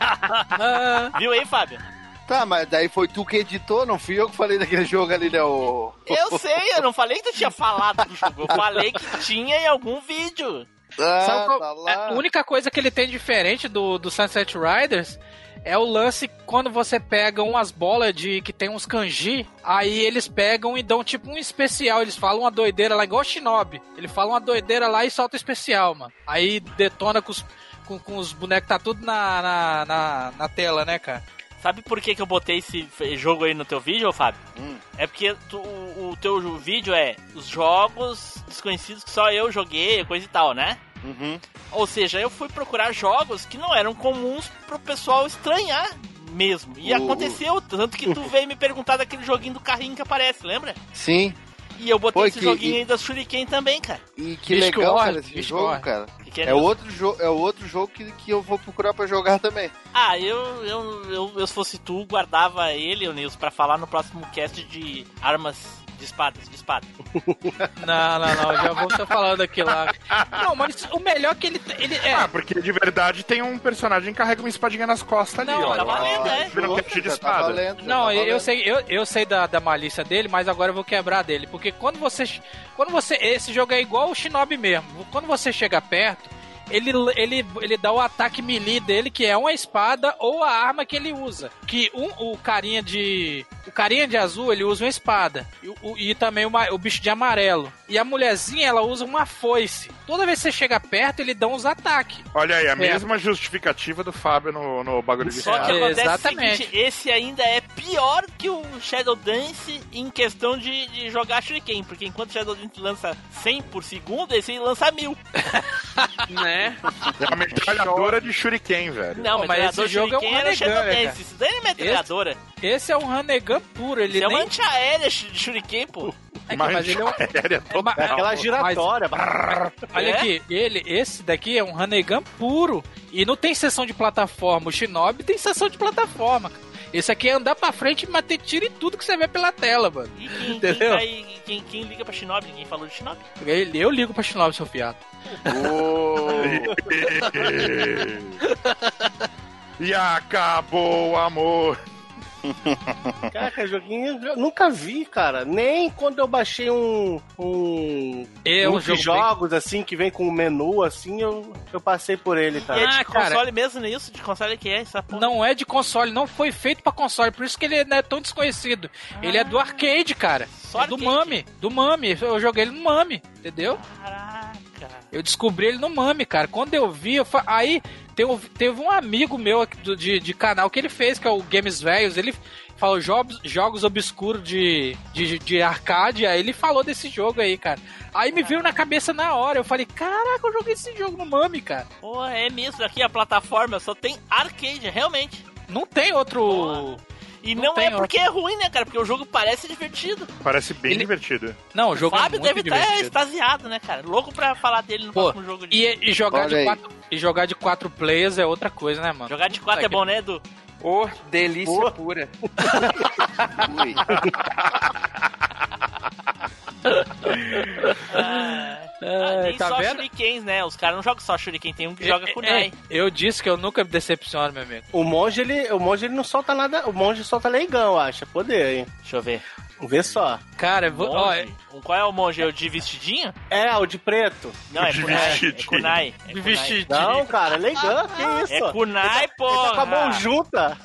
Ah, Viu aí, Fábio? Tá, mas daí foi tu que editou, não fui eu que falei daquele jogo ali, né? O... Eu sei, eu não falei que tu tinha falado do jogo. Eu falei que tinha em algum vídeo. Ah, Sabe qual- tá é, a única coisa que ele tem diferente do, do Sunset Riders é o lance quando você pega umas bolas de que tem uns kanji, aí eles pegam e dão tipo um especial. Eles falam uma doideira lá, igual o Shinobi. Ele fala uma doideira lá e solta o especial, mano. Aí detona com os, com, com os bonecos, tá tudo na, na, na, na tela, né, cara? Sabe por que, que eu botei esse jogo aí no teu vídeo, Fábio? Hum. É porque tu- o, o teu vídeo é os jogos desconhecidos que só eu joguei, coisa e tal, né? Uhum. Ou seja, eu fui procurar jogos que não eram comuns pro pessoal estranhar mesmo. E O- aconteceu, tanto que tu veio me perguntar daquele joguinho do carrinho que aparece, lembra? Sim. E eu botei Pô, esse que- joguinho e- aí da Shuriken também, cara. E que Bicho legal, morre, cara, esse bicho jogo, morre. cara. Que é É outro, jo é outro jogo que, que eu vou procurar pra jogar também. Ah, eu, eu, eu, eu, se fosse tu, guardava ele, ô Nils, pra falar no próximo cast de armas de espadas, de espada. (laughs) Não, não, não, já vou estar falando aqui lá. Não, mas o melhor que ele. ele é, Ah, porque de verdade tem um personagem que carrega uma espadinha nas costas ali, Não, ó. tá valendo, é. Um de tá espada. valendo, já Não, tá eu, eu valendo. sei, eu, eu sei da, da malícia dele, mas agora eu vou quebrar dele. Porque quando você. Quando você. Esse jogo é igual o Shinobi mesmo. Quando você chega perto, ele, ele, ele dá o ataque melee dele, que é uma espada ou a arma que ele usa. Que um, o carinha de. O carinha de azul, ele usa uma espada. E, o- e também o, ma- o bicho de amarelo. E a mulherzinha, ela usa uma foice. Toda vez que você chega perto, ele dá uns ataques. Olha aí, a É. mesma justificativa do Fábio no, no bagulho de Só que espada. acontece Exatamente. o seguinte, esse ainda é pior que o Shadow Dance em questão de, de jogar Shuriken, porque enquanto o Shadow Dance lança 100 por segundo, esse lança 1000. (laughs) (laughs) Né? É a metralhadora de Shuriken, velho. Não, Pô, mas, mas esse jogo é um era o Hanegan, né, isso daí é metralhadora. Esse é um Hanegan puro. Ele Isso é nem. uma antiaérea de Shuriken, pô. É que, mas ele é um. É, ma- É aquela mas- giratória. Olha É? aqui, ele, esse daqui é um Hanegan puro. E não tem seção de plataforma. O Shinobi tem seção de plataforma. Esse aqui é andar pra frente e bater tiro em tudo que você vê pela tela, mano. E quem, quem, Entendeu? tá aí- quem- quem liga pra Shinobi? Ninguém falou de Shinobi. Eu, eu ligo pra Shinobi, seu fiado. (laughs) e acabou o amor. Caraca, joguinho eu nunca vi, cara. Nem quando eu baixei um. um É um um jogos assim que vem com um menu assim, eu, eu passei por ele, E cara. é de Ah, cara. console mesmo, não é isso? De console que é essa porra? Não é de console, não foi feito pra console, por isso que ele não é tão desconhecido. Ele é do arcade, cara. Só É do arcade. Mami, do Mami. Eu joguei ele no Mami, entendeu? Caraca. Eu descobri ele no Mami, cara. Quando eu vi, eu fa... aí teve, teve um amigo meu de, de canal que ele fez, que é o Games Velhos. Ele falou jogos, jogos obscuros de, de, de arcade. Aí ele falou desse jogo aí, cara. Aí me veio na cabeça na hora. Eu falei, caraca, eu joguei esse jogo no Mami, cara. Pô, é mesmo. Aqui a plataforma só tem arcade, realmente. Não tem outro. E Não não, é porque é ruim, né, cara? Porque o jogo parece divertido. Parece bem Ele- divertido. Não, o O jogo Fábio é muito deve estar divertido. extasiado, né, cara? Louco pra falar dele no Pô, próximo jogo. De... E, e jogar Olha de aí. quatro, e jogar de quatro players é outra coisa, né, mano? Jogar de 4 Puta é bom, né, Edu? Ô, delícia Ô. pura. (laughs) Ui. (laughs) Ah, nem tá só vendo? shurikens, né? Os caras não jogam só shuriken, tem um que joga É, kunai. é, eu disse que eu nunca me decepciono, meu amigo. O monge, ele, o monge, ele não solta nada. O monge solta leigão, acha. Poder, hein? Deixa eu ver. Vê só. Cara, eu vou, ó, Monge? Um- Qual é o monge? É o de vestidinho? É, o de preto. Não, é De kunai. É vestidinho. kunai. É kunai. vestidinho. Não, cara, é leigão. Que isso? É kunai, Ele tá com a mão porra. junta.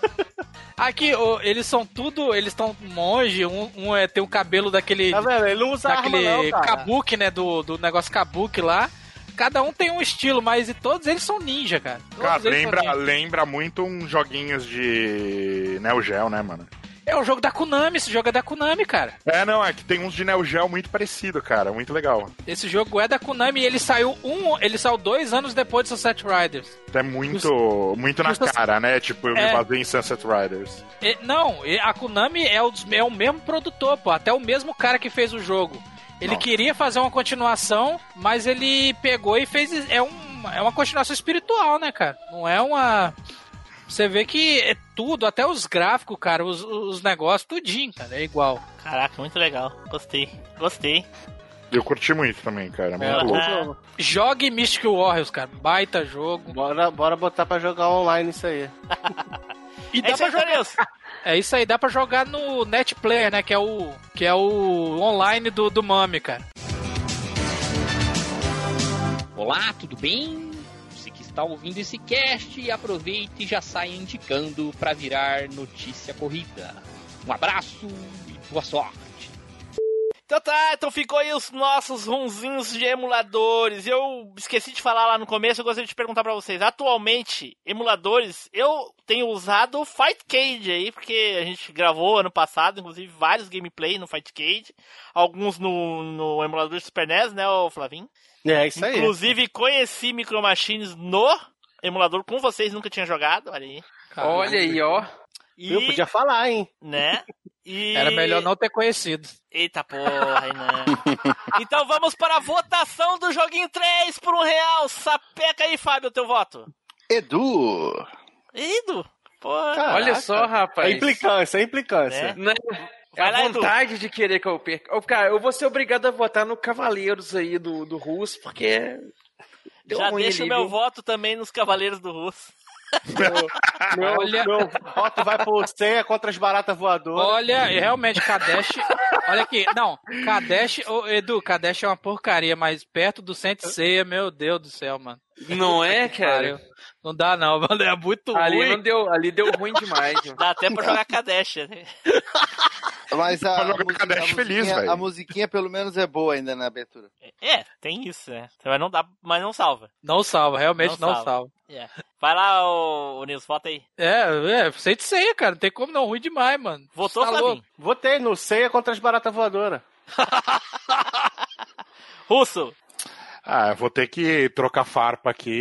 Aqui, ô, eles são tudo. Eles estão monge, um, um é, tem o cabelo daquele. Tá vendo? Ele não usa daquele arma, não, cara. kabuki, né? Do, do negócio kabuki lá. Cada um tem um estilo, mas e todos eles são ninja, cara. Todos Cara, lembra, ninja. lembra muito uns joguinhos de Neo Geo, né, mano? É o jogo da Konami, esse jogo é da Konami, cara. É, não, é que tem uns de Neo Geo muito parecido, cara. Muito legal. Esse jogo é da Konami e ele saiu um. Ele saiu dois anos depois de Sunset Riders. É muito, muito na Justo- cara, né? Tipo, eu me É. basei em Sunset Riders. E- não, a Konami é o, é o mesmo produtor, pô. Até o mesmo cara que fez o jogo. Ele Não. queria fazer uma continuação, mas ele pegou e fez. É, um, é uma continuação espiritual, né, cara? Não é uma. Você vê que é tudo, até os gráficos, cara, os, os negócios, tudinho, cara, é igual. Caraca, muito legal. Gostei. Gostei. Eu curti muito também, cara. Muito É, louco. jogo. Jogue Mystic Warriors, cara. Baita jogo. Bora, bora botar pra jogar online isso aí. E (laughs) É dá isso pra aí, jogar. Daniels. (laughs) É isso aí, dá pra jogar no Netplayer, né? Que é o. Que é o online do, do Mami, cara. Olá, tudo bem? Está ouvindo esse cast, aproveite e já saia indicando para virar notícia corrida. Um abraço e boa sorte. Então tá, então ficou aí os nossos runzinhos de emuladores. Eu esqueci de falar lá no começo, eu gostaria de perguntar pra vocês. Atualmente, emuladores, eu tenho usado o Fightcade aí, porque a gente gravou ano passado, inclusive, vários gameplays no Fightcade. Alguns no, no emulador de Super NES, né, Flavinho? É isso aí. Inclusive, conheci Micro Machines no emulador com vocês, nunca tinha jogado, olha aí. Olha aí, ó. E, Eu podia falar, hein? né? E... Era melhor não ter conhecido. Eita porra, aí não. (laughs) então vamos para a votação do joguinho 3 por um real. Sapeca aí, Fábio, teu voto. Edu! Ido? Porra. Caraca. Olha só, rapaz. É implicância, é implicância. Né? Não, Vai a lá, Edu. vontade de querer que eu perca. Ô, cara, eu vou ser obrigado a votar no Cavaleiros aí do, do Russo, porque. Deu Já deixa o meu voto também nos Cavaleiros do Russo. Meu, Olha- meu voto vai pro ceia contra as baratas voadoras. Olha, realmente, Kadesh. olha aqui, não, Kadesh, ô, Edu, Kadesh é uma porcaria, mas perto do Sensei, meu Deus do céu, mano. Não é, (laughs) cara? Não dá não, (laughs) mano, é muito Ali, ruim. não deu, ali deu ruim demais. viu? (laughs) Dá até pra jogar Kadesh. né? Mas a, a, Kadesh a feliz, a musiquinha pelo menos é boa ainda na abertura. É, tem isso, né? Mas não dá, mas não salva. Não salva, realmente Não não, salva. salva. É. Vai lá, ô, ô Nils, vota aí. É, é, Sensei, cara, não tem como não, ruim demais, mano. Votou, Tá Flavinho? louco. Votei no ceia contra as baratas voadoras. Russo. Ah, eu vou ter que trocar farpa aqui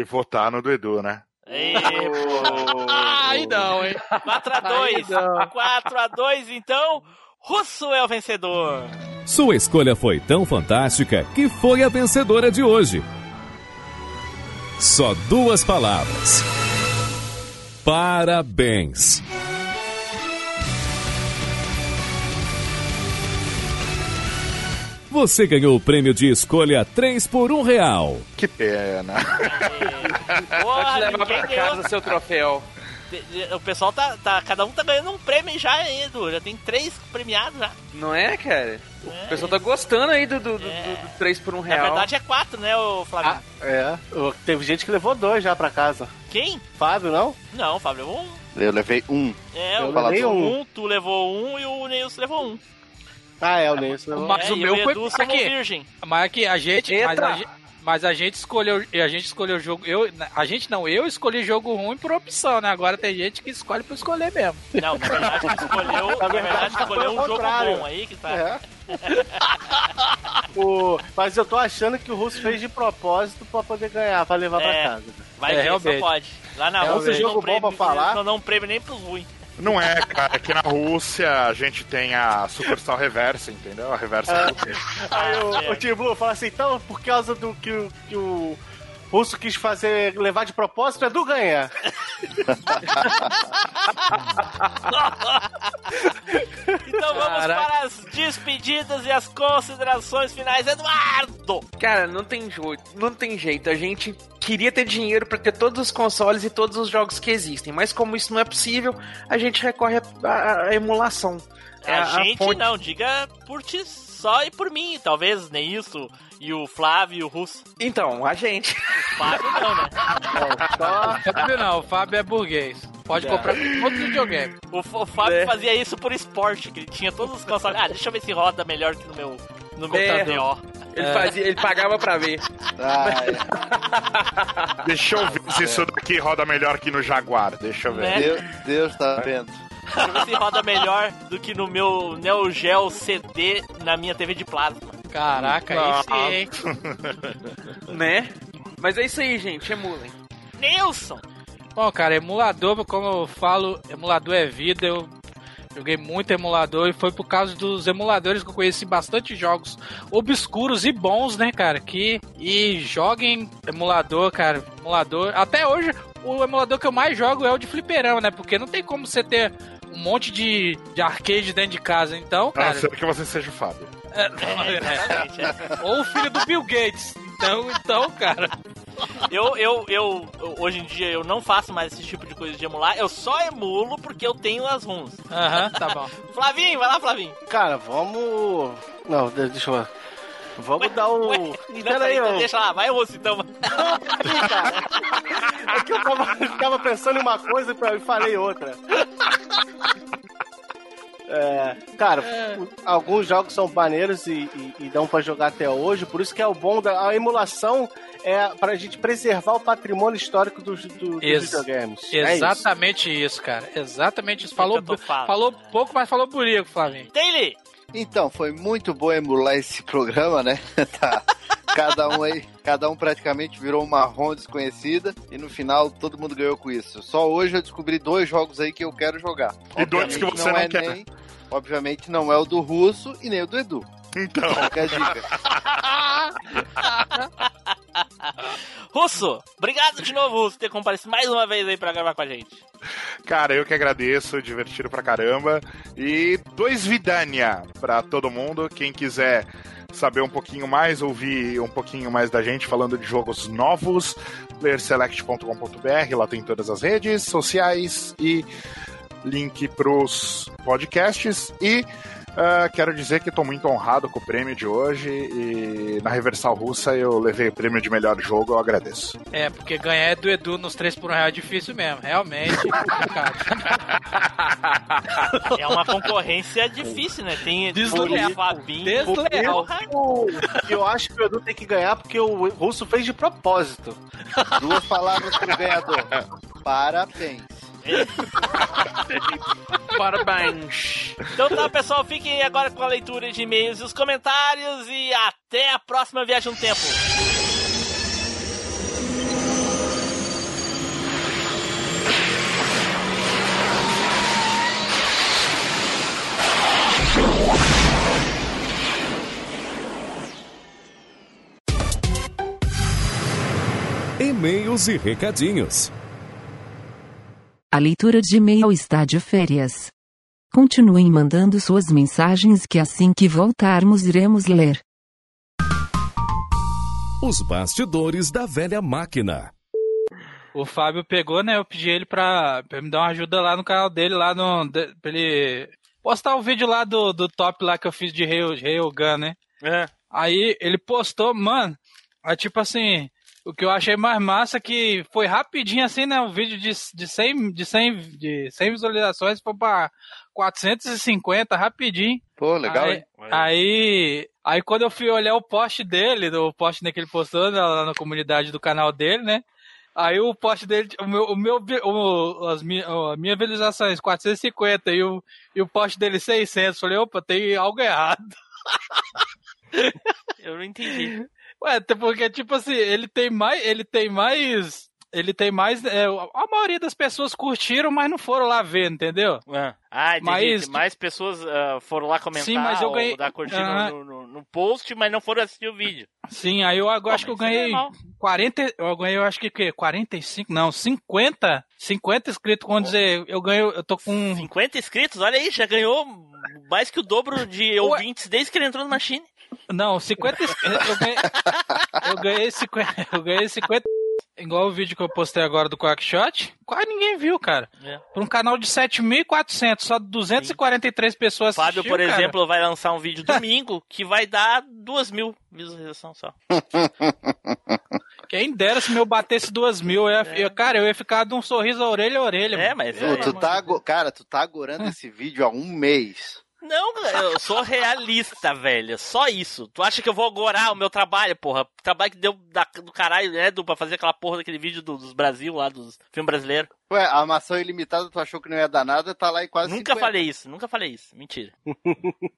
e votar no do Edu, né? Ei, (laughs) pô. Ai, não, hein. 4x2. 4x2, então. Russo é o vencedor. Sua escolha foi tão fantástica que foi a vencedora de hoje. Só duas palavras. Parabéns. Você ganhou o prêmio de escolha 3 por 1 real. Que pena. Pode levar pra ganhou. casa seu troféu. O pessoal tá, tá. Cada um tá ganhando um prêmio já, hein, Edu? Já tem três premiados já. Não é, cara? O pessoal tá gostando aí do, do, do, É. do 3 por 1 Na real. verdade é quatro, né, o Flávio? É. Ô, Teve gente que levou dois já pra casa. Quem? Fábio, não? Não, Fábio levou um. Eu levei um. É, Eu o levei um. um, tu levou um e o Neilson levou um. Ah, é, o Nilson levou. Mas É, o meu o foi aqui. virgem. Mas aqui a gente, mas a gente, mas a gente escolheu, a gente escolheu o jogo, eu, a gente não, eu escolhi jogo ruim por opção, né? Agora tem gente que escolhe por escolher mesmo. Não, na verdade escolheu, (laughs) na verdade, verdade, foi escolheu um jogo bom aí que tá. É. (laughs) O- Mas eu tô achando que o Russo fez de propósito pra poder ganhar, pra levar É. pra casa. Vai É, ver, realmente. só pode. Lá na É Rússia jogo não bom prêmio, pra falar. não dão prêmio nem pros ruins. Não é, cara. Aqui na Rússia a gente tem a sucursal reversa, entendeu? A reversa. Aí o, É. o Tim Blue fala assim, então, por causa do que, o- que o Russo quis fazer, levar de propósito, Edu ganha. (laughs) Então vamos Caraca. para as despedidas e as considerações finais. Eduardo! Cara, não tem jeito, não tem jeito. A gente queria ter dinheiro pra ter todos os consoles e todos os jogos que existem, mas como isso não é possível, a gente recorre à- emulação. É a, gente fonte- não, diga por ti só e por mim. Talvez nem isso. E o Flávio e o Russo. Então, a gente. O Fábio não, né? (laughs) O Fábio não, o Fábio é burguês. Pode É. comprar outro videogame. O, o Fábio É. fazia isso por esporte, que ele tinha todos os consoles. Ah, deixa eu ver se roda melhor que no meu no É. computador. Ele É. fazia, ele pagava pra ver. Deixa eu ver se isso daqui roda melhor que no Jaguar. Deixa eu ver. Né? Deus, Deus tá vendo. Deixa eu ver se roda melhor do que no meu Neo Geo CD na minha TV de plasma. Caraca, aí sim, hein? (laughs) né? Mas é isso aí, gente. Emulem. Nilson! Bom, cara, emulador, como eu falo, emulador é vida. Eu joguei muito emulador e foi por causa dos emuladores que eu conheci bastante jogos obscuros e bons, né, cara? Que e joguem emulador, cara. Emulador. Até hoje, o emulador que eu mais jogo é o de fliperama, né? Porque não tem como você ter um monte de, de arcade dentro de casa. Então, A cara. não ser que você seja o Fábio. (laughs) É, Ou o filho do Bill Gates. Então, então, cara. Eu, eu, eu, eu- hoje em dia, eu não faço mais esse tipo de coisa de emular. Eu só emulo porque eu tenho as ROMs. Aham, (laughs) tá bom. Flavinho, vai lá, Flavinho. Cara, vamos. Não, de- deixa eu. Vamos dar o. Pera peraí, aí, então eu... deixa lá, vai, Russo, então. É que eu tava, tava pensando em uma coisa e falei outra. É, cara, alguns jogos são maneiros e, e- e dão pra jogar até hoje, por isso que é o bom da a emulação é pra gente preservar o patrimônio histórico dos, do- dos Ex- videogames. É isso. Exatamente isso. cara. Exatamente isso. Falou, falou pouco, mas falou bonito, Flavinho. Daily! Então, foi muito bom emular esse programa, né? (laughs) tá. Cada um aí, cada um praticamente virou uma ROM desconhecida e no final todo mundo ganhou com isso. Só hoje eu descobri dois jogos aí que eu quero jogar. E dois que você não é quer. Nem, obviamente não é o do Russo e nem o do Edu. Então. Fica a dica. (laughs) Russo, obrigado de novo, Russo, por ter comparecido mais uma vez aí pra gravar com a gente. Cara, eu que agradeço, divertido pra caramba. E dois Vidania pra todo mundo. Quem quiser saber um pouquinho mais, ouvir um pouquinho mais da gente falando de jogos novos, playerselect.com.br, lá tem todas as redes sociais e link pros podcasts. E ah, quero dizer que estou muito honrado com o prêmio de hoje e na Reversal Russa eu levei o prêmio de melhor jogo, eu agradeço. É, porque ganhar é do Edu nos 3 por 1 real é difícil mesmo. Realmente. complicado. (laughs) É uma concorrência difícil, né? Tem Desleal. o Fabinho. Desleal. Eu, eu acho que o Edu tem que ganhar porque o Russo fez de propósito. Duas palavras pro ganhador. Parabéns. (laughs) Parabéns. Então tá, pessoal, fiquem agora com a leitura de e-mails e os comentários e até a próxima viagem no tempo. E-mails e recadinhos. A leitura de e-mail está de férias. Continuem mandando suas mensagens que assim que voltarmos iremos ler. Os bastidores da velha máquina. O Fábio pegou, né? Eu pedi ele pra, pra me dar uma ajuda lá no canal dele, lá no. de- pra ele postar o vídeo lá do, do top lá que eu fiz de Rail, Railgun, né? É. Aí ele postou, mano. Aí tipo assim, o que eu achei mais massa é que foi rapidinho assim, né? O vídeo de, de, 100, de, 100, de 100 visualizações foi pra 450, rapidinho. Pô, legal, aí, hein? Aí, aí quando eu fui olhar o post dele, o post né, que ele postou lá lá na comunidade do canal dele, né? Aí o post dele, o meu, o meu o, as minhas, a minha visualizações 450 e o, e o post dele 600. Falei, opa, tem algo errado. Eu não entendi. (laughs) Ué, até porque, tipo assim, ele tem mais, ele tem mais ele tem mais. é, a maioria das pessoas curtiram, mas não foram lá ver, entendeu? Ah, ah entendi. Mas- mais pessoas ah, foram lá comentar Sim, mas eu ou ganhei- dar curtida Aham. no, no- no post, mas não foram assistir o vídeo. Sim, aí eu agora acho que eu é ganhei normal. 40. Eu ganhei, eu acho que o quê? 45? Não, 50. 50 inscritos. Quando dizer, eu ganho, eu tô com. 50 inscritos? Olha aí, já ganhou mais que o dobro de ouvintes desde que ele entrou no Machine. Não, 50 inscritos. Eu ganhei, eu ganhei 50. Eu ganhei 50. Igual o vídeo que eu postei agora do Quackshot. Quase ninguém viu, cara. É. Pra um canal de 7.400, só 243 pessoas Fábio, por cara. exemplo, vai lançar um vídeo domingo que vai dar duas mil visualizações só. (laughs) Quem dera se meu batesse duas mil. Eu ia, eu- cara, eu ia ficar de um sorriso a orelha a orelha. É, mano. mas Pô, tu tá, cara, tu tá agorando esse vídeo há um mês. Não, eu sou realista, velho. Só isso. Tu acha que eu vou agorar o meu trabalho, porra? Trabalho que deu da- do caralho, né, Edu, pra fazer aquela porra daquele vídeo do- dos Brasil lá, dos filmes brasileiros. Ué, a maçã ilimitada tu achou que não ia dar nada, tá lá em quase Nunca 50. falei isso, nunca falei isso. Mentira.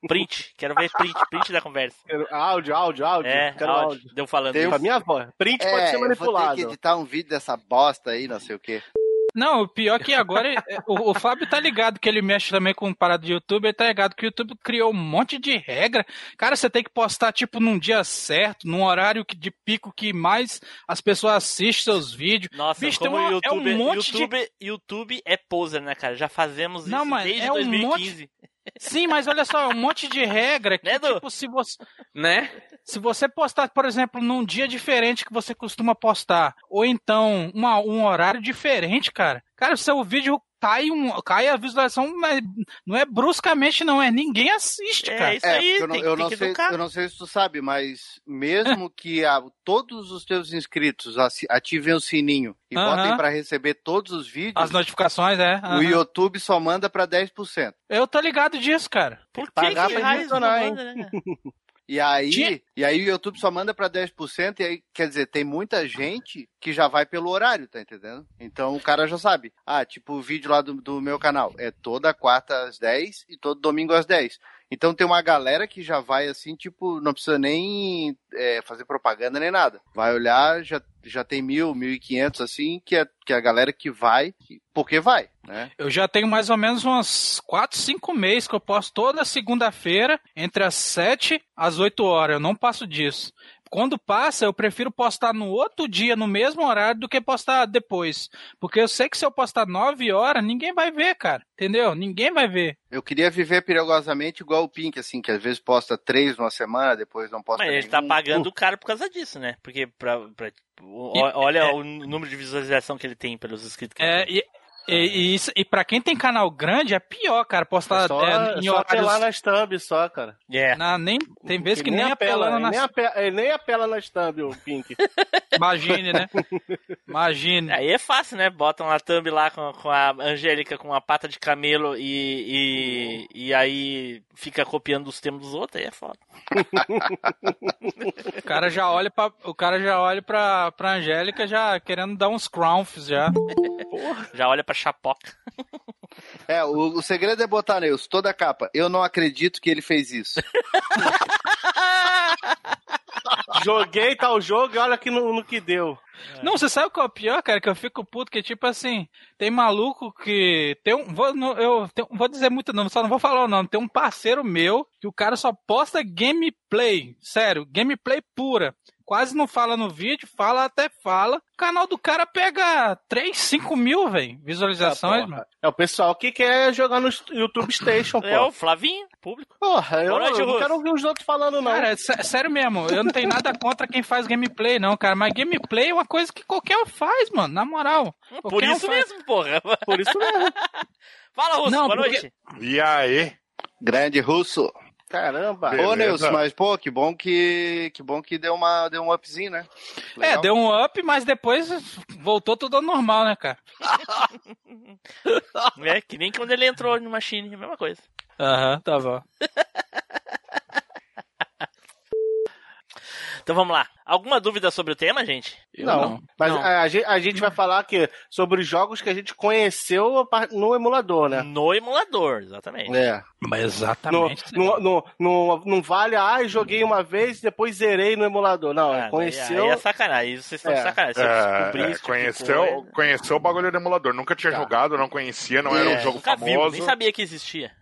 Print, quero ver print, print da conversa. Áudio, áudio, áudio. É, Quero áudio. áudio. Deu falando Tem isso. Pra minha voz. Print É, pode ser eu vou ter manipulado. que editar um vídeo dessa bosta aí, não sei o quê. Não, o pior que agora é- o, o Fábio tá ligado que ele mexe também com parada de YouTube, ele tá ligado que o YouTube criou um monte de regra. Cara, você tem que postar tipo num dia certo, num horário que- de pico que mais as pessoas assistem seus vídeos. Nossa, Bicho, como uma- YouTube, é um monte de YouTube, YouTube é poser, né, cara? Já fazemos Não, isso mas desde é um 2015. Sim, mas olha só, um monte de regra que, tipo, se você. Né? Se você postar, por exemplo, num dia diferente que você costuma postar, ou então uma- um horário diferente, cara, cara, o seu vídeo cai, um, cai a visualização, mas não é bruscamente, não, é ninguém assiste, cara. É, porque eu não, eu não sei, eu não sei se tu sabe, mas mesmo que a- todos os teus inscritos ativem o sininho e Aham. botem pra receber todos os vídeos, As notificações, é. o aham. YouTube só manda pra 10%. Eu tô ligado disso, cara. Por Pagar pra raios direcionar, não hein? manda, né? (laughs) E aí, Tinha- e aí o YouTube só manda pra 10%, e aí, quer dizer, tem muita gente que já vai pelo horário, tá entendendo? Então o cara já sabe. Ah, tipo o vídeo lá do, do meu canal. É toda quarta às 10 e todo domingo às 10. Então tem uma galera que já vai assim, tipo, não precisa nem é, fazer propaganda nem nada. Vai olhar, já, já tem mil, mil e quinhentos assim, que é, que é a galera que vai, que- porque vai, né? Eu já tenho mais ou menos uns 4, 5 meses que eu posto toda segunda-feira, entre as 7 às 8 horas. Eu não passo disso. Quando passa, eu prefiro postar no outro dia, no mesmo horário, do que postar depois. Porque eu sei que se eu postar 9 horas, ninguém vai ver, cara. Entendeu? Ninguém vai ver. Eu queria viver perigosamente igual o Pink, assim, que às vezes posta três numa semana, depois não posta Mas ele tá nenhum. pagando o cara por causa disso, né? Porque pra, pra- olha o número de visualização que ele tem pelos inscritos. que ele É, tem. E, e, e, isso, e pra quem tem canal grande, é pior, cara. Postar Só, é, em só horários... apelar nas thumb só, cara. É. Na, nem, tem vezes que Ele nem apelando ele nas... nem, apela, ele nem apela nas thumb, o Pink. (laughs) Imagine, né? (laughs) Imagine. Aí é fácil, né? Botam a thumb lá com, com a Angélica com uma pata de camelo e, e, e aí fica copiando os temas dos outros, aí é foda. (laughs) O cara já olha pra, o cara já olha pra, pra Angélica já querendo dar uns crowns já. Já olha pra chapoca. (laughs) É, o, o segredo é botar Neus, toda a capa. Eu não acredito que ele fez isso. (laughs) Joguei tal jogo e olha que no, no que deu. Não, você sabe qual é o pior, cara? Que eu fico puto, que tipo assim, tem maluco que. Tem um. Vou, não, eu tem- vou dizer muito nome, só não vou falar o nome. Tem um parceiro meu que o cara só posta gameplay. Sério, gameplay pura. Quase não fala no vídeo, fala até fala. O canal do cara pega 3, 5 mil, velho, visualizações, Ah, mano. É o pessoal que quer jogar no YouTube Station, pô. É o Flavinho, público. Porra, eu, noite, eu não quero ouvir os outros falando, não. Cara, é sé- sério mesmo, eu não tenho nada contra quem faz gameplay, não, cara. Mas gameplay é uma coisa que qualquer um faz, mano, na moral. Por Qualquer um isso faz. mesmo, porra. Por isso mesmo. (laughs) Fala, Russo, Não, boa porque- noite. E aí? Grande russo. Caramba. Ô, Beleza. Nilson, mas pô, que bom que, que bom que deu, uma, deu um upzinho, né? É, Legal. deu um up, mas depois voltou tudo ao normal, né, cara? (laughs) É, que nem quando ele entrou no Machine, a mesma coisa. Aham, tá bom. (laughs) Então vamos lá. Alguma dúvida sobre o tema, gente? Não, mas Não. A, a gente, a gente vai falar aqui sobre os jogos que a gente conheceu no emulador, né? No emulador, exatamente. É. Mas exatamente. no, no, no- não vale, ah, joguei uma vez depois zerei no emulador. Não, Ah, conheceu. Aí é sacanagem, vocês estão de É. sacanagem. Você É, é, tipo de conheceu, conheceu o bagulho do emulador. Nunca tinha jogado, não conhecia, não era É, um jogo nunca viu, famoso. nem sabia que existia.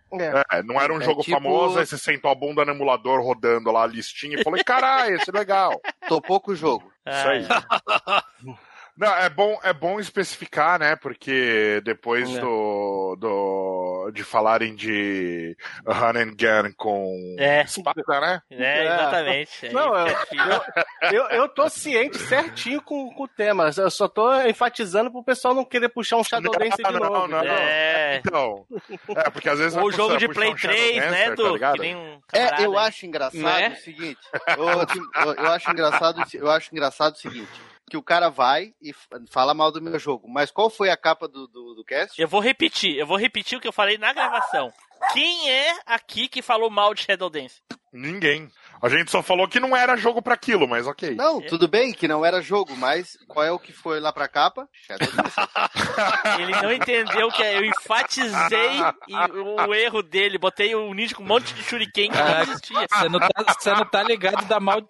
É, não era um É jogo tipo- famoso, aí você sentou a bunda no emulador rodando lá a listinha e falou: caralho, esse é legal. (laughs) Topou com o jogo. Isso aí. (laughs) (laughs) Não, é bom, é bom especificar, né? Porque depois É. do, do de falarem de Run and Gun com É. espada, né? É, exatamente. Aí Não, eu, eu, eu, eu tô ciente certinho com, com o tema. Eu só tô enfatizando pro pessoal não querer puxar um Shadow Dance de não, novo. não, não. É. Então, é, porque às vezes Ou o jogo de Play um Shadow 3, né, Dancer, tá do, nem um É, camarada eu aí. acho engraçado Né? o seguinte. Eu, eu- eu acho engraçado, eu acho engraçado o seguinte. Que o cara vai e fala mal do meu jogo. Mas qual foi a capa do, do, do cast? Eu vou repetir, eu vou repetir o que eu falei na gravação. Quem é aqui que falou mal de Shadow Dance? Ninguém. A gente só falou que não era jogo pra aquilo, mas ok. Não, tudo bem que não era jogo, mas qual é o que foi lá pra capa? (laughs) Ele não entendeu que eu enfatizei e o erro dele, botei o ninja com um monte de shuriken que não Caraca, existia. Você não, tá, você não tá ligado da mal,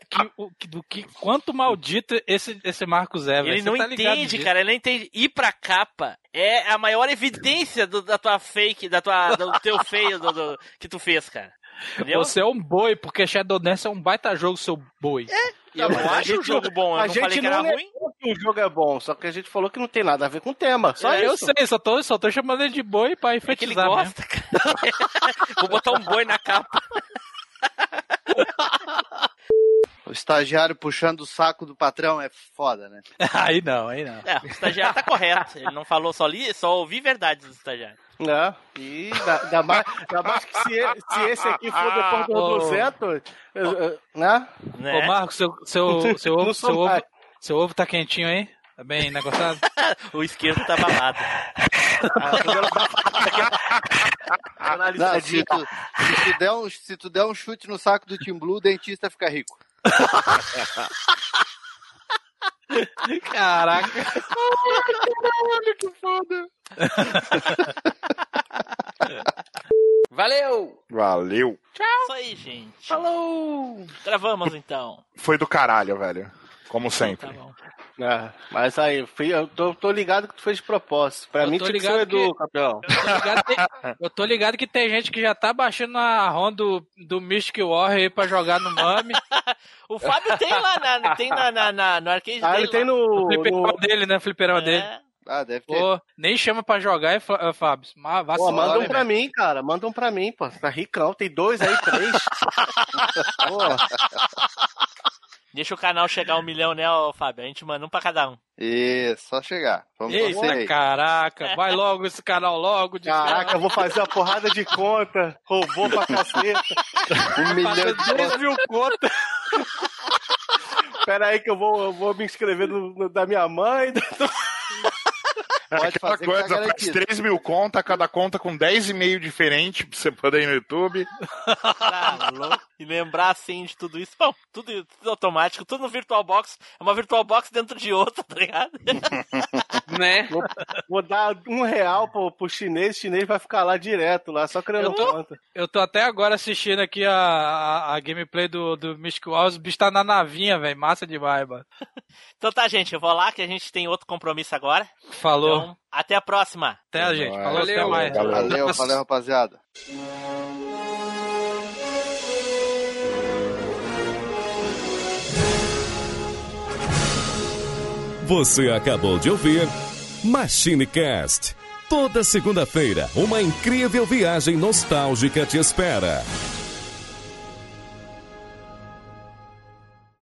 que, do que quanto maldito esse, esse Marcos é. Ele não tá entende, cara, ele não entende. Ir pra capa é a maior evidência do- da tua fake, da tua, do teu feio do- do- que tu fez, cara. Entendeu? Você é um boi, porque Shadow Dance é um baita jogo, seu boi. Eu não A acho gente o jogo bom, eu a não gente falei que era não ruim. que o jogo é bom, só que a gente falou que não tem nada a ver com o tema. Só É, eu sei, só tô, só tô chamando ele de boi pra É que ele gosta, cara. (laughs) Vou botar um boi na capa. (laughs) O estagiário puxando o saco do patrão é foda, né? (laughs) Aí não, aí não. É, o estagiário tá correto. Ele não falou só li, só ouvi verdades do estagiário. Né? E dá, dá mais, dá mais que se, se esse aqui for depois do Ô. 200, eu- eu- né? Né? Ô, Marcos, seu, seu, seu, Não ovo, seu, ovo, seu ovo tá quentinho aí? Tá bem negociado? (laughs) O esquerdo tá babado. Não, se, tu, se, tu der um, se tu der um chute no saco do Team Blue, o dentista fica rico. (laughs) (laughs) Caraca. Caralho, que foda. (laughs) Valeu! Valeu. Isso aí, gente. Falou! Gravamos então. Foi do caralho, velho. Como sempre. Tá bom. É, mas aí, fui- eu tô, tô ligado que tu fez de propósito. Pra Eu mim tinha que ser o ligado Edu, que- campeão. Eu tô ligado que- Eu tô ligado que tem gente que já tá baixando a ROM do, do Mystic Warrior aí pra jogar no Mami. (laughs) O Fábio tem lá, na, tem na, na, na- no arcade Ah, dele. ele tem. No no. fliperama no... dele, né? Fliperama dele. É. Ah, deve ter. Pô, nem chama pra jogar, é, Fábio. Mas Pô, vacilou, manda um né, pra mim, cara. Manda um pra mim, pô. Tá ricão. Tem dois aí, três. (laughs) Pô, Deixa o canal chegar a um milhão, né, ô, Fábio? A gente manda um pra cada um. Isso, só chegar. Vamos Eita, aí. caraca. Vai logo esse canal logo. de caraca, eu vou fazer uma porrada de conta. Roubou pra caceta. Um (laughs) milhão de 3 mil contas. Pera aí que eu vou, eu vou me inscrever no, no- da minha mãe. Pode Aquela fazer que tá coisa, faz garantido. 3 mil contas, cada conta com 10 e-mail diferente pra você poder ir no YouTube. Tá louco. E lembrar assim de tudo isso. Bom, tudo, tudo automático, tudo no VirtualBox. É uma VirtualBox dentro de outra, tá ligado? (laughs) Né? Vou, vou dar um real pro, pro chinês, o chinês vai ficar lá direto, lá, só criando Eu tô- conta. Eu tô até agora assistindo aqui a, a, a gameplay do, do Mystic Wars. O bicho tá na navinha, velho. Massa demais, mano. (laughs) Então tá, gente, eu vou lá que a gente tem outro compromisso agora. Falou. Então, até a próxima. até a gente. Até Valeu. mais. Valeu, valeu, rapaziada. Você acabou de ouvir MachineCast. Toda segunda-feira, uma incrível viagem nostálgica te espera.